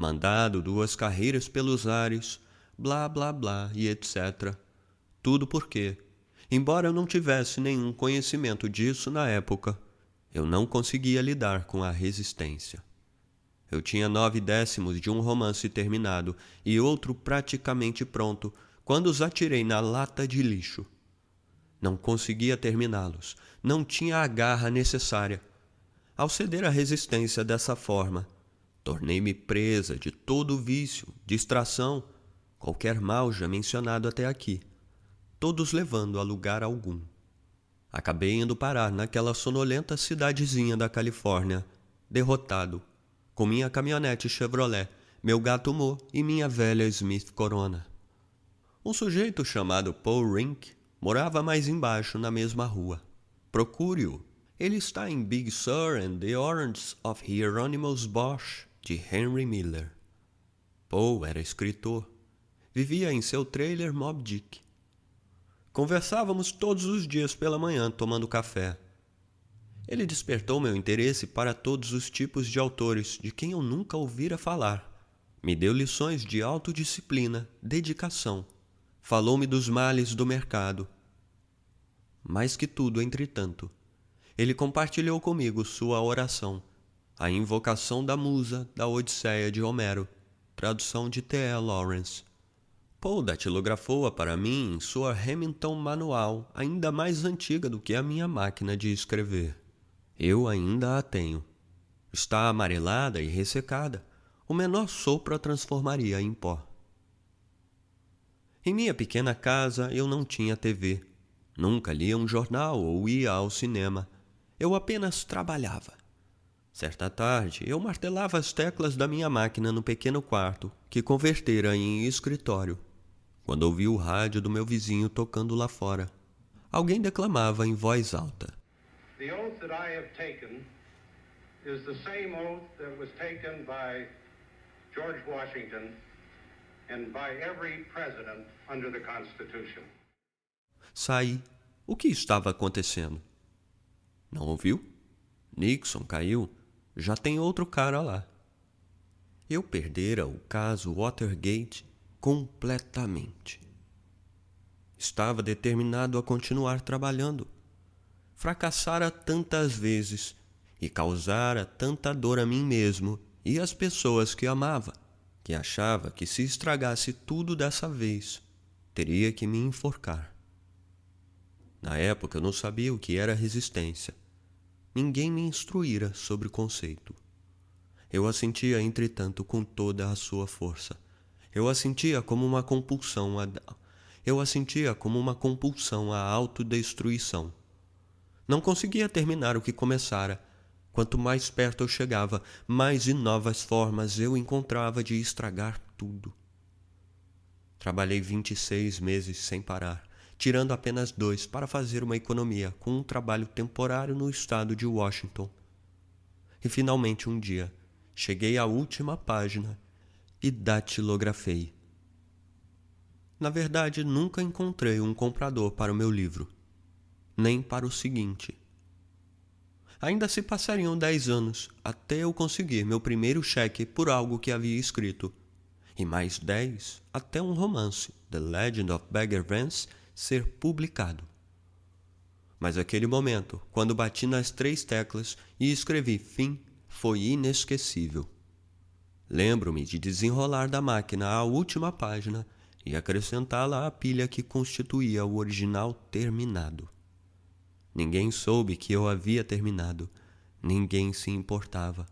mandado duas carreiras pelos ares, blá blá blá e etc. Tudo porque, embora eu não tivesse nenhum conhecimento disso na época, eu não conseguia lidar com a resistência. Eu tinha nove décimos de um romance terminado e outro praticamente pronto, quando os atirei na lata de lixo. Não conseguia terminá-los, não tinha a garra necessária. Ao ceder à resistência dessa forma, tornei-me presa de todo vício, distração, qualquer mal já mencionado até aqui, todos levando a lugar algum. Acabei indo parar naquela sonolenta cidadezinha da Califórnia, derrotado, com minha caminhonete Chevrolet, meu gato Mo e minha velha Smith Corona. Um sujeito chamado Paul Rink morava mais embaixo na mesma rua. Procure-o. Ele está em Big Sur and the Orange of Hieronymus Bosch, de Henry Miller. Paul era escritor. Vivia em seu trailer Mob Dick. Conversávamos todos os dias pela manhã tomando café. Ele despertou meu interesse para todos os tipos de autores de quem eu nunca ouvira falar. Me deu lições de autodisciplina, dedicação. Falou-me dos males do mercado. Mais que tudo, entretanto, ele compartilhou comigo sua oração, a invocação da musa da Odisseia de Homero, tradução de T.L. Lawrence. Paul datilografou-a para mim em sua Remington manual, ainda mais antiga do que a minha máquina de escrever. Eu ainda a tenho. Está amarelada e ressecada. O menor sopro a transformaria em pó. Em minha pequena casa eu não tinha TV. Nunca lia um jornal ou ia ao cinema. Eu apenas trabalhava. Certa tarde, eu martelava as teclas da minha máquina no pequeno quarto, que convertera em escritório quando ouvi o rádio do meu vizinho tocando lá fora. Alguém declamava em voz alta. The oath that I have taken is the same oath that was taken by George Washington and by every president under the Constitution. Saí. O que estava acontecendo? Não ouviu? Nixon caiu. Já tem outro cara lá. Eu perdera o caso Watergate completamente. Estava determinado a continuar trabalhando. Fracassara tantas vezes e causara tanta dor a mim mesmo e às pessoas que amava, que achava que se estragasse tudo dessa vez, teria que me enforcar. Na época eu não sabia o que era resistência. Ninguém me instruíra sobre o conceito. Eu a sentia, entretanto, com toda a sua força eu a sentia como uma compulsão a... Eu a sentia como uma compulsão à autodestruição. Não conseguia terminar o que começara. Quanto mais perto eu chegava, mais e novas formas eu encontrava de estragar tudo. Trabalhei vinte e seis meses sem parar, tirando apenas dois para fazer uma economia com um trabalho temporário no estado de Washington. E finalmente um dia, cheguei à última página e datilografei. Na verdade, nunca encontrei um comprador para o meu livro, nem para o seguinte. Ainda se passariam dez anos até eu conseguir meu primeiro cheque por algo que havia escrito, e mais dez até um romance, The Legend of Bagger Vance, ser publicado. Mas aquele momento, quando bati nas três teclas e escrevi fim, foi inesquecível. Lembro-me de desenrolar da máquina a última página e acrescentá-la à pilha que constituía o original terminado. Ninguém soube que eu havia terminado, ninguém se importava,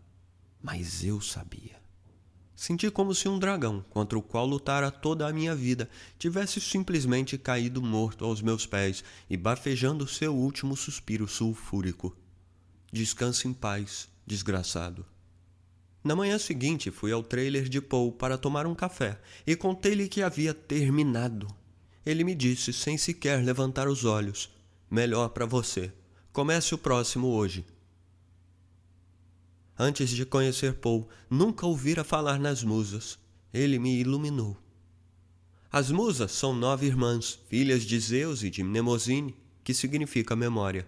mas eu sabia. Senti como se um dragão, contra o qual lutara toda a minha vida, tivesse simplesmente caído morto aos meus pés e bafejando seu último suspiro sulfúrico. Descanse em paz, desgraçado. Na manhã seguinte, fui ao trailer de Paul para tomar um café e contei-lhe que havia terminado. Ele me disse, sem sequer levantar os olhos: Melhor para você. Comece o próximo hoje. Antes de conhecer Paul, nunca ouvira falar nas musas. Ele me iluminou. As musas são nove irmãs, filhas de Zeus e de Mnemosine, que significa memória.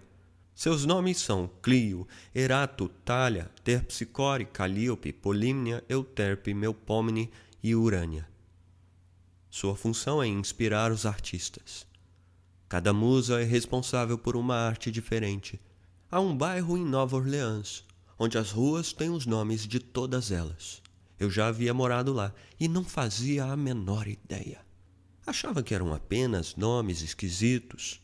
Seus nomes são Clio, Erato, Talha, Terpsicore, Calíope, Polímnia, Euterpe, Melpomene e Urânia. Sua função é inspirar os artistas. Cada musa é responsável por uma arte diferente. Há um bairro em Nova Orleans, onde as ruas têm os nomes de todas elas. Eu já havia morado lá e não fazia a menor ideia. Achava que eram apenas nomes esquisitos.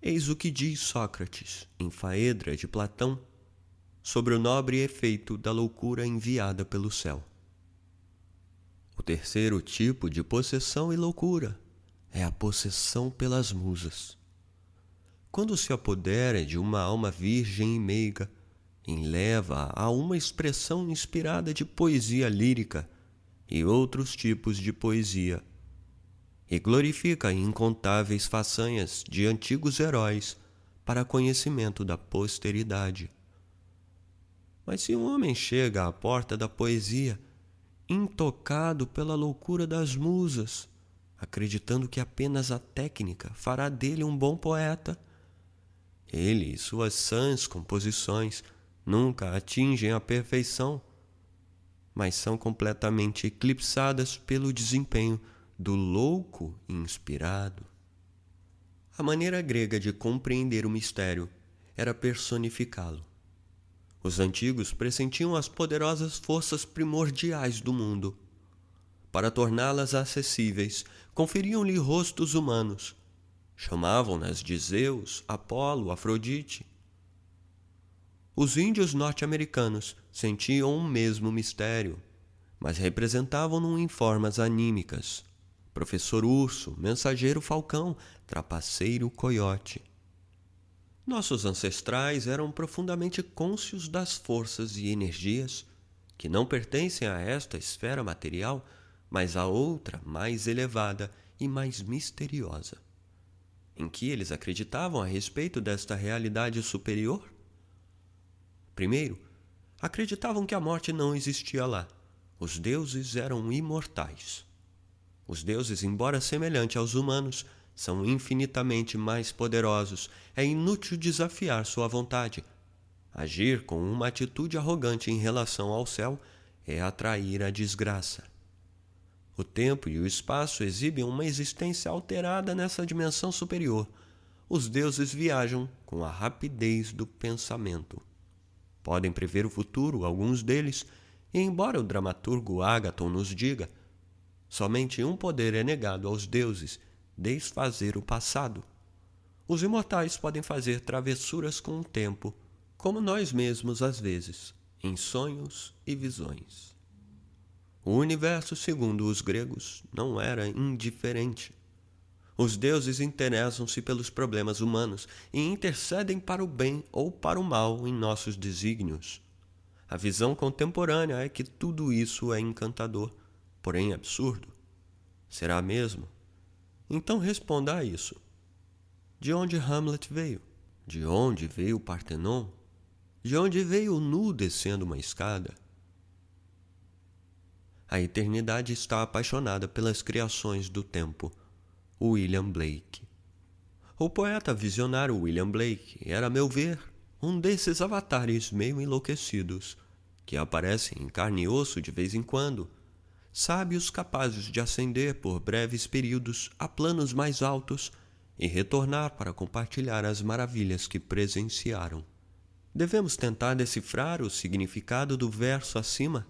Eis o que diz Sócrates, em Faedra de Platão, sobre o nobre efeito da loucura enviada pelo céu. O terceiro tipo de possessão e loucura é a possessão pelas musas. Quando se apodera de uma alma virgem e meiga, enleva a uma expressão inspirada de poesia lírica e outros tipos de poesia e glorifica incontáveis façanhas de antigos heróis para conhecimento da posteridade. Mas se um homem chega à porta da poesia, intocado pela loucura das musas, acreditando que apenas a técnica fará dele um bom poeta, ele e suas sãs composições nunca atingem a perfeição, mas são completamente eclipsadas pelo desempenho do louco inspirado. A maneira grega de compreender o mistério era personificá-lo. Os antigos pressentiam as poderosas forças primordiais do mundo. Para torná-las acessíveis, conferiam-lhe rostos humanos. Chamavam-nas de Zeus, Apolo, Afrodite. Os índios norte-americanos sentiam o mesmo mistério, mas representavam-no em formas anímicas professor urso, mensageiro falcão, trapaceiro coiote. Nossos ancestrais eram profundamente cônscios das forças e energias que não pertencem a esta esfera material, mas a outra mais elevada e mais misteriosa. Em que eles acreditavam a respeito desta realidade superior? Primeiro, acreditavam que a morte não existia lá. Os deuses eram imortais. Os deuses, embora semelhantes aos humanos, são infinitamente mais poderosos. É inútil desafiar sua vontade. Agir com uma atitude arrogante em relação ao céu é atrair a desgraça. O tempo e o espaço exibem uma existência alterada nessa dimensão superior. Os deuses viajam com a rapidez do pensamento. Podem prever o futuro, alguns deles, e embora o dramaturgo Agaton nos diga Somente um poder é negado aos deuses: desfazer o passado. Os imortais podem fazer travessuras com o tempo, como nós mesmos às vezes, em sonhos e visões. O universo, segundo os gregos, não era indiferente. Os deuses interessam-se pelos problemas humanos e intercedem para o bem ou para o mal em nossos desígnios. A visão contemporânea é que tudo isso é encantador porém absurdo? Será mesmo? Então responda a isso. De onde Hamlet veio? De onde veio o Partenon? De onde veio o nu descendo uma escada? A eternidade está apaixonada pelas criações do tempo. William Blake. O poeta visionário William Blake era, a meu ver, um desses avatares meio enlouquecidos que aparecem em carne e osso de vez em quando sábios capazes de ascender por breves períodos a planos mais altos e retornar para compartilhar as maravilhas que presenciaram. Devemos tentar decifrar o significado do verso acima?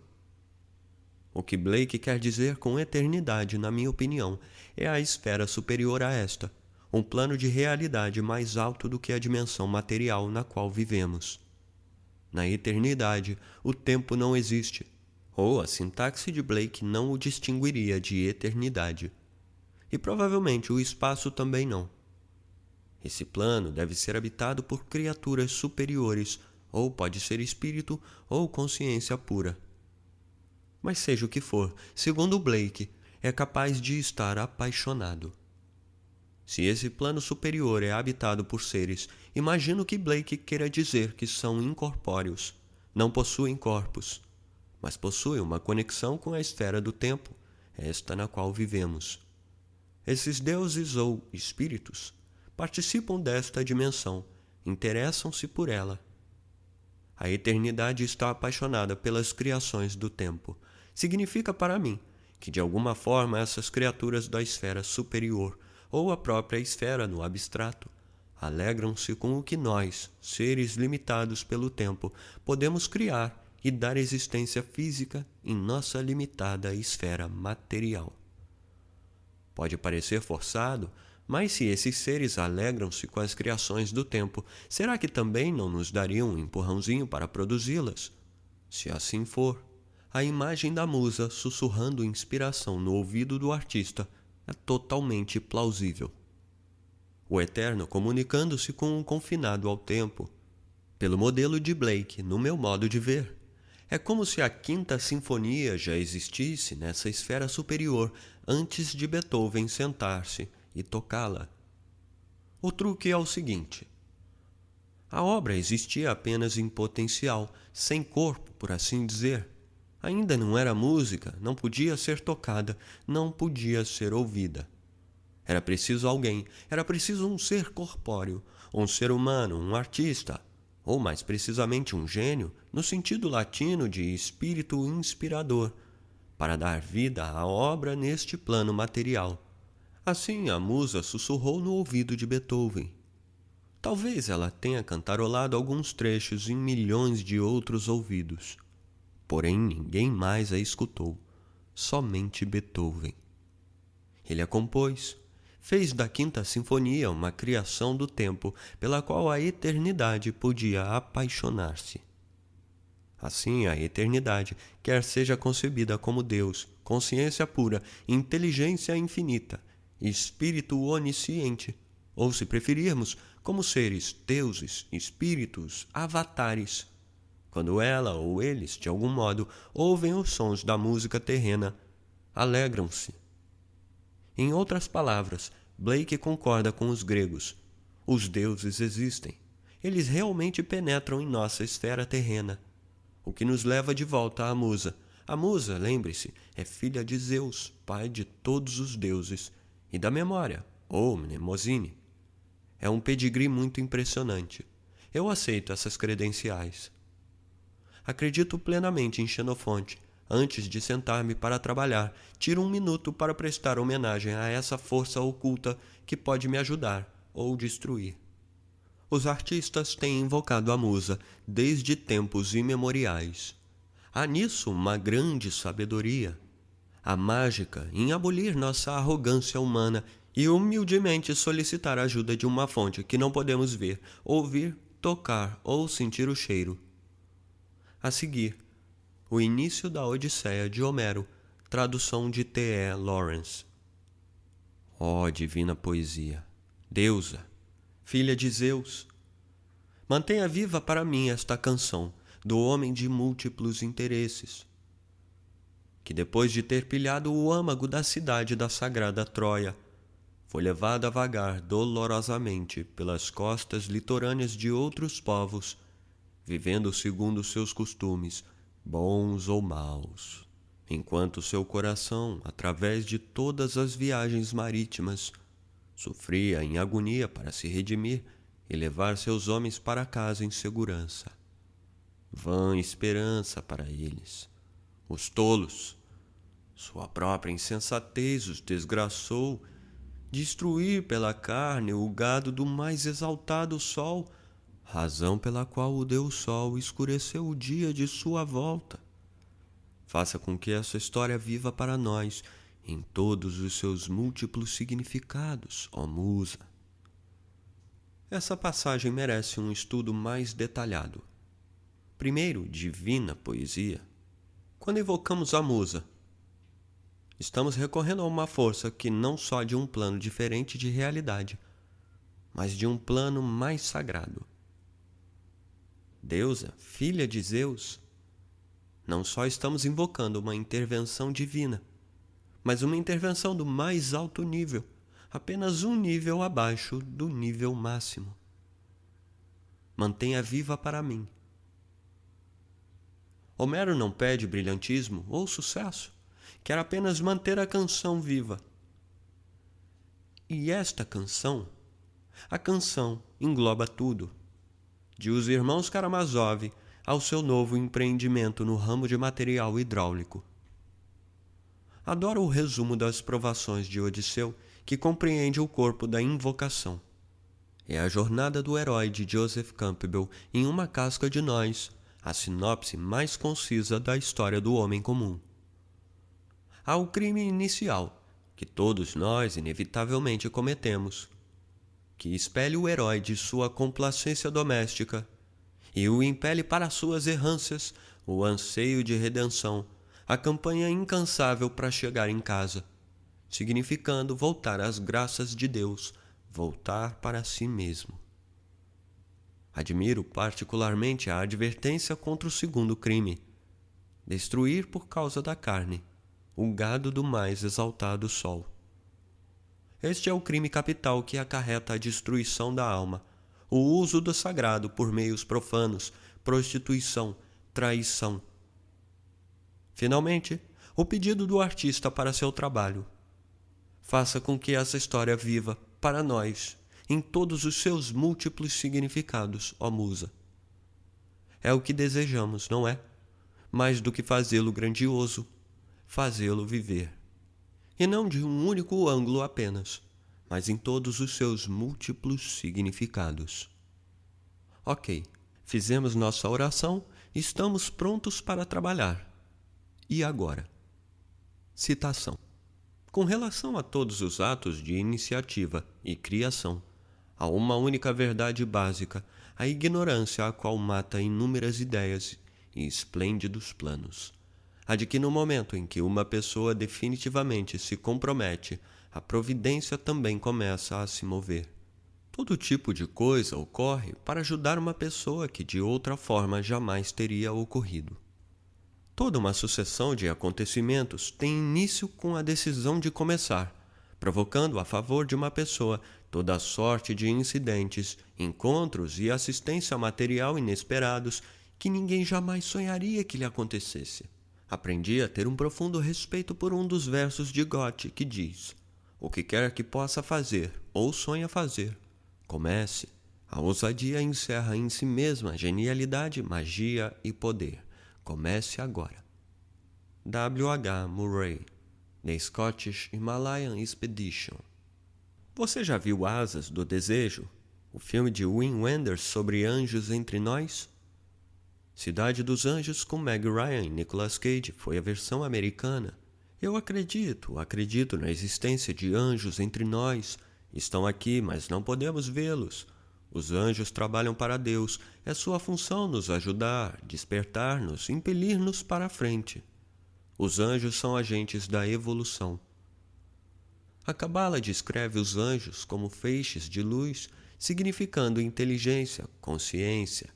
O que Blake quer dizer com eternidade, na minha opinião, é a esfera superior a esta, um plano de realidade mais alto do que a dimensão material na qual vivemos. Na eternidade, o tempo não existe, ou a sintaxe de Blake não o distinguiria de eternidade. E provavelmente o espaço também não. Esse plano deve ser habitado por criaturas superiores, ou pode ser espírito ou consciência pura. Mas seja o que for, segundo Blake, é capaz de estar apaixonado. Se esse plano superior é habitado por seres, imagino que Blake queira dizer que são incorpóreos, não possuem corpos mas possui uma conexão com a esfera do tempo, esta na qual vivemos. Esses deuses ou espíritos participam desta dimensão, interessam-se por ela. A eternidade está apaixonada pelas criações do tempo. Significa para mim que, de alguma forma, essas criaturas da esfera superior ou a própria esfera no abstrato alegram-se com o que nós, seres limitados pelo tempo, podemos criar e dar existência física em nossa limitada esfera material. Pode parecer forçado, mas se esses seres alegram-se com as criações do tempo, será que também não nos dariam um empurrãozinho para produzi-las? Se assim for, a imagem da musa sussurrando inspiração no ouvido do artista é totalmente plausível. O Eterno comunicando-se com o confinado ao tempo, pelo modelo de Blake, no meu modo de ver. É como se a Quinta Sinfonia já existisse nessa esfera superior antes de Beethoven sentar-se e tocá-la. O truque é o seguinte: a obra existia apenas em potencial, sem corpo, por assim dizer. Ainda não era música, não podia ser tocada, não podia ser ouvida. Era preciso alguém, era preciso um ser corpóreo, um ser humano, um artista, ou mais precisamente um gênio, no sentido latino de espírito inspirador, para dar vida à obra neste plano material. Assim a musa sussurrou no ouvido de Beethoven. Talvez ela tenha cantarolado alguns trechos em milhões de outros ouvidos. Porém, ninguém mais a escutou, somente Beethoven. Ele a compôs, fez da Quinta Sinfonia uma criação do tempo pela qual a eternidade podia apaixonar-se. Assim, a eternidade, quer seja concebida como Deus, consciência pura, inteligência infinita, espírito onisciente, ou, se preferirmos, como seres, deuses, espíritos, avatares. Quando ela ou eles, de algum modo, ouvem os sons da música terrena, alegram-se em outras palavras, Blake concorda com os gregos. Os deuses existem. Eles realmente penetram em nossa esfera terrena. O que nos leva de volta à musa. A musa, lembre-se, é filha de Zeus, pai de todos os deuses, e da memória, ou Mnemosine. É um pedigree muito impressionante. Eu aceito essas credenciais. Acredito plenamente em Xenofonte Antes de sentar-me para trabalhar, tiro um minuto para prestar homenagem a essa força oculta que pode me ajudar ou destruir. Os artistas têm invocado a musa desde tempos imemoriais. Há nisso uma grande sabedoria. A mágica em abolir nossa arrogância humana e humildemente solicitar a ajuda de uma fonte que não podemos ver, ouvir, tocar ou sentir o cheiro. A seguir, o Início da Odisseia de Homero, tradução de T. E. Lawrence. Ó oh, divina poesia, deusa, filha de Zeus, mantenha viva para mim esta canção do homem de múltiplos interesses, que depois de ter pilhado o âmago da cidade da sagrada Troia, foi levado a vagar dolorosamente pelas costas litorâneas de outros povos, vivendo segundo seus costumes bons ou maus, enquanto seu coração, através de todas as viagens marítimas, sofria em agonia para se redimir e levar seus homens para casa em segurança. Vã esperança para eles. Os tolos, sua própria insensatez os desgraçou, destruir pela carne o gado do mais exaltado sol razão pela qual o Deus Sol escureceu o dia de sua volta. Faça com que essa história viva para nós em todos os seus múltiplos significados, ó Musa. Essa passagem merece um estudo mais detalhado. Primeiro, divina poesia. Quando evocamos a musa, estamos recorrendo a uma força que não só de um plano diferente de realidade, mas de um plano mais sagrado deusa, filha de Zeus, não só estamos invocando uma intervenção divina, mas uma intervenção do mais alto nível, apenas um nível abaixo do nível máximo. Mantenha viva para mim. Homero não pede brilhantismo ou sucesso, quer apenas manter a canção viva. E esta canção, a canção engloba tudo de os irmãos Karamazov ao seu novo empreendimento no ramo de material hidráulico. Adoro o resumo das provações de Odisseu, que compreende o corpo da invocação. É a jornada do herói de Joseph Campbell em uma casca de nós, a sinopse mais concisa da história do homem comum. Há o crime inicial, que todos nós inevitavelmente cometemos, que expele o herói de sua complacência doméstica e o impele para suas errâncias o anseio de redenção, a campanha incansável para chegar em casa, significando voltar às graças de Deus, voltar para si mesmo. Admiro particularmente a advertência contra o segundo crime: destruir por causa da carne o gado do mais exaltado sol. Este é o crime capital que acarreta a destruição da alma, o uso do sagrado por meios profanos, prostituição, traição. Finalmente, o pedido do artista para seu trabalho. Faça com que essa história viva para nós em todos os seus múltiplos significados, ó Musa. É o que desejamos, não é? Mais do que fazê-lo grandioso, fazê-lo viver. E não de um único ângulo apenas, mas em todos os seus múltiplos significados. Ok, fizemos nossa oração, estamos prontos para trabalhar. E agora? Citação. Com relação a todos os atos de iniciativa e criação, há uma única verdade básica, a ignorância a qual mata inúmeras ideias e esplêndidos planos a de que no momento em que uma pessoa definitivamente se compromete, a providência também começa a se mover. Todo tipo de coisa ocorre para ajudar uma pessoa que de outra forma jamais teria ocorrido. Toda uma sucessão de acontecimentos tem início com a decisão de começar, provocando a favor de uma pessoa toda sorte de incidentes, encontros e assistência material inesperados que ninguém jamais sonharia que lhe acontecesse. Aprendi a ter um profundo respeito por um dos versos de Goethe que diz: O que quer que possa fazer ou sonha fazer, comece. A ousadia encerra em si mesma genialidade, magia e poder. Comece agora. W. H. Murray, The Scottish Himalayan Expedition. Você já viu Asas do Desejo? O filme de Wim Wenders sobre anjos entre nós? Cidade dos Anjos com Meg Ryan e Nicolas Cage foi a versão americana. Eu acredito, acredito na existência de anjos entre nós. Estão aqui, mas não podemos vê-los. Os anjos trabalham para Deus. É sua função nos ajudar, despertar-nos, impelir-nos para a frente. Os anjos são agentes da evolução. A Cabala descreve os anjos como feixes de luz, significando inteligência, consciência,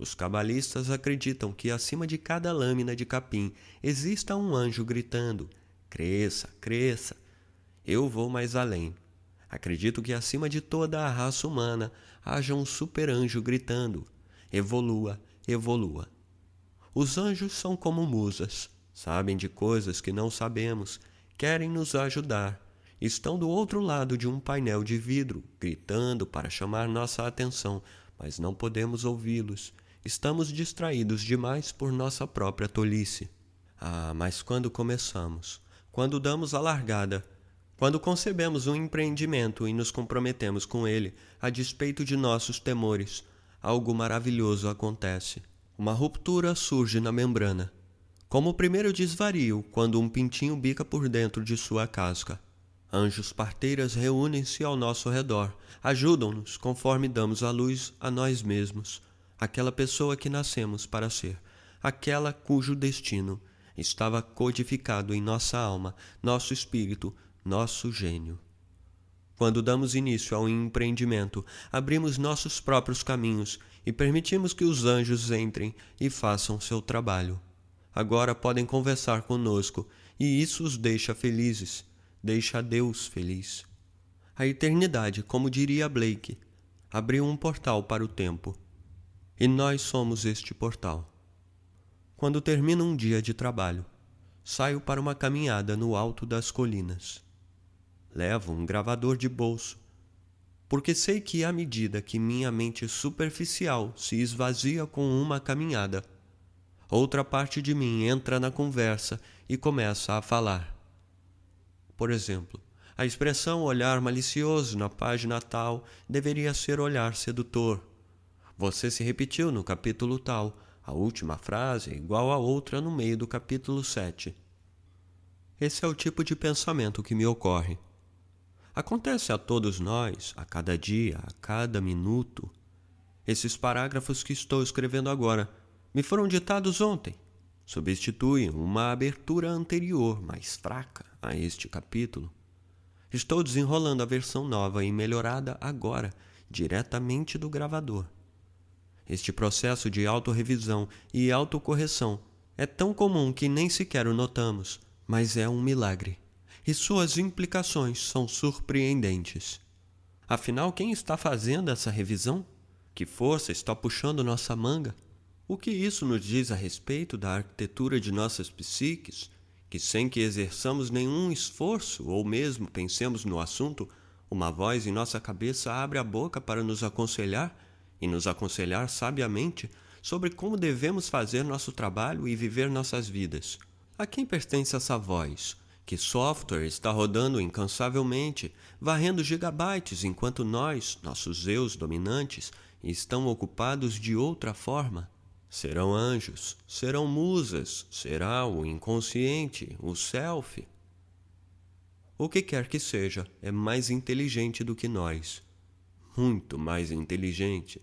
os cabalistas acreditam que acima de cada lâmina de capim exista um anjo gritando: Cresça, cresça. Eu vou mais além. Acredito que acima de toda a raça humana haja um super-anjo gritando: Evolua, evolua. Os anjos são como musas, sabem de coisas que não sabemos, querem nos ajudar. Estão do outro lado de um painel de vidro, gritando para chamar nossa atenção, mas não podemos ouvi-los. Estamos distraídos demais por nossa própria tolice. Ah, mas quando começamos, quando damos a largada, quando concebemos um empreendimento e nos comprometemos com ele, a despeito de nossos temores, algo maravilhoso acontece. Uma ruptura surge na membrana, como o primeiro desvario quando um pintinho bica por dentro de sua casca. Anjos parteiras reúnem-se ao nosso redor, ajudam-nos conforme damos a luz a nós mesmos aquela pessoa que nascemos para ser, aquela cujo destino estava codificado em nossa alma, nosso espírito, nosso gênio. Quando damos início ao empreendimento, abrimos nossos próprios caminhos e permitimos que os anjos entrem e façam seu trabalho. Agora podem conversar conosco e isso os deixa felizes, deixa Deus feliz. A eternidade, como diria Blake, abriu um portal para o tempo e nós somos este portal. Quando termino um dia de trabalho, saio para uma caminhada no alto das colinas. Levo um gravador de bolso, porque sei que à medida que minha mente superficial se esvazia com uma caminhada, outra parte de mim entra na conversa e começa a falar. Por exemplo, a expressão olhar malicioso na página tal deveria ser olhar sedutor você se repetiu no capítulo tal, a última frase é igual a outra no meio do capítulo 7. Esse é o tipo de pensamento que me ocorre. Acontece a todos nós, a cada dia, a cada minuto. Esses parágrafos que estou escrevendo agora me foram ditados ontem. Substituem uma abertura anterior, mais fraca, a este capítulo. Estou desenrolando a versão nova e melhorada agora, diretamente do gravador. Este processo de autorrevisão e autocorreção é tão comum que nem sequer o notamos, mas é um milagre e suas implicações são surpreendentes. Afinal, quem está fazendo essa revisão? Que força está puxando nossa manga? O que isso nos diz a respeito da arquitetura de nossas psiques, que sem que exerçamos nenhum esforço ou mesmo pensemos no assunto, uma voz em nossa cabeça abre a boca para nos aconselhar e nos aconselhar sabiamente sobre como devemos fazer nosso trabalho e viver nossas vidas. A quem pertence essa voz? Que software está rodando incansavelmente, varrendo gigabytes, enquanto nós, nossos eus dominantes, estão ocupados de outra forma? Serão anjos, serão musas, será o inconsciente, o self. O que quer que seja, é mais inteligente do que nós. Muito mais inteligente.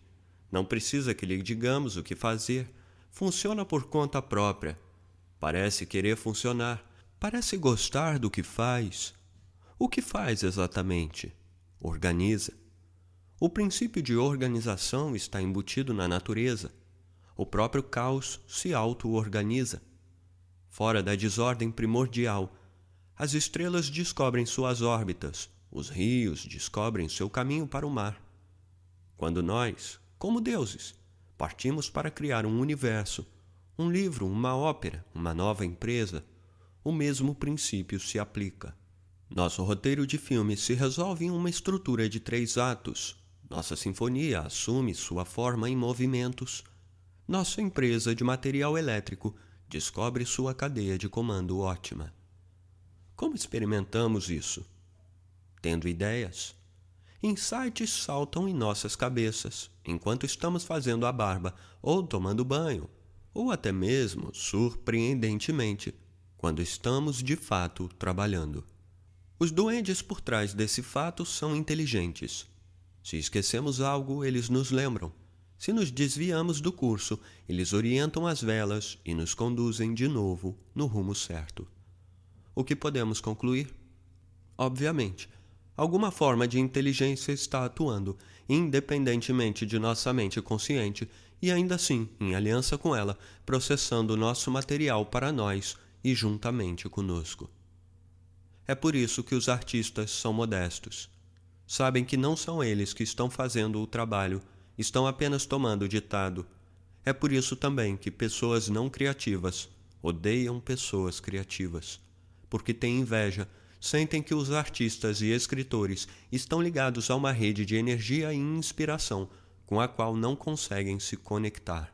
Não precisa que lhe digamos o que fazer. Funciona por conta própria. Parece querer funcionar Parece gostar do que faz. O que faz exatamente? Organiza. O princípio de organização está embutido na natureza. O próprio caos se auto-organiza. Fora da desordem primordial, as estrelas descobrem suas órbitas, os rios descobrem seu caminho para o mar. Quando nós, como deuses, partimos para criar um universo, um livro, uma ópera, uma nova empresa, o mesmo princípio se aplica. Nosso roteiro de filme se resolve em uma estrutura de três atos. Nossa sinfonia assume sua forma em movimentos. Nossa empresa de material elétrico descobre sua cadeia de comando ótima. Como experimentamos isso? Tendo ideias. Insights saltam em nossas cabeças enquanto estamos fazendo a barba ou tomando banho, ou até mesmo, surpreendentemente, quando estamos de fato trabalhando. Os duendes por trás desse fato são inteligentes. Se esquecemos algo, eles nos lembram. Se nos desviamos do curso, eles orientam as velas e nos conduzem de novo no rumo certo. O que podemos concluir? Obviamente, alguma forma de inteligência está atuando, independentemente de nossa mente consciente, e ainda assim, em aliança com ela, processando nosso material para nós e juntamente conosco. É por isso que os artistas são modestos. Sabem que não são eles que estão fazendo o trabalho, estão apenas tomando o ditado. É por isso também que pessoas não criativas odeiam pessoas criativas, porque têm inveja, sentem que os artistas e escritores estão ligados a uma rede de energia e inspiração com a qual não conseguem se conectar.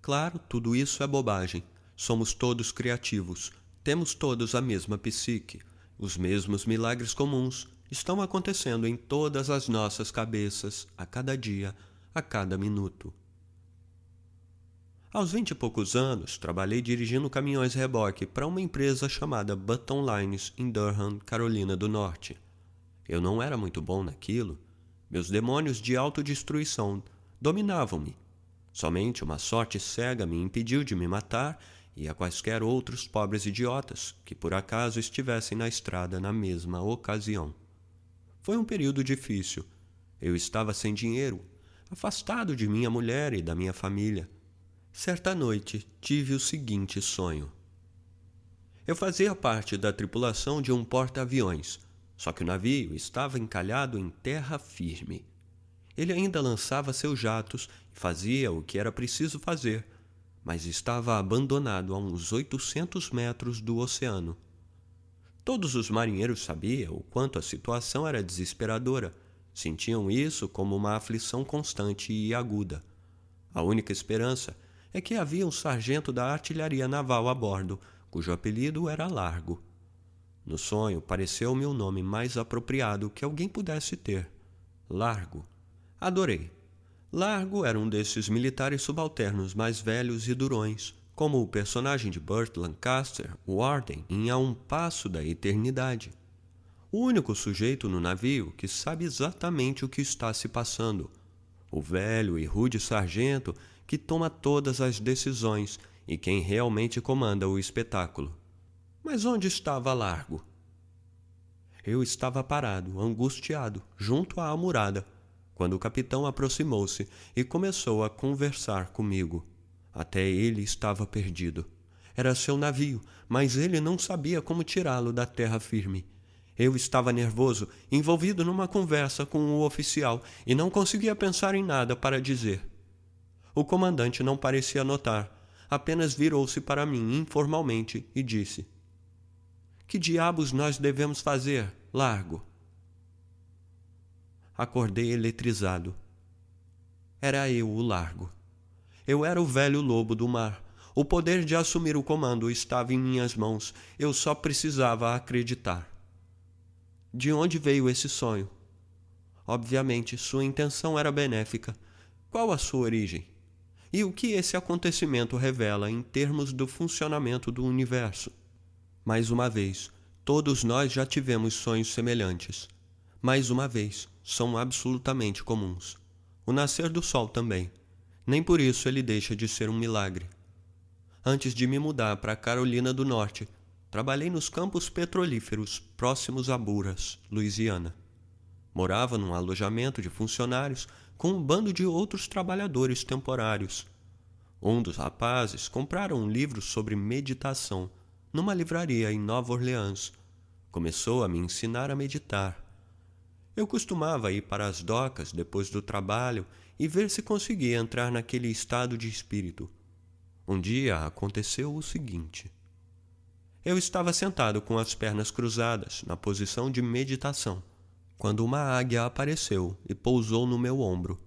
Claro, tudo isso é bobagem Somos todos criativos, temos todos a mesma psique. Os mesmos milagres comuns estão acontecendo em todas as nossas cabeças, a cada dia, a cada minuto. Aos vinte e poucos anos, trabalhei dirigindo caminhões reboque para uma empresa chamada Button Lines em Durham, Carolina do Norte. Eu não era muito bom naquilo. Meus demônios de autodestruição dominavam-me. Somente uma sorte cega me impediu de me matar e a quaisquer outros pobres idiotas que por acaso estivessem na estrada na mesma ocasião. Foi um período difícil. Eu estava sem dinheiro, afastado de minha mulher e da minha família. Certa noite tive o seguinte sonho. Eu fazia parte da tripulação de um porta-aviões, só que o navio estava encalhado em terra firme. Ele ainda lançava seus jatos e fazia o que era preciso fazer mas estava abandonado a uns 800 metros do oceano. Todos os marinheiros sabiam o quanto a situação era desesperadora. Sentiam isso como uma aflição constante e aguda. A única esperança é que havia um sargento da artilharia naval a bordo, cujo apelido era Largo. No sonho, pareceu-me o nome mais apropriado que alguém pudesse ter. Largo. Adorei. Largo era um desses militares subalternos mais velhos e durões, como o personagem de Burt Lancaster, Warden, em A Um Passo da Eternidade. O único sujeito no navio que sabe exatamente o que está se passando. O velho e rude sargento que toma todas as decisões e quem realmente comanda o espetáculo. Mas onde estava Largo? Eu estava parado, angustiado, junto à almurada, quando o capitão aproximou-se e começou a conversar comigo. Até ele estava perdido. Era seu navio, mas ele não sabia como tirá-lo da terra firme. Eu estava nervoso, envolvido numa conversa com o oficial e não conseguia pensar em nada para dizer. O comandante não parecia notar, apenas virou-se para mim informalmente e disse: Que diabos nós devemos fazer, Largo? Acordei eletrizado. Era eu o Largo. Eu era o velho lobo do mar. O poder de assumir o comando estava em minhas mãos. Eu só precisava acreditar. De onde veio esse sonho? Obviamente, sua intenção era benéfica. Qual a sua origem? E o que esse acontecimento revela em termos do funcionamento do universo? Mais uma vez, todos nós já tivemos sonhos semelhantes. Mais uma vez, são absolutamente comuns. O nascer do sol também. Nem por isso ele deixa de ser um milagre. Antes de me mudar para a Carolina do Norte, trabalhei nos campos petrolíferos próximos a Buras, Louisiana. Morava num alojamento de funcionários com um bando de outros trabalhadores temporários. Um dos rapazes comprara um livro sobre meditação numa livraria em Nova Orleans. Começou a me ensinar a meditar. Eu costumava ir para as docas depois do trabalho e ver se conseguia entrar naquele estado de espírito. Um dia aconteceu o seguinte. Eu estava sentado com as pernas cruzadas, na posição de meditação, quando uma águia apareceu e pousou no meu ombro.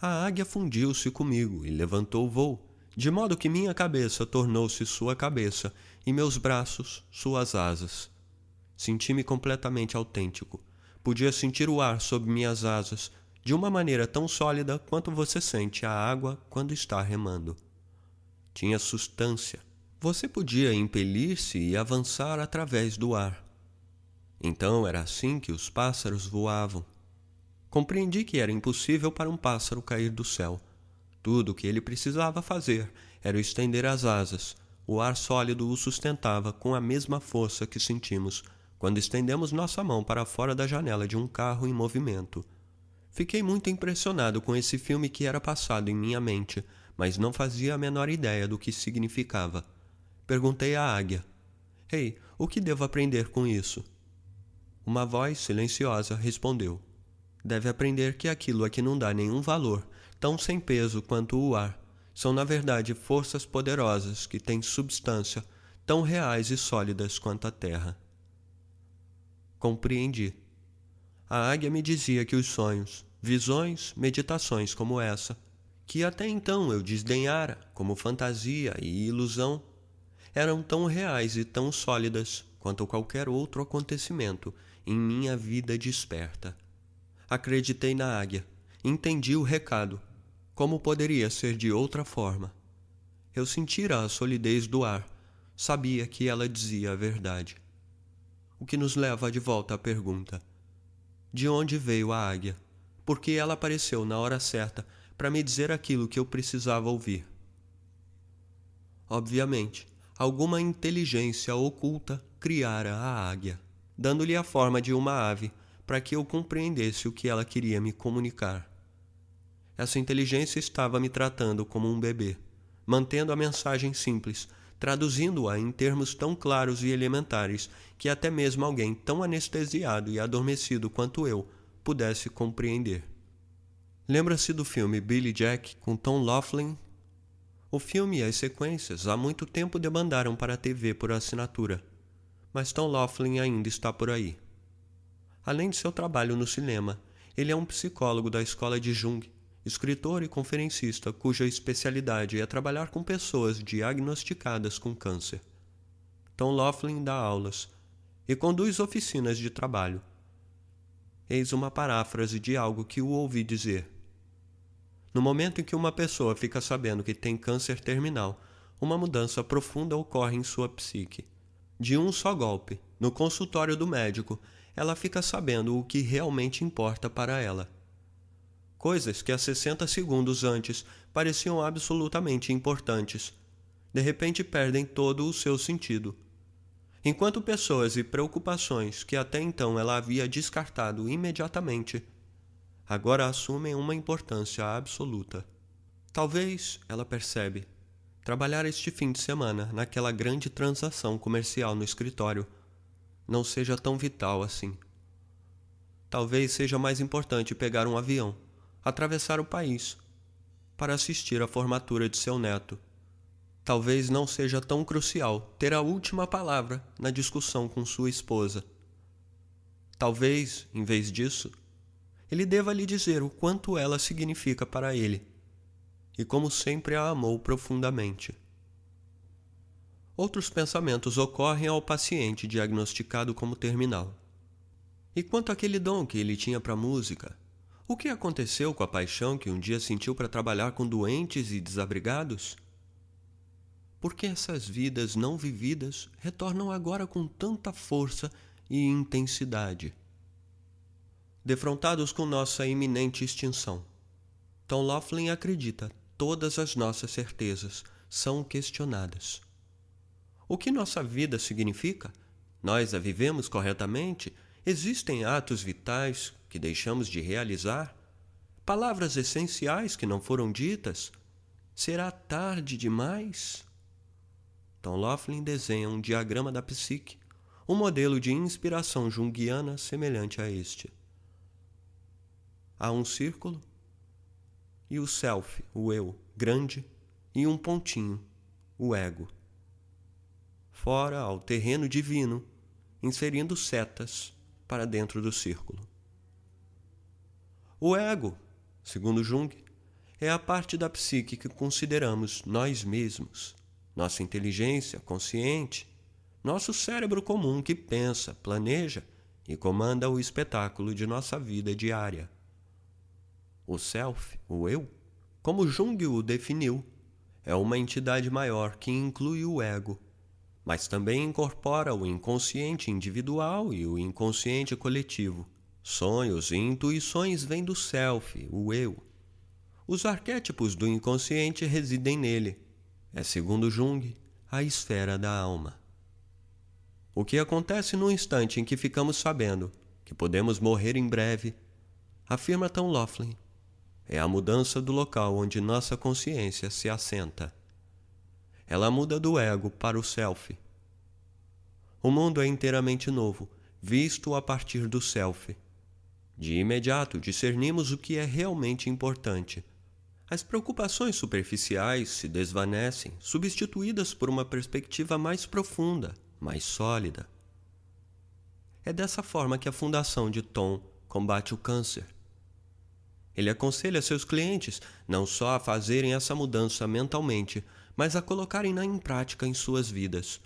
A águia fundiu-se comigo e levantou o voo, de modo que minha cabeça tornou-se sua cabeça e meus braços suas asas. Senti-me completamente autêntico. Podia sentir o ar sob minhas asas de uma maneira tão sólida quanto você sente a água quando está remando. Tinha substância. Você podia impelir-se e avançar através do ar. Então era assim que os pássaros voavam. Compreendi que era impossível para um pássaro cair do céu. Tudo o que ele precisava fazer era estender as asas. O ar sólido o sustentava com a mesma força que sentimos quando estendemos nossa mão para fora da janela de um carro em movimento. Fiquei muito impressionado com esse filme que era passado em minha mente, mas não fazia a menor ideia do que significava. Perguntei à águia: Ei, hey, o que devo aprender com isso? Uma voz silenciosa respondeu: Deve aprender que aquilo a que não dá nenhum valor, tão sem peso quanto o ar, são na verdade forças poderosas que têm substância, tão reais e sólidas quanto a terra. Compreendi. A águia me dizia que os sonhos, visões, meditações como essa, que até então eu desdenhara como fantasia e ilusão, eram tão reais e tão sólidas quanto qualquer outro acontecimento em minha vida desperta. Acreditei na águia, entendi o recado. Como poderia ser de outra forma? Eu sentira a solidez do ar, sabia que ela dizia a verdade. O que nos leva de volta à pergunta: de onde veio a águia, porque ela apareceu na hora certa para me dizer aquilo que eu precisava ouvir. Obviamente, alguma inteligência oculta criara a águia, dando-lhe a forma de uma ave para que eu compreendesse o que ela queria me comunicar. Essa inteligência estava me tratando como um bebê, mantendo a mensagem simples, traduzindo-a em termos tão claros e elementares que até mesmo alguém tão anestesiado e adormecido quanto eu pudesse compreender. Lembra-se do filme Billy Jack com Tom Laughlin? O filme e as sequências há muito tempo demandaram para a TV por assinatura, mas Tom Laughlin ainda está por aí. Além de seu trabalho no cinema, ele é um psicólogo da escola de Jung escritor e conferencista cuja especialidade é trabalhar com pessoas diagnosticadas com câncer. Tom Laughlin dá aulas e conduz oficinas de trabalho. Eis uma paráfrase de algo que o ouvi dizer. No momento em que uma pessoa fica sabendo que tem câncer terminal, uma mudança profunda ocorre em sua psique. De um só golpe, no consultório do médico, ela fica sabendo o que realmente importa para ela. Coisas que há 60 segundos antes pareciam absolutamente importantes, de repente perdem todo o seu sentido. Enquanto pessoas e preocupações que até então ela havia descartado imediatamente, agora assumem uma importância absoluta. Talvez, ela percebe, trabalhar este fim de semana naquela grande transação comercial no escritório não seja tão vital assim. Talvez seja mais importante pegar um avião, atravessar o país, para assistir à formatura de seu neto. Talvez não seja tão crucial ter a última palavra na discussão com sua esposa. Talvez, em vez disso, ele deva lhe dizer o quanto ela significa para ele e como sempre a amou profundamente. Outros pensamentos ocorrem ao paciente diagnosticado como terminal. E quanto àquele dom que ele tinha para a música? O que aconteceu com a paixão que um dia sentiu para trabalhar com doentes e desabrigados? Por que essas vidas não vividas retornam agora com tanta força e intensidade? Defrontados com nossa iminente extinção, Tom Laughlin acredita todas as nossas certezas são questionadas. O que nossa vida significa? Nós a vivemos corretamente? Existem atos vitais que deixamos de realizar? Palavras essenciais que não foram ditas? Será tarde demais? Tom Laughlin desenha um diagrama da psique, um modelo de inspiração junguiana semelhante a este. Há um círculo e o self, o eu, grande, e um pontinho, o ego fora ao terreno divino, inserindo setas para dentro do círculo. O ego, segundo Jung, é a parte da psique que consideramos nós mesmos, nossa inteligência consciente, nosso cérebro comum que pensa, planeja e comanda o espetáculo de nossa vida diária. O self, o eu, como Jung o definiu, é uma entidade maior que inclui o ego mas também incorpora o inconsciente individual e o inconsciente coletivo. Sonhos e intuições vêm do self, o eu. Os arquétipos do inconsciente residem nele. É, segundo Jung, a esfera da alma. O que acontece no instante em que ficamos sabendo que podemos morrer em breve, afirma Tom Laughlin, é a mudança do local onde nossa consciência se assenta. Ela muda do ego para o self. O mundo é inteiramente novo, visto a partir do self. De imediato discernimos o que é realmente importante. As preocupações superficiais se desvanecem, substituídas por uma perspectiva mais profunda, mais sólida. É dessa forma que a Fundação de Tom combate o câncer. Ele aconselha seus clientes não só a fazerem essa mudança mentalmente, mas a colocarem-na em prática em suas vidas.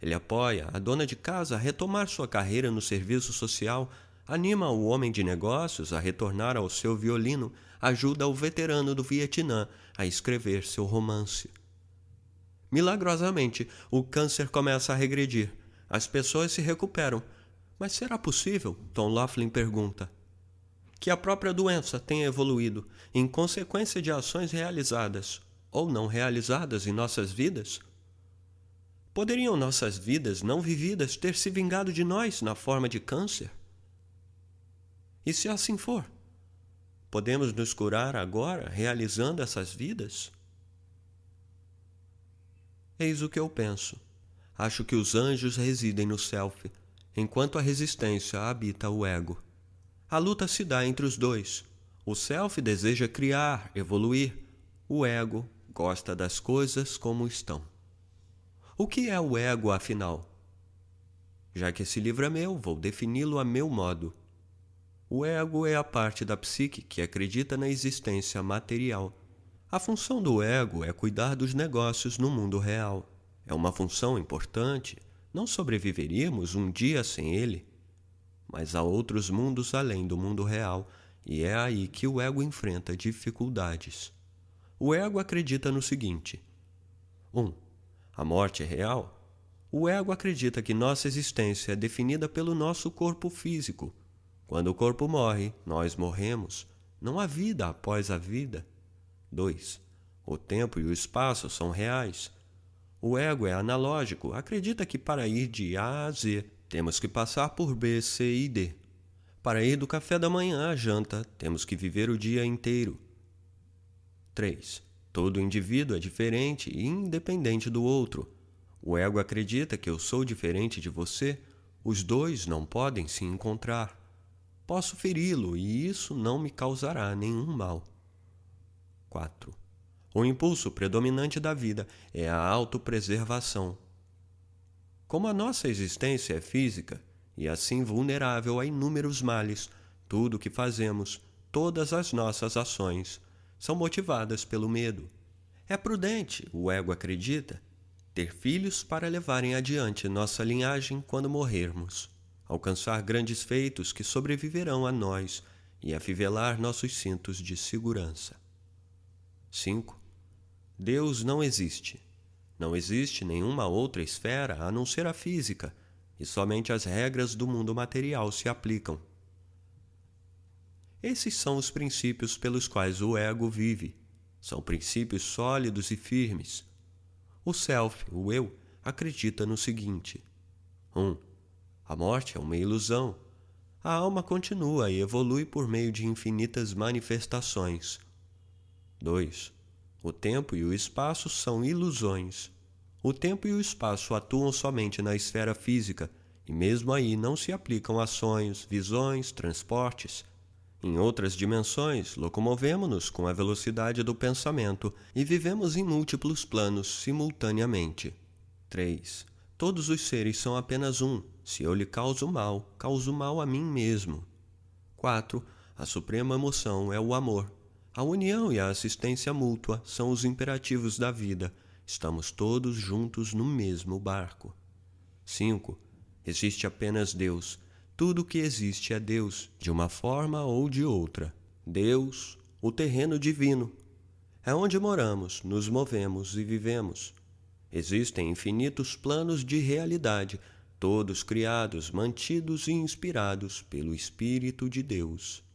Ele apoia a dona de casa a retomar sua carreira no serviço social, anima o homem de negócios a retornar ao seu violino, ajuda o veterano do Vietnã a escrever seu romance. Milagrosamente, o câncer começa a regredir. As pessoas se recuperam. Mas será possível? Tom Laughlin pergunta que a própria doença tenha evoluído em consequência de ações realizadas ou não realizadas em nossas vidas? Poderiam nossas vidas não vividas ter se vingado de nós na forma de câncer? E se assim for, podemos nos curar agora realizando essas vidas? Eis o que eu penso. Acho que os anjos residem no self, enquanto a resistência habita o ego. A luta se dá entre os dois. O self deseja criar, evoluir. O ego gosta das coisas como estão. O que é o ego, afinal? Já que esse livro é meu, vou defini-lo a meu modo. O ego é a parte da psique que acredita na existência material. A função do ego é cuidar dos negócios no mundo real. É uma função importante. Não sobreviveríamos um dia sem ele mas há outros mundos além do mundo real, e é aí que o ego enfrenta dificuldades. O ego acredita no seguinte: 1. A morte é real? O ego acredita que nossa existência é definida pelo nosso corpo físico. Quando o corpo morre, nós morremos. Não há vida após a vida. 2. O tempo e o espaço são reais. O ego é analógico, acredita que para ir de A a Z temos que passar por B, C e D. Para ir do café da manhã à janta, temos que viver o dia inteiro. 3. Todo indivíduo é diferente e independente do outro. O ego acredita que eu sou diferente de você, os dois não podem se encontrar. Posso feri-lo e isso não me causará nenhum mal. 4. O impulso predominante da vida é a autopreservação. Como a nossa existência é física e assim vulnerável a inúmeros males, tudo o que fazemos, todas as nossas ações, são motivadas pelo medo. É prudente, o ego acredita, ter filhos para levarem adiante nossa linhagem quando morrermos, alcançar grandes feitos que sobreviverão a nós e afivelar nossos cintos de segurança. 5. Deus não existe. Não existe nenhuma outra esfera a não ser a física, e somente as regras do mundo material se aplicam. Esses são os princípios pelos quais o ego vive. São princípios sólidos e firmes, o self, o eu, acredita no seguinte: 1. Um, a morte é uma ilusão. A alma continua e evolui por meio de infinitas manifestações. 2. O tempo e o espaço são ilusões. O tempo e o espaço atuam somente na esfera física e, mesmo aí, não se aplicam a sonhos, visões, transportes em outras dimensões, locomovemos-nos com a velocidade do pensamento e vivemos em múltiplos planos simultaneamente. 3. Todos os seres são apenas um. Se eu lhe causo mal, causo mal a mim mesmo. 4. A suprema emoção é o amor. A união e a assistência mútua são os imperativos da vida. Estamos todos juntos no mesmo barco. 5. Existe apenas Deus tudo que existe é Deus, de uma forma ou de outra. Deus, o terreno divino. É onde moramos, nos movemos e vivemos. Existem infinitos planos de realidade, todos criados, mantidos e inspirados pelo Espírito de Deus.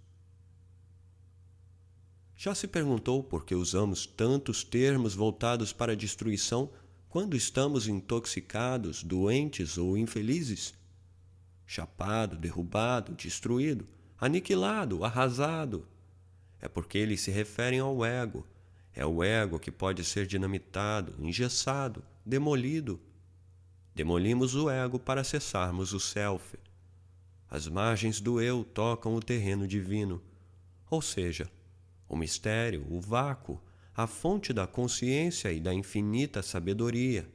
Já se perguntou por que usamos tantos termos voltados para a destruição quando estamos intoxicados, doentes ou infelizes? chapado, derrubado, destruído, aniquilado, arrasado. É porque eles se referem ao ego. É o ego que pode ser dinamitado, engessado, demolido. Demolimos o ego para acessarmos o self. As margens do eu tocam o terreno divino, ou seja, o mistério, o vácuo, a fonte da consciência e da infinita sabedoria.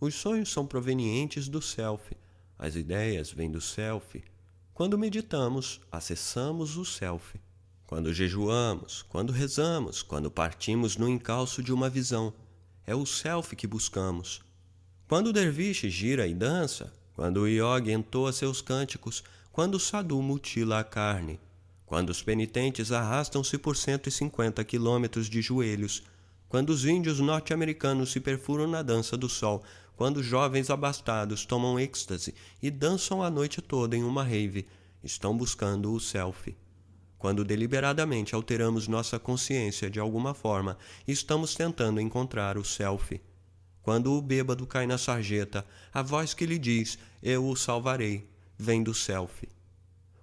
Os sonhos são provenientes do self, as ideias vêm do self. Quando meditamos, acessamos o self. Quando jejuamos, quando rezamos, quando partimos no encalço de uma visão, é o self que buscamos. Quando o derviche gira e dança, quando o yogi entoa seus cânticos, quando o sadhu mutila a carne, quando os penitentes arrastam-se por 150 quilômetros de joelhos, quando os índios norte-americanos se perfuram na dança do sol, quando jovens abastados tomam êxtase e dançam a noite toda em uma rave, estão buscando o self. Quando deliberadamente alteramos nossa consciência de alguma forma, estamos tentando encontrar o self. Quando o bêbado cai na sarjeta, a voz que lhe diz: Eu o salvarei, vem do self.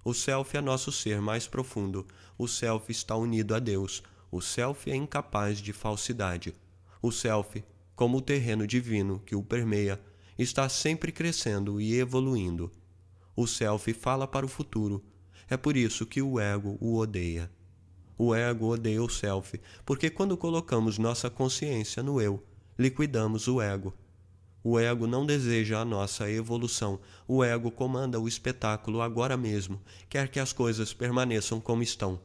O self é nosso ser mais profundo. O self está unido a Deus. O self é incapaz de falsidade. O self como o terreno divino que o permeia, está sempre crescendo e evoluindo. O self fala para o futuro. É por isso que o ego o odeia. O ego odeia o self, porque quando colocamos nossa consciência no eu, liquidamos o ego. O ego não deseja a nossa evolução. O ego comanda o espetáculo agora mesmo, quer que as coisas permaneçam como estão.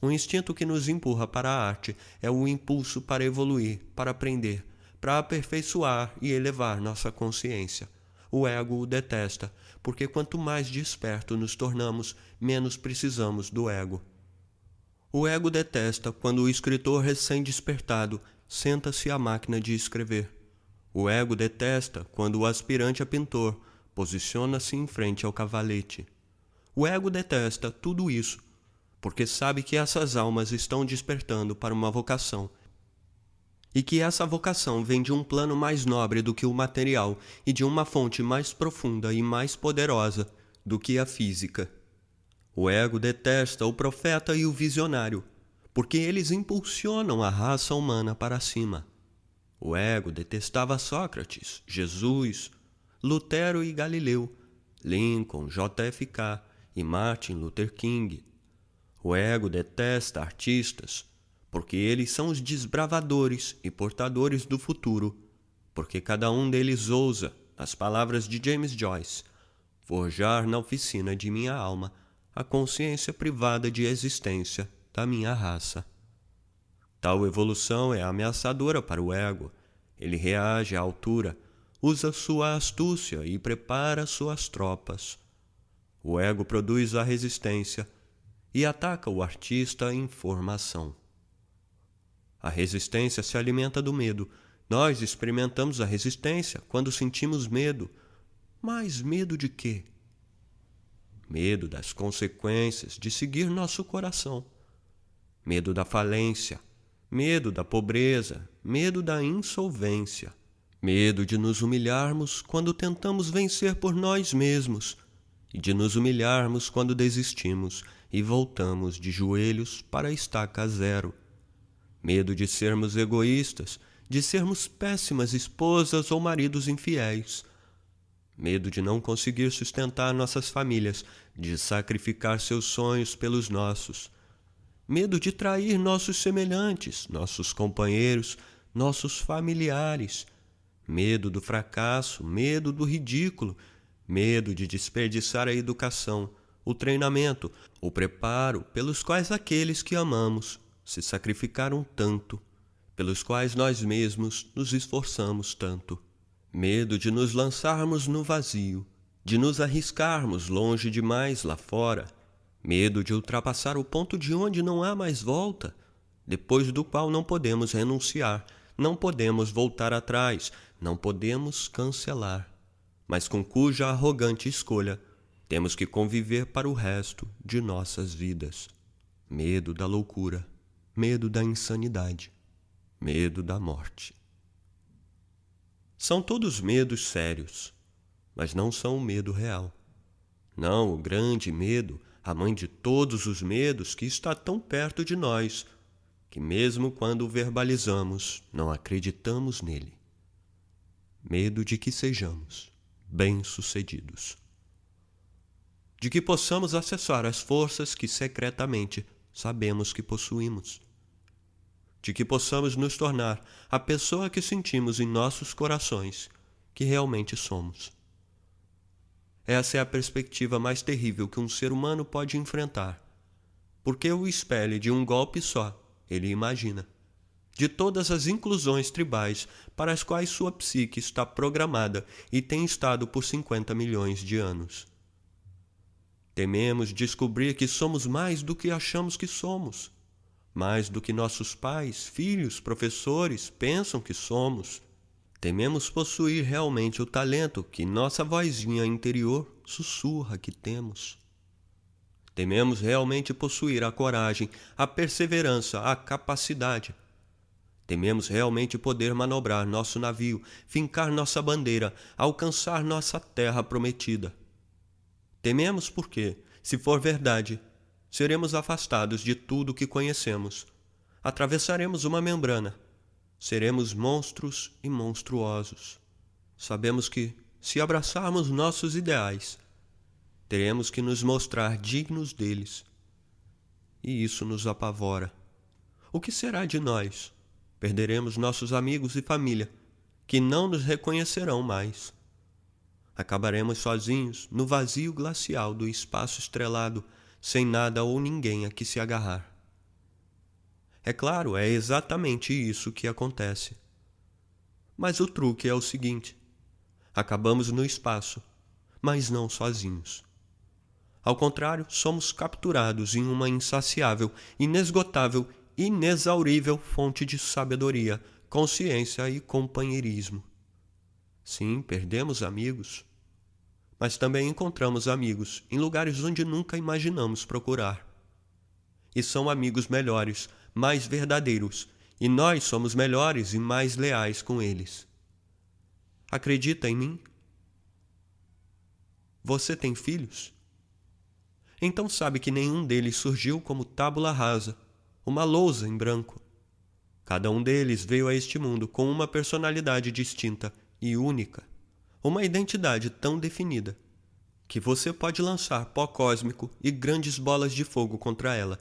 O instinto que nos empurra para a arte é o impulso para evoluir, para aprender, para aperfeiçoar e elevar nossa consciência. O ego o detesta, porque quanto mais desperto nos tornamos, menos precisamos do ego. O ego detesta quando o escritor recém-despertado senta-se à máquina de escrever. O ego detesta quando o aspirante a pintor posiciona-se em frente ao cavalete. O ego detesta tudo isso, porque sabe que essas almas estão despertando para uma vocação e que essa vocação vem de um plano mais nobre do que o material e de uma fonte mais profunda e mais poderosa do que a física. O ego detesta o profeta e o visionário, porque eles impulsionam a raça humana para cima. O ego detestava Sócrates, Jesus, Lutero e Galileu, Lincoln, JFK e Martin Luther King. O ego detesta artistas, porque eles são os desbravadores e portadores do futuro, porque cada um deles ousa, as palavras de James Joyce, forjar na oficina de minha alma a consciência privada de existência da minha raça. Tal evolução é ameaçadora para o ego. Ele reage à altura, usa sua astúcia e prepara suas tropas. O ego produz a resistência e ataca o artista em formação. A resistência se alimenta do medo. Nós experimentamos a resistência quando sentimos medo. Mas medo de quê? Medo das consequências de seguir nosso coração. Medo da falência, medo da pobreza, medo da insolvência, medo de nos humilharmos quando tentamos vencer por nós mesmos e de nos humilharmos quando desistimos e voltamos de joelhos para a estaca zero. Medo de sermos egoístas, de sermos péssimas esposas ou maridos infiéis, medo de não conseguir sustentar nossas famílias, de sacrificar seus sonhos pelos nossos, medo de trair nossos semelhantes, nossos companheiros, nossos familiares, medo do fracasso, medo do ridículo, medo de desperdiçar a educação, o treinamento, o preparo pelos quais aqueles que amamos se sacrificaram tanto, pelos quais nós mesmos nos esforçamos tanto. Medo de nos lançarmos no vazio, de nos arriscarmos longe demais lá fora, medo de ultrapassar o ponto de onde não há mais volta, depois do qual não podemos renunciar, não podemos voltar atrás, não podemos cancelar, mas com cuja arrogante escolha temos que conviver para o resto de nossas vidas. Medo da loucura medo da insanidade, medo da morte. São todos medos sérios, mas não são o medo real. Não o grande medo, a mãe de todos os medos que está tão perto de nós, que mesmo quando o verbalizamos, não acreditamos nele. Medo de que sejamos bem-sucedidos. De que possamos acessar as forças que secretamente sabemos que possuímos de que possamos nos tornar a pessoa que sentimos em nossos corações que realmente somos. Essa é a perspectiva mais terrível que um ser humano pode enfrentar, porque o espelho de um golpe só ele imagina, de todas as inclusões tribais para as quais sua psique está programada e tem estado por 50 milhões de anos. Tememos descobrir que somos mais do que achamos que somos mais do que nossos pais, filhos, professores pensam que somos. Tememos possuir realmente o talento que nossa vozinha interior sussurra que temos. Tememos realmente possuir a coragem, a perseverança, a capacidade. Tememos realmente poder manobrar nosso navio, fincar nossa bandeira, alcançar nossa terra prometida. Tememos porque, se for verdade, seremos afastados de tudo que conhecemos. Atravessaremos uma membrana. Seremos monstros e monstruosos. Sabemos que, se abraçarmos nossos ideais, teremos que nos mostrar dignos deles. E isso nos apavora. O que será de nós? Perderemos nossos amigos e família, que não nos reconhecerão mais. Acabaremos sozinhos no vazio glacial do espaço estrelado sem nada ou ninguém a que se agarrar. É claro, é exatamente isso que acontece. Mas o truque é o seguinte: acabamos no espaço, mas não sozinhos. Ao contrário, somos capturados em uma insaciável, inesgotável, inexaurível fonte de sabedoria, consciência e companheirismo. Sim, perdemos amigos, mas também encontramos amigos em lugares onde nunca imaginamos procurar. E são amigos melhores, mais verdadeiros, e nós somos melhores e mais leais com eles. Acredita em mim? Você tem filhos? Então sabe que nenhum deles surgiu como tábula rasa, uma lousa em branco. Cada um deles veio a este mundo com uma personalidade distinta e única, uma identidade tão definida que você pode lançar pó cósmico e grandes bolas de fogo contra ela,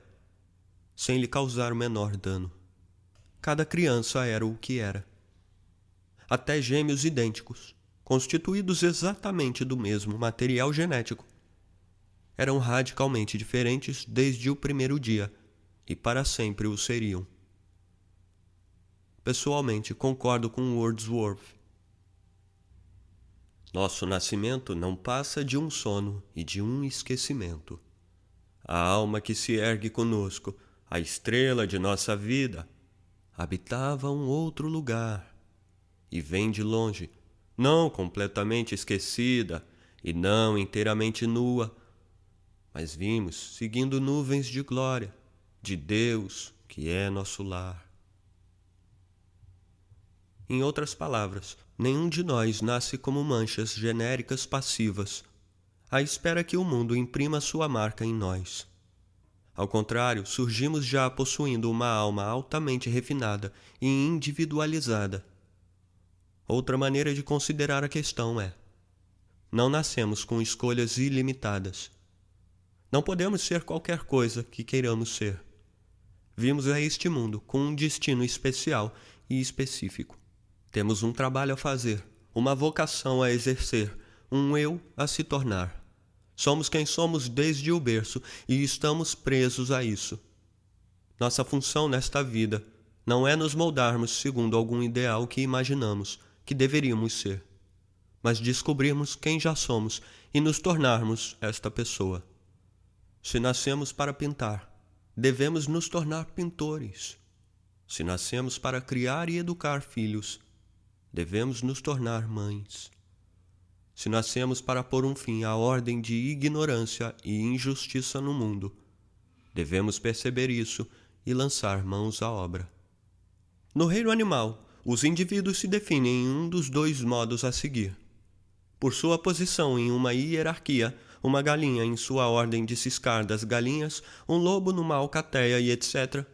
sem lhe causar o menor dano. Cada criança era o que era. Até gêmeos idênticos, constituídos exatamente do mesmo material genético, eram radicalmente diferentes desde o primeiro dia e para sempre o seriam. Pessoalmente, concordo com Wordsworth nosso nascimento não passa de um sono e de um esquecimento. A alma que se ergue conosco, a estrela de nossa vida, habitava um outro lugar e vem de longe, não completamente esquecida e não inteiramente nua, mas vimos seguindo nuvens de glória de Deus que é nosso lar. Em outras palavras, nenhum de nós nasce como manchas genéricas passivas, à espera que o mundo imprima sua marca em nós. Ao contrário, surgimos já possuindo uma alma altamente refinada e individualizada. Outra maneira de considerar a questão é: não nascemos com escolhas ilimitadas. Não podemos ser qualquer coisa que queiramos ser. Vimos a este mundo com um destino especial e específico. Temos um trabalho a fazer, uma vocação a exercer, um eu a se tornar. Somos quem somos desde o berço e estamos presos a isso. Nossa função nesta vida não é nos moldarmos segundo algum ideal que imaginamos que deveríamos ser, mas descobrirmos quem já somos e nos tornarmos esta pessoa. Se nascemos para pintar, devemos nos tornar pintores. Se nascemos para criar e educar filhos, devemos nos tornar mães. Se nascemos para pôr um fim à ordem de ignorância e injustiça no mundo, devemos perceber isso e lançar mãos à obra. No reino animal, os indivíduos se definem em um dos dois modos a seguir. Por sua posição em uma hierarquia, uma galinha em sua ordem de ciscar das galinhas, um lobo numa alcateia e etc.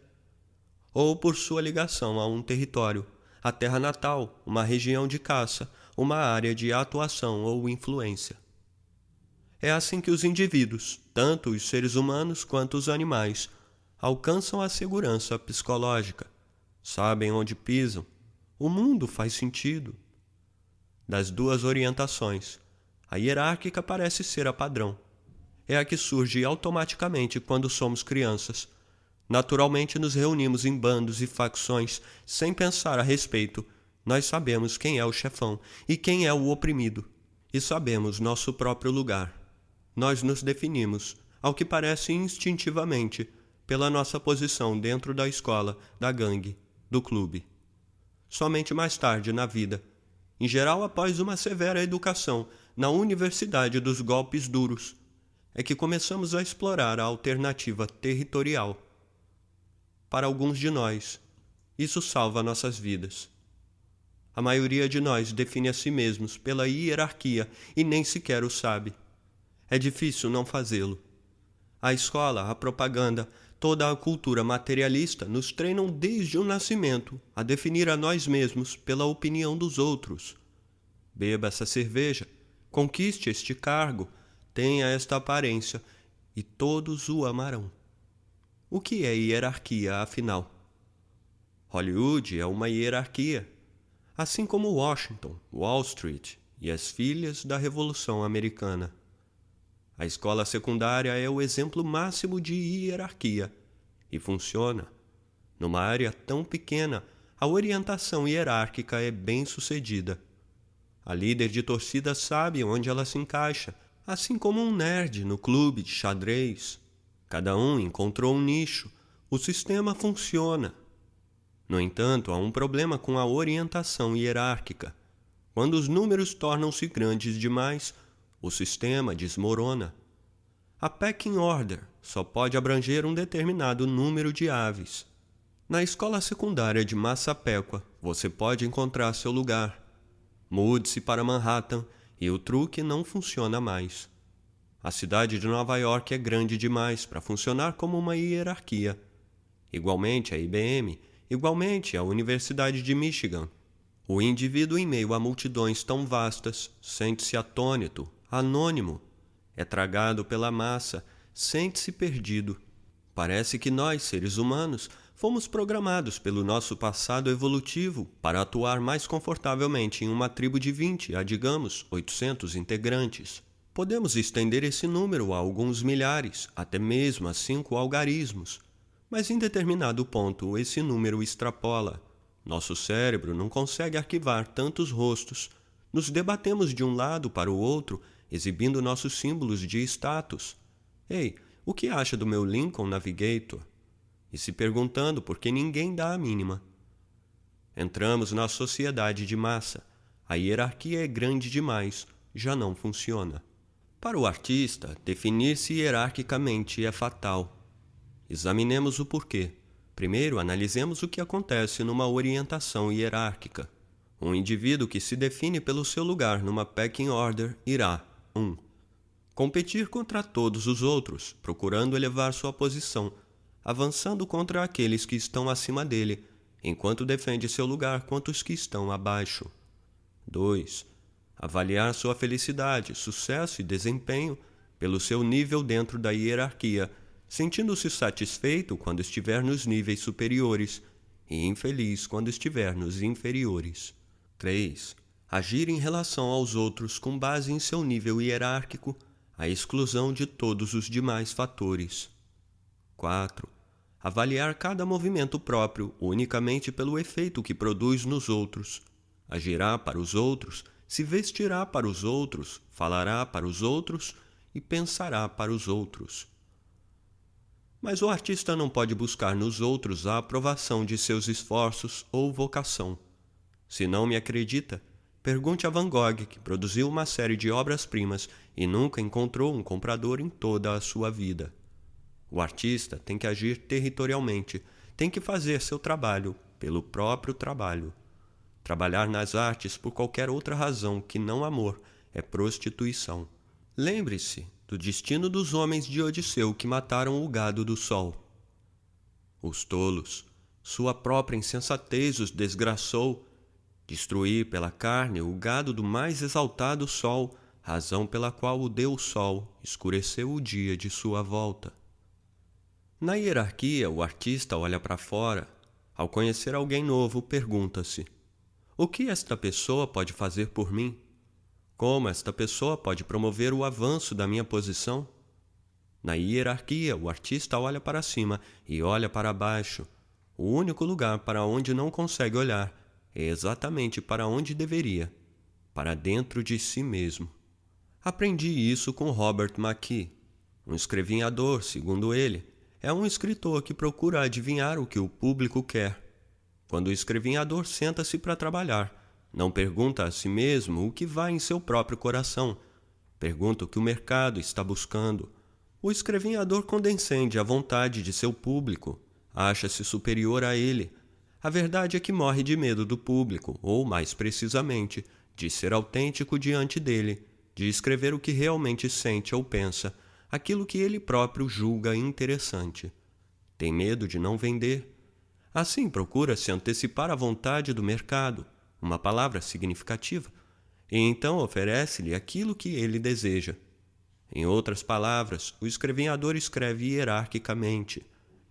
Ou por sua ligação a um território, a terra natal, uma região de caça, uma área de atuação ou influência. É assim que os indivíduos, tanto os seres humanos quanto os animais, alcançam a segurança psicológica, sabem onde pisam, o mundo faz sentido. Das duas orientações, a hierárquica parece ser a padrão. É a que surge automaticamente quando somos crianças Naturalmente nos reunimos em bandos e facções sem pensar a respeito. Nós sabemos quem é o chefão e quem é o oprimido, e sabemos nosso próprio lugar. Nós nos definimos, ao que parece instintivamente, pela nossa posição dentro da escola, da gangue, do clube. Somente mais tarde na vida, em geral após uma severa educação na universidade dos golpes duros, é que começamos a explorar a alternativa territorial para alguns de nós, isso salva nossas vidas. A maioria de nós define a si mesmos pela hierarquia e nem sequer o sabe. É difícil não fazê-lo. A escola, a propaganda, toda a cultura materialista nos treinam desde o nascimento a definir a nós mesmos pela opinião dos outros. Beba essa cerveja, conquiste este cargo, tenha esta aparência, e todos o amarão. O que é hierarquia, afinal? Hollywood é uma hierarquia, assim como Washington, Wall Street e as filhas da Revolução Americana. A escola secundária é o exemplo máximo de hierarquia e funciona. Numa área tão pequena, a orientação hierárquica é bem sucedida. A líder de torcida sabe onde ela se encaixa, assim como um nerd no clube de xadrez Cada um encontrou um nicho. O sistema funciona. No entanto, há um problema com a orientação hierárquica. Quando os números tornam-se grandes demais, o sistema desmorona. A pecking order só pode abranger um determinado número de aves. Na escola secundária de Massapequa, você pode encontrar seu lugar. Mude-se para Manhattan e o truque não funciona mais. A cidade de Nova York é grande demais para funcionar como uma hierarquia. Igualmente a IBM, igualmente a Universidade de Michigan. O indivíduo em meio a multidões tão vastas sente-se atônito, anônimo, é tragado pela massa, sente-se perdido. Parece que nós, seres humanos, fomos programados pelo nosso passado evolutivo para atuar mais confortavelmente em uma tribo de 20 a, digamos, 800 integrantes. Podemos estender esse número a alguns milhares, até mesmo a cinco algarismos, mas em determinado ponto esse número extrapola. Nosso cérebro não consegue arquivar tantos rostos. Nos debatemos de um lado para o outro, exibindo nossos símbolos de status. Ei, o que acha do meu Lincoln Navigator? E se perguntando por que ninguém dá a mínima. Entramos na sociedade de massa. A hierarquia é grande demais, já não funciona. Para o artista, definir-se hierarquicamente é fatal. Examinemos o porquê. Primeiro, analisemos o que acontece numa orientação hierárquica. Um indivíduo que se define pelo seu lugar numa pecking order irá 1. Um, competir contra todos os outros, procurando elevar sua posição, avançando contra aqueles que estão acima dele, enquanto defende seu lugar contra os que estão abaixo. 2 avaliar sua felicidade, sucesso e desempenho pelo seu nível dentro da hierarquia, sentindo-se satisfeito quando estiver nos níveis superiores e infeliz quando estiver nos inferiores. 3. Agir em relação aos outros com base em seu nível hierárquico, à exclusão de todos os demais fatores. 4. Avaliar cada movimento próprio unicamente pelo efeito que produz nos outros. Agirá para os outros se vestirá para os outros, falará para os outros e pensará para os outros. Mas o artista não pode buscar nos outros a aprovação de seus esforços ou vocação. Se não me acredita, pergunte a Van Gogh, que produziu uma série de obras-primas e nunca encontrou um comprador em toda a sua vida. O artista tem que agir territorialmente, tem que fazer seu trabalho pelo próprio trabalho. Trabalhar nas artes por qualquer outra razão que não amor é prostituição. Lembre-se do destino dos homens de Odisseu que mataram o gado do sol. Os tolos, sua própria insensatez os desgraçou. Destruir pela carne o gado do mais exaltado sol, razão pela qual o Deus Sol escureceu o dia de sua volta. Na hierarquia, o artista olha para fora. Ao conhecer alguém novo, pergunta-se: o que esta pessoa pode fazer por mim? Como esta pessoa pode promover o avanço da minha posição? Na hierarquia, o artista olha para cima e olha para baixo. O único lugar para onde não consegue olhar é exatamente para onde deveria para dentro de si mesmo. Aprendi isso com Robert McKee. Um escrevinhador, segundo ele, é um escritor que procura adivinhar o que o público quer quando o escrevinhador senta-se para trabalhar, não pergunta a si mesmo o que vai em seu próprio coração, pergunta o que o mercado está buscando. O escrevinhador condescende à vontade de seu público, acha-se superior a ele. A verdade é que morre de medo do público, ou, mais precisamente, de ser autêntico diante dele, de escrever o que realmente sente ou pensa, aquilo que ele próprio julga interessante. Tem medo de não vender, Assim, procura se antecipar à vontade do mercado, uma palavra significativa, e então oferece-lhe aquilo que ele deseja. Em outras palavras, o escrevinhador escreve hierarquicamente.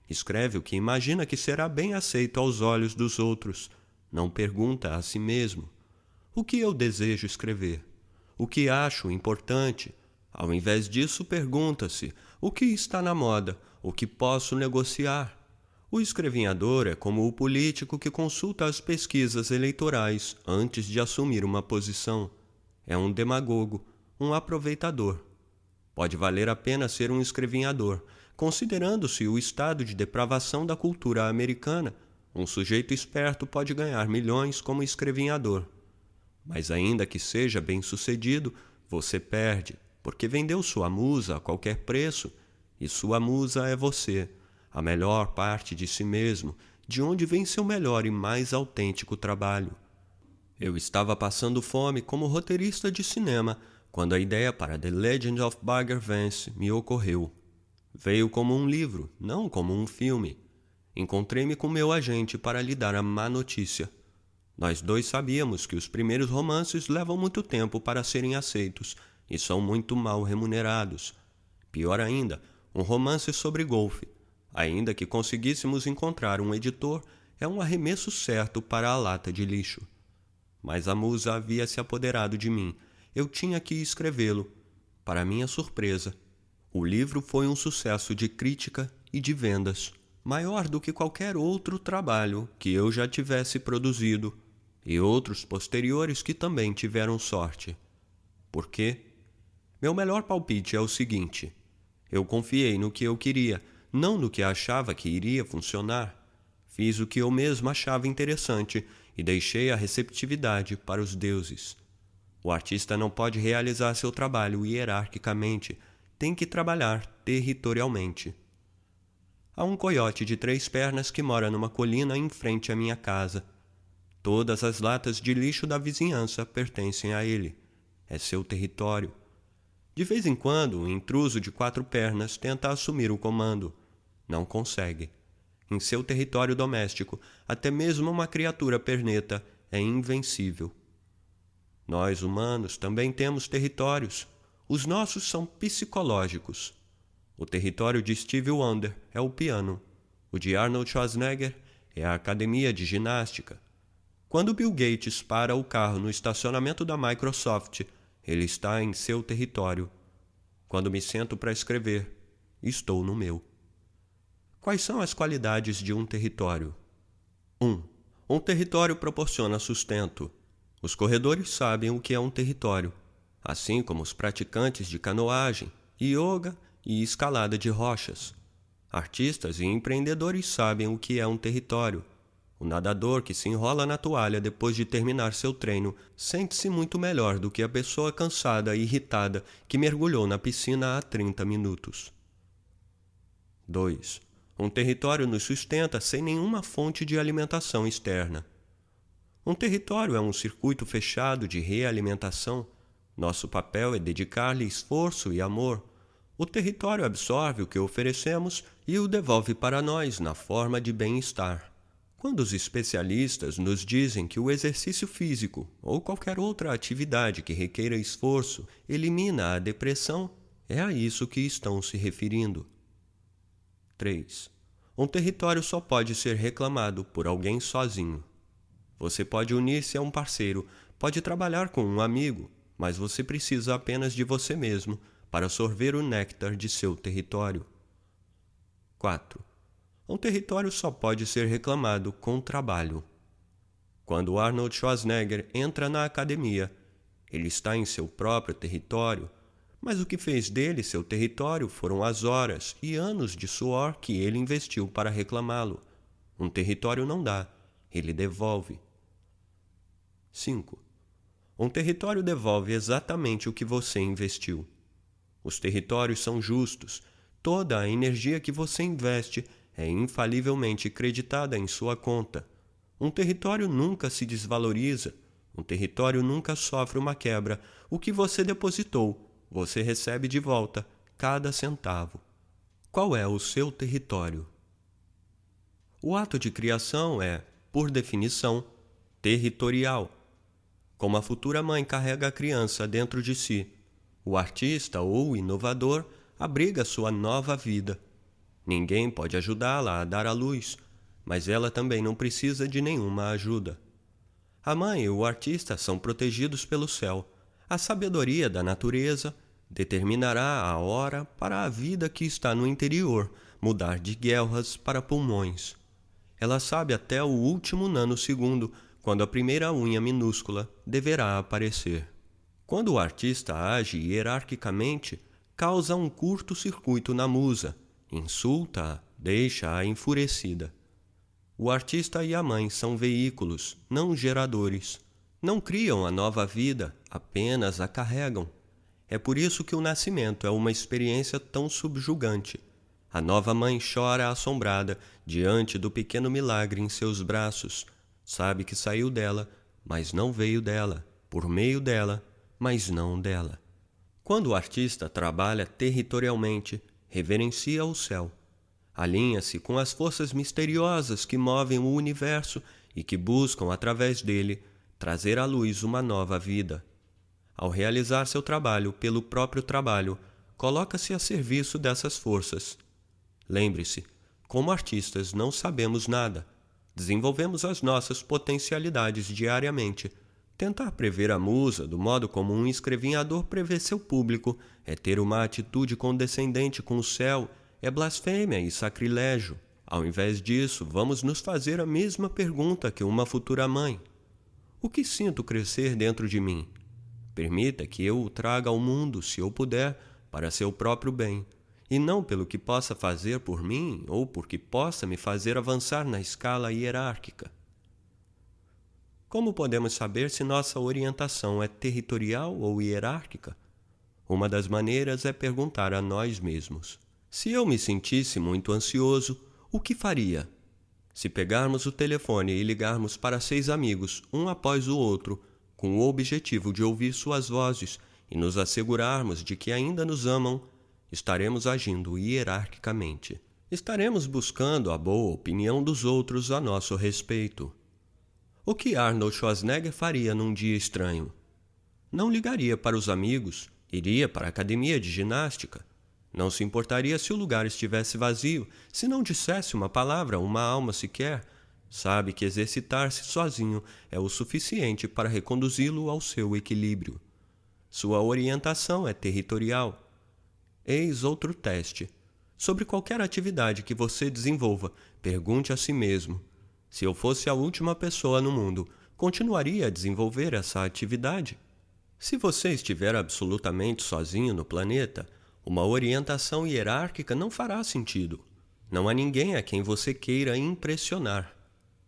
Escreve o que imagina que será bem aceito aos olhos dos outros. Não pergunta a si mesmo: o que eu desejo escrever? O que acho importante? Ao invés disso, pergunta-se: o que está na moda? O que posso negociar? O escrevinhador é como o político que consulta as pesquisas eleitorais antes de assumir uma posição. É um demagogo, um aproveitador. Pode valer a pena ser um escrevinhador, considerando-se o estado de depravação da cultura americana, Um sujeito esperto pode ganhar milhões como escrevinhador. Mas ainda que seja bem sucedido, você perde, porque vendeu sua musa a qualquer preço, e sua musa é você, a melhor parte de si mesmo, de onde vem seu melhor e mais autêntico trabalho. Eu estava passando fome como roteirista de cinema quando a ideia para The Legend of Bagger Vance me ocorreu. Veio como um livro, não como um filme. Encontrei-me com meu agente para lhe dar a má notícia. Nós dois sabíamos que os primeiros romances levam muito tempo para serem aceitos e são muito mal remunerados. Pior ainda, um romance sobre golfe. Ainda que conseguíssemos encontrar um editor, é um arremesso certo para a lata de lixo. Mas a musa havia se apoderado de mim. Eu tinha que escrevê-lo. Para minha surpresa, o livro foi um sucesso de crítica e de vendas, maior do que qualquer outro trabalho que eu já tivesse produzido, e outros posteriores que também tiveram sorte. Por quê? Meu melhor palpite é o seguinte: eu confiei no que eu queria, não no que achava que iria funcionar. Fiz o que eu mesmo achava interessante e deixei a receptividade para os deuses. O artista não pode realizar seu trabalho hierarquicamente, tem que trabalhar territorialmente. Há um coiote de três pernas que mora numa colina em frente à minha casa. Todas as latas de lixo da vizinhança pertencem a ele. É seu território. De vez em quando, um intruso de quatro pernas tenta assumir o comando. Não consegue. Em seu território doméstico, até mesmo uma criatura perneta é invencível. Nós, humanos, também temos territórios. Os nossos são psicológicos. O território de Steve Wonder é o piano. O de Arnold Schwarzenegger é a academia de ginástica. Quando Bill Gates para o carro no estacionamento da Microsoft, ele está em seu território. Quando me sento para escrever, estou no meu. Quais são as qualidades de um território? 1. Um, um território proporciona sustento. Os corredores sabem o que é um território, assim como os praticantes de canoagem, yoga e escalada de rochas. Artistas e empreendedores sabem o que é um território, o nadador que se enrola na toalha depois de terminar seu treino sente-se muito melhor do que a pessoa cansada e irritada que mergulhou na piscina há 30 minutos. 2. Um território nos sustenta sem nenhuma fonte de alimentação externa. Um território é um circuito fechado de realimentação. Nosso papel é dedicar-lhe esforço e amor. O território absorve o que oferecemos e o devolve para nós na forma de bem-estar. Quando os especialistas nos dizem que o exercício físico ou qualquer outra atividade que requeira esforço elimina a depressão, é a isso que estão se referindo. 3. Um território só pode ser reclamado por alguém sozinho. Você pode unir-se a um parceiro, pode trabalhar com um amigo, mas você precisa apenas de você mesmo para sorver o néctar de seu território. 4 um território só pode ser reclamado com trabalho. Quando Arnold Schwarzenegger entra na academia, ele está em seu próprio território, mas o que fez dele seu território foram as horas e anos de suor que ele investiu para reclamá-lo. Um território não dá, ele devolve. 5. Um território devolve exatamente o que você investiu. Os territórios são justos. Toda a energia que você investe é infalivelmente creditada em sua conta. Um território nunca se desvaloriza, um território nunca sofre uma quebra. O que você depositou, você recebe de volta cada centavo. Qual é o seu território? O ato de criação é, por definição, territorial. Como a futura mãe carrega a criança dentro de si, o artista ou o inovador abriga sua nova vida. Ninguém pode ajudá-la a dar à luz, mas ela também não precisa de nenhuma ajuda. A mãe e o artista são protegidos pelo céu. A sabedoria da natureza determinará a hora para a vida que está no interior mudar de guerras para pulmões. Ela sabe até o último nanosegundo quando a primeira unha minúscula deverá aparecer. Quando o artista age hierarquicamente, causa um curto-circuito na musa, insulta-a, deixa-a enfurecida. O artista e a mãe são veículos, não geradores. Não criam a nova vida, apenas a carregam. É por isso que o nascimento é uma experiência tão subjugante. A nova mãe chora assombrada diante do pequeno milagre em seus braços. Sabe que saiu dela, mas não veio dela, por meio dela, mas não dela. Quando o artista trabalha territorialmente, reverencia o céu alinha-se com as forças misteriosas que movem o universo e que buscam, através dele, trazer à luz uma nova vida. Ao realizar seu trabalho pelo próprio trabalho, coloca-se a serviço dessas forças. Lembre-se, como artistas não sabemos nada. Desenvolvemos as nossas potencialidades diariamente. Tentar prever a musa do modo como um escrevinhador prevê seu público é ter uma atitude condescendente com o céu é blasfêmia e sacrilégio. Ao invés disso, vamos nos fazer a mesma pergunta que uma futura mãe: O que sinto crescer dentro de mim? Permita que eu o traga ao mundo, se eu puder, para seu próprio bem, e não pelo que possa fazer por mim ou porque possa me fazer avançar na escala hierárquica. Como podemos saber se nossa orientação é territorial ou hierárquica? Uma das maneiras é perguntar a nós mesmos. Se eu me sentisse muito ansioso, o que faria? Se pegarmos o telefone e ligarmos para seis amigos, um após o outro, com o objetivo de ouvir suas vozes e nos assegurarmos de que ainda nos amam, estaremos agindo hierarquicamente. Estaremos buscando a boa opinião dos outros a nosso respeito. O que Arnold Schwarzenegger faria num dia estranho? Não ligaria para os amigos, iria para a academia de ginástica, não se importaria se o lugar estivesse vazio, se não dissesse uma palavra, uma alma sequer. Sabe que exercitar-se sozinho é o suficiente para reconduzi-lo ao seu equilíbrio. Sua orientação é territorial. Eis outro teste. Sobre qualquer atividade que você desenvolva, pergunte a si mesmo: se eu fosse a última pessoa no mundo, continuaria a desenvolver essa atividade? Se você estiver absolutamente sozinho no planeta, uma orientação hierárquica não fará sentido. Não há ninguém a quem você queira impressionar.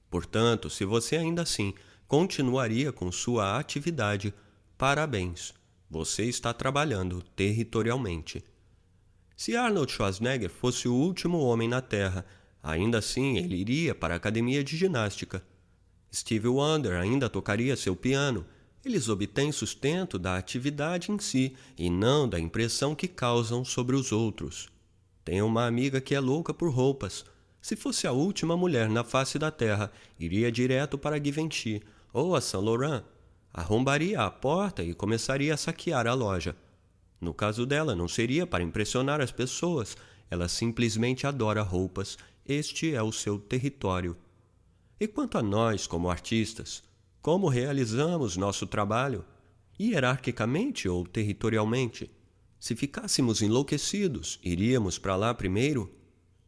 Portanto, se você ainda assim continuaria com sua atividade, parabéns, você está trabalhando territorialmente. Se Arnold Schwarzenegger fosse o último homem na Terra, ainda assim ele iria para a academia de ginástica. Steve Wonder ainda tocaria seu piano eles obtêm sustento da atividade em si e não da impressão que causam sobre os outros. Tenho uma amiga que é louca por roupas. Se fosse a última mulher na face da terra, iria direto para Givenchy ou a Saint Laurent. Arrombaria a porta e começaria a saquear a loja. No caso dela, não seria para impressionar as pessoas, ela simplesmente adora roupas. Este é o seu território. E quanto a nós, como artistas, como realizamos nosso trabalho, hierarquicamente ou territorialmente? Se ficássemos enlouquecidos, iríamos para lá primeiro?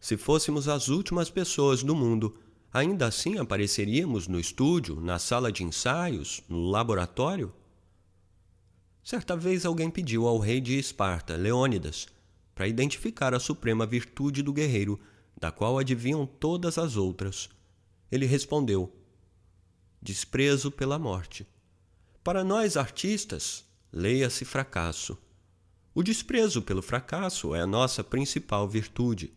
Se fôssemos as últimas pessoas do mundo, ainda assim apareceríamos no estúdio, na sala de ensaios, no laboratório? Certa vez alguém pediu ao rei de Esparta, Leônidas, para identificar a suprema virtude do guerreiro, da qual adivinham todas as outras. Ele respondeu: desprezo pela morte. Para nós artistas, leia-se fracasso. O desprezo pelo fracasso é a nossa principal virtude.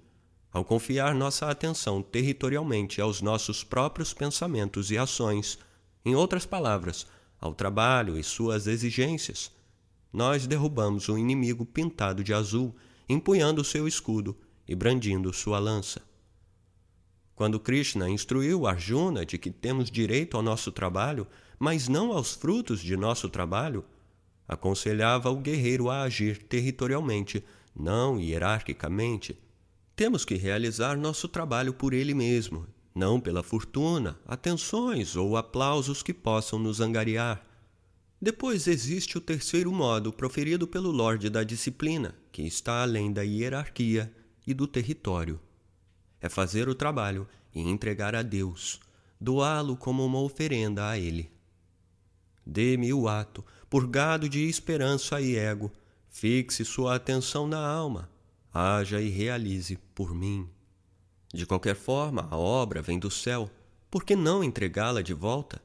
Ao confiar nossa atenção territorialmente aos nossos próprios pensamentos e ações, em outras palavras, ao trabalho e suas exigências, nós derrubamos o inimigo pintado de azul, empunhando seu escudo e brandindo sua lança. Quando Krishna instruiu Arjuna de que temos direito ao nosso trabalho, mas não aos frutos de nosso trabalho, aconselhava o guerreiro a agir territorialmente, não hierarquicamente. Temos que realizar nosso trabalho por ele mesmo, não pela fortuna, atenções ou aplausos que possam nos angariar. Depois existe o terceiro modo proferido pelo Lorde da Disciplina, que está além da hierarquia e do território é fazer o trabalho e entregar a Deus, doá-lo como uma oferenda a Ele. Dê-me o ato, purgado de esperança e ego, fixe sua atenção na alma, haja e realize por mim. De qualquer forma, a obra vem do céu, por que não entregá-la de volta?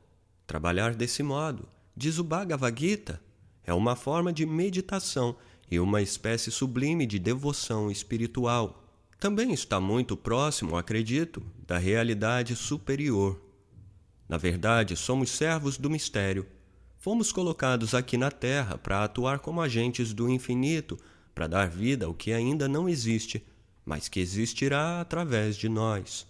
Trabalhar desse modo, diz o Bhagavad Gita, é uma forma de meditação e uma espécie sublime de devoção espiritual. Também está muito próximo, acredito, da realidade superior. Na verdade, somos servos do mistério. Fomos colocados aqui na Terra para atuar como agentes do infinito, para dar vida ao que ainda não existe, mas que existirá através de nós.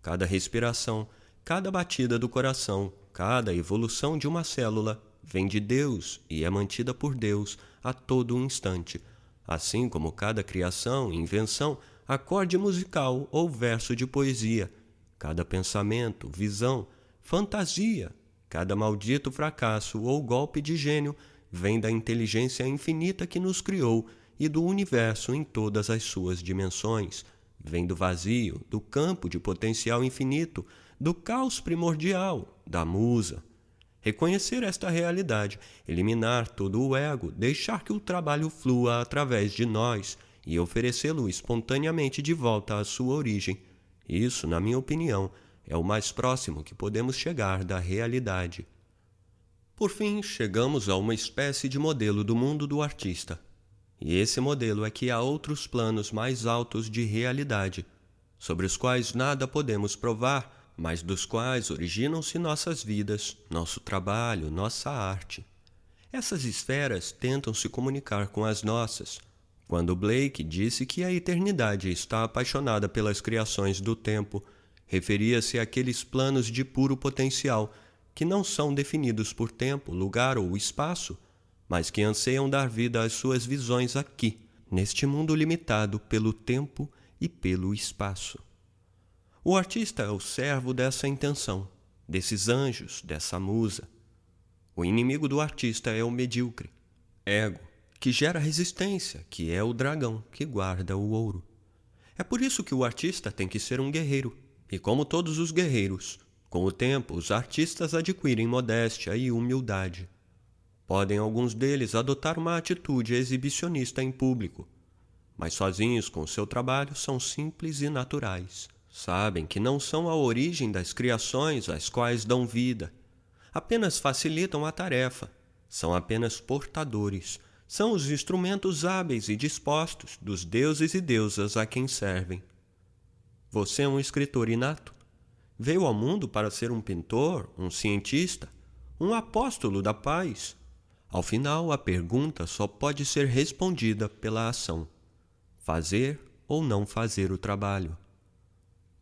Cada respiração, cada batida do coração, cada evolução de uma célula vem de Deus e é mantida por Deus a todo instante, assim como cada criação, invenção, acorde musical ou verso de poesia, cada pensamento, visão, fantasia, cada maldito fracasso ou golpe de gênio vem da inteligência infinita que nos criou e do universo em todas as suas dimensões. Vem do vazio, do campo de potencial infinito, do caos primordial, da musa. Reconhecer esta realidade, eliminar todo o ego, deixar que o trabalho flua através de nós e oferecê-lo espontaneamente de volta à sua origem. Isso, na minha opinião, é o mais próximo que podemos chegar da realidade. Por fim, chegamos a uma espécie de modelo do mundo do artista. E esse modelo é que há outros planos mais altos de realidade, sobre os quais nada podemos provar, mas dos quais originam-se nossas vidas, nosso trabalho, nossa arte. Essas esferas tentam se comunicar com as nossas. Quando Blake disse que a eternidade está apaixonada pelas criações do tempo, referia-se àqueles planos de puro potencial que não são definidos por tempo, lugar ou espaço mas que anseiam dar vida às suas visões aqui, neste mundo limitado pelo tempo e pelo espaço. O artista é o servo dessa intenção, desses anjos, dessa musa. O inimigo do artista é o medíocre, ego, que gera resistência, que é o dragão que guarda o ouro. É por isso que o artista tem que ser um guerreiro, e como todos os guerreiros, com o tempo os artistas adquirem modéstia e humildade. Podem alguns deles adotar uma atitude exibicionista em público, mas sozinhos com seu trabalho são simples e naturais. Sabem que não são a origem das criações às quais dão vida. Apenas facilitam a tarefa. São apenas portadores. São os instrumentos hábeis e dispostos dos deuses e deusas a quem servem. Você é um escritor inato. Veio ao mundo para ser um pintor, um cientista, um apóstolo da paz ao final, a pergunta só pode ser respondida pela ação: fazer ou não fazer o trabalho.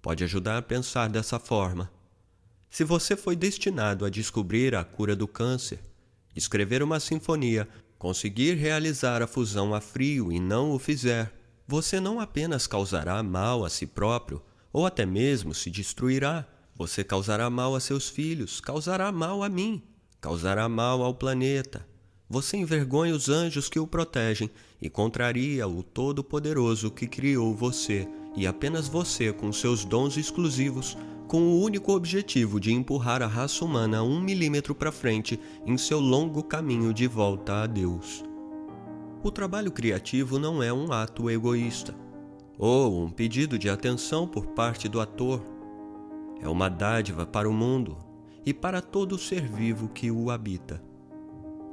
Pode ajudar a pensar dessa forma. Se você foi destinado a descobrir a cura do câncer, escrever uma sinfonia, conseguir realizar a fusão a frio e não o fizer, você não apenas causará mal a si próprio, ou até mesmo se destruirá, você causará mal a seus filhos, causará mal a mim, causará mal ao planeta, você envergonha os anjos que o protegem e contraria o Todo-Poderoso que criou você e apenas você com seus dons exclusivos, com o único objetivo de empurrar a raça humana um milímetro para frente em seu longo caminho de volta a Deus. O trabalho criativo não é um ato egoísta ou um pedido de atenção por parte do ator. É uma dádiva para o mundo e para todo ser vivo que o habita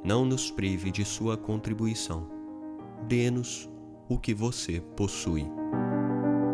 não nos prive de sua contribuição. Dê-nos o que você possui.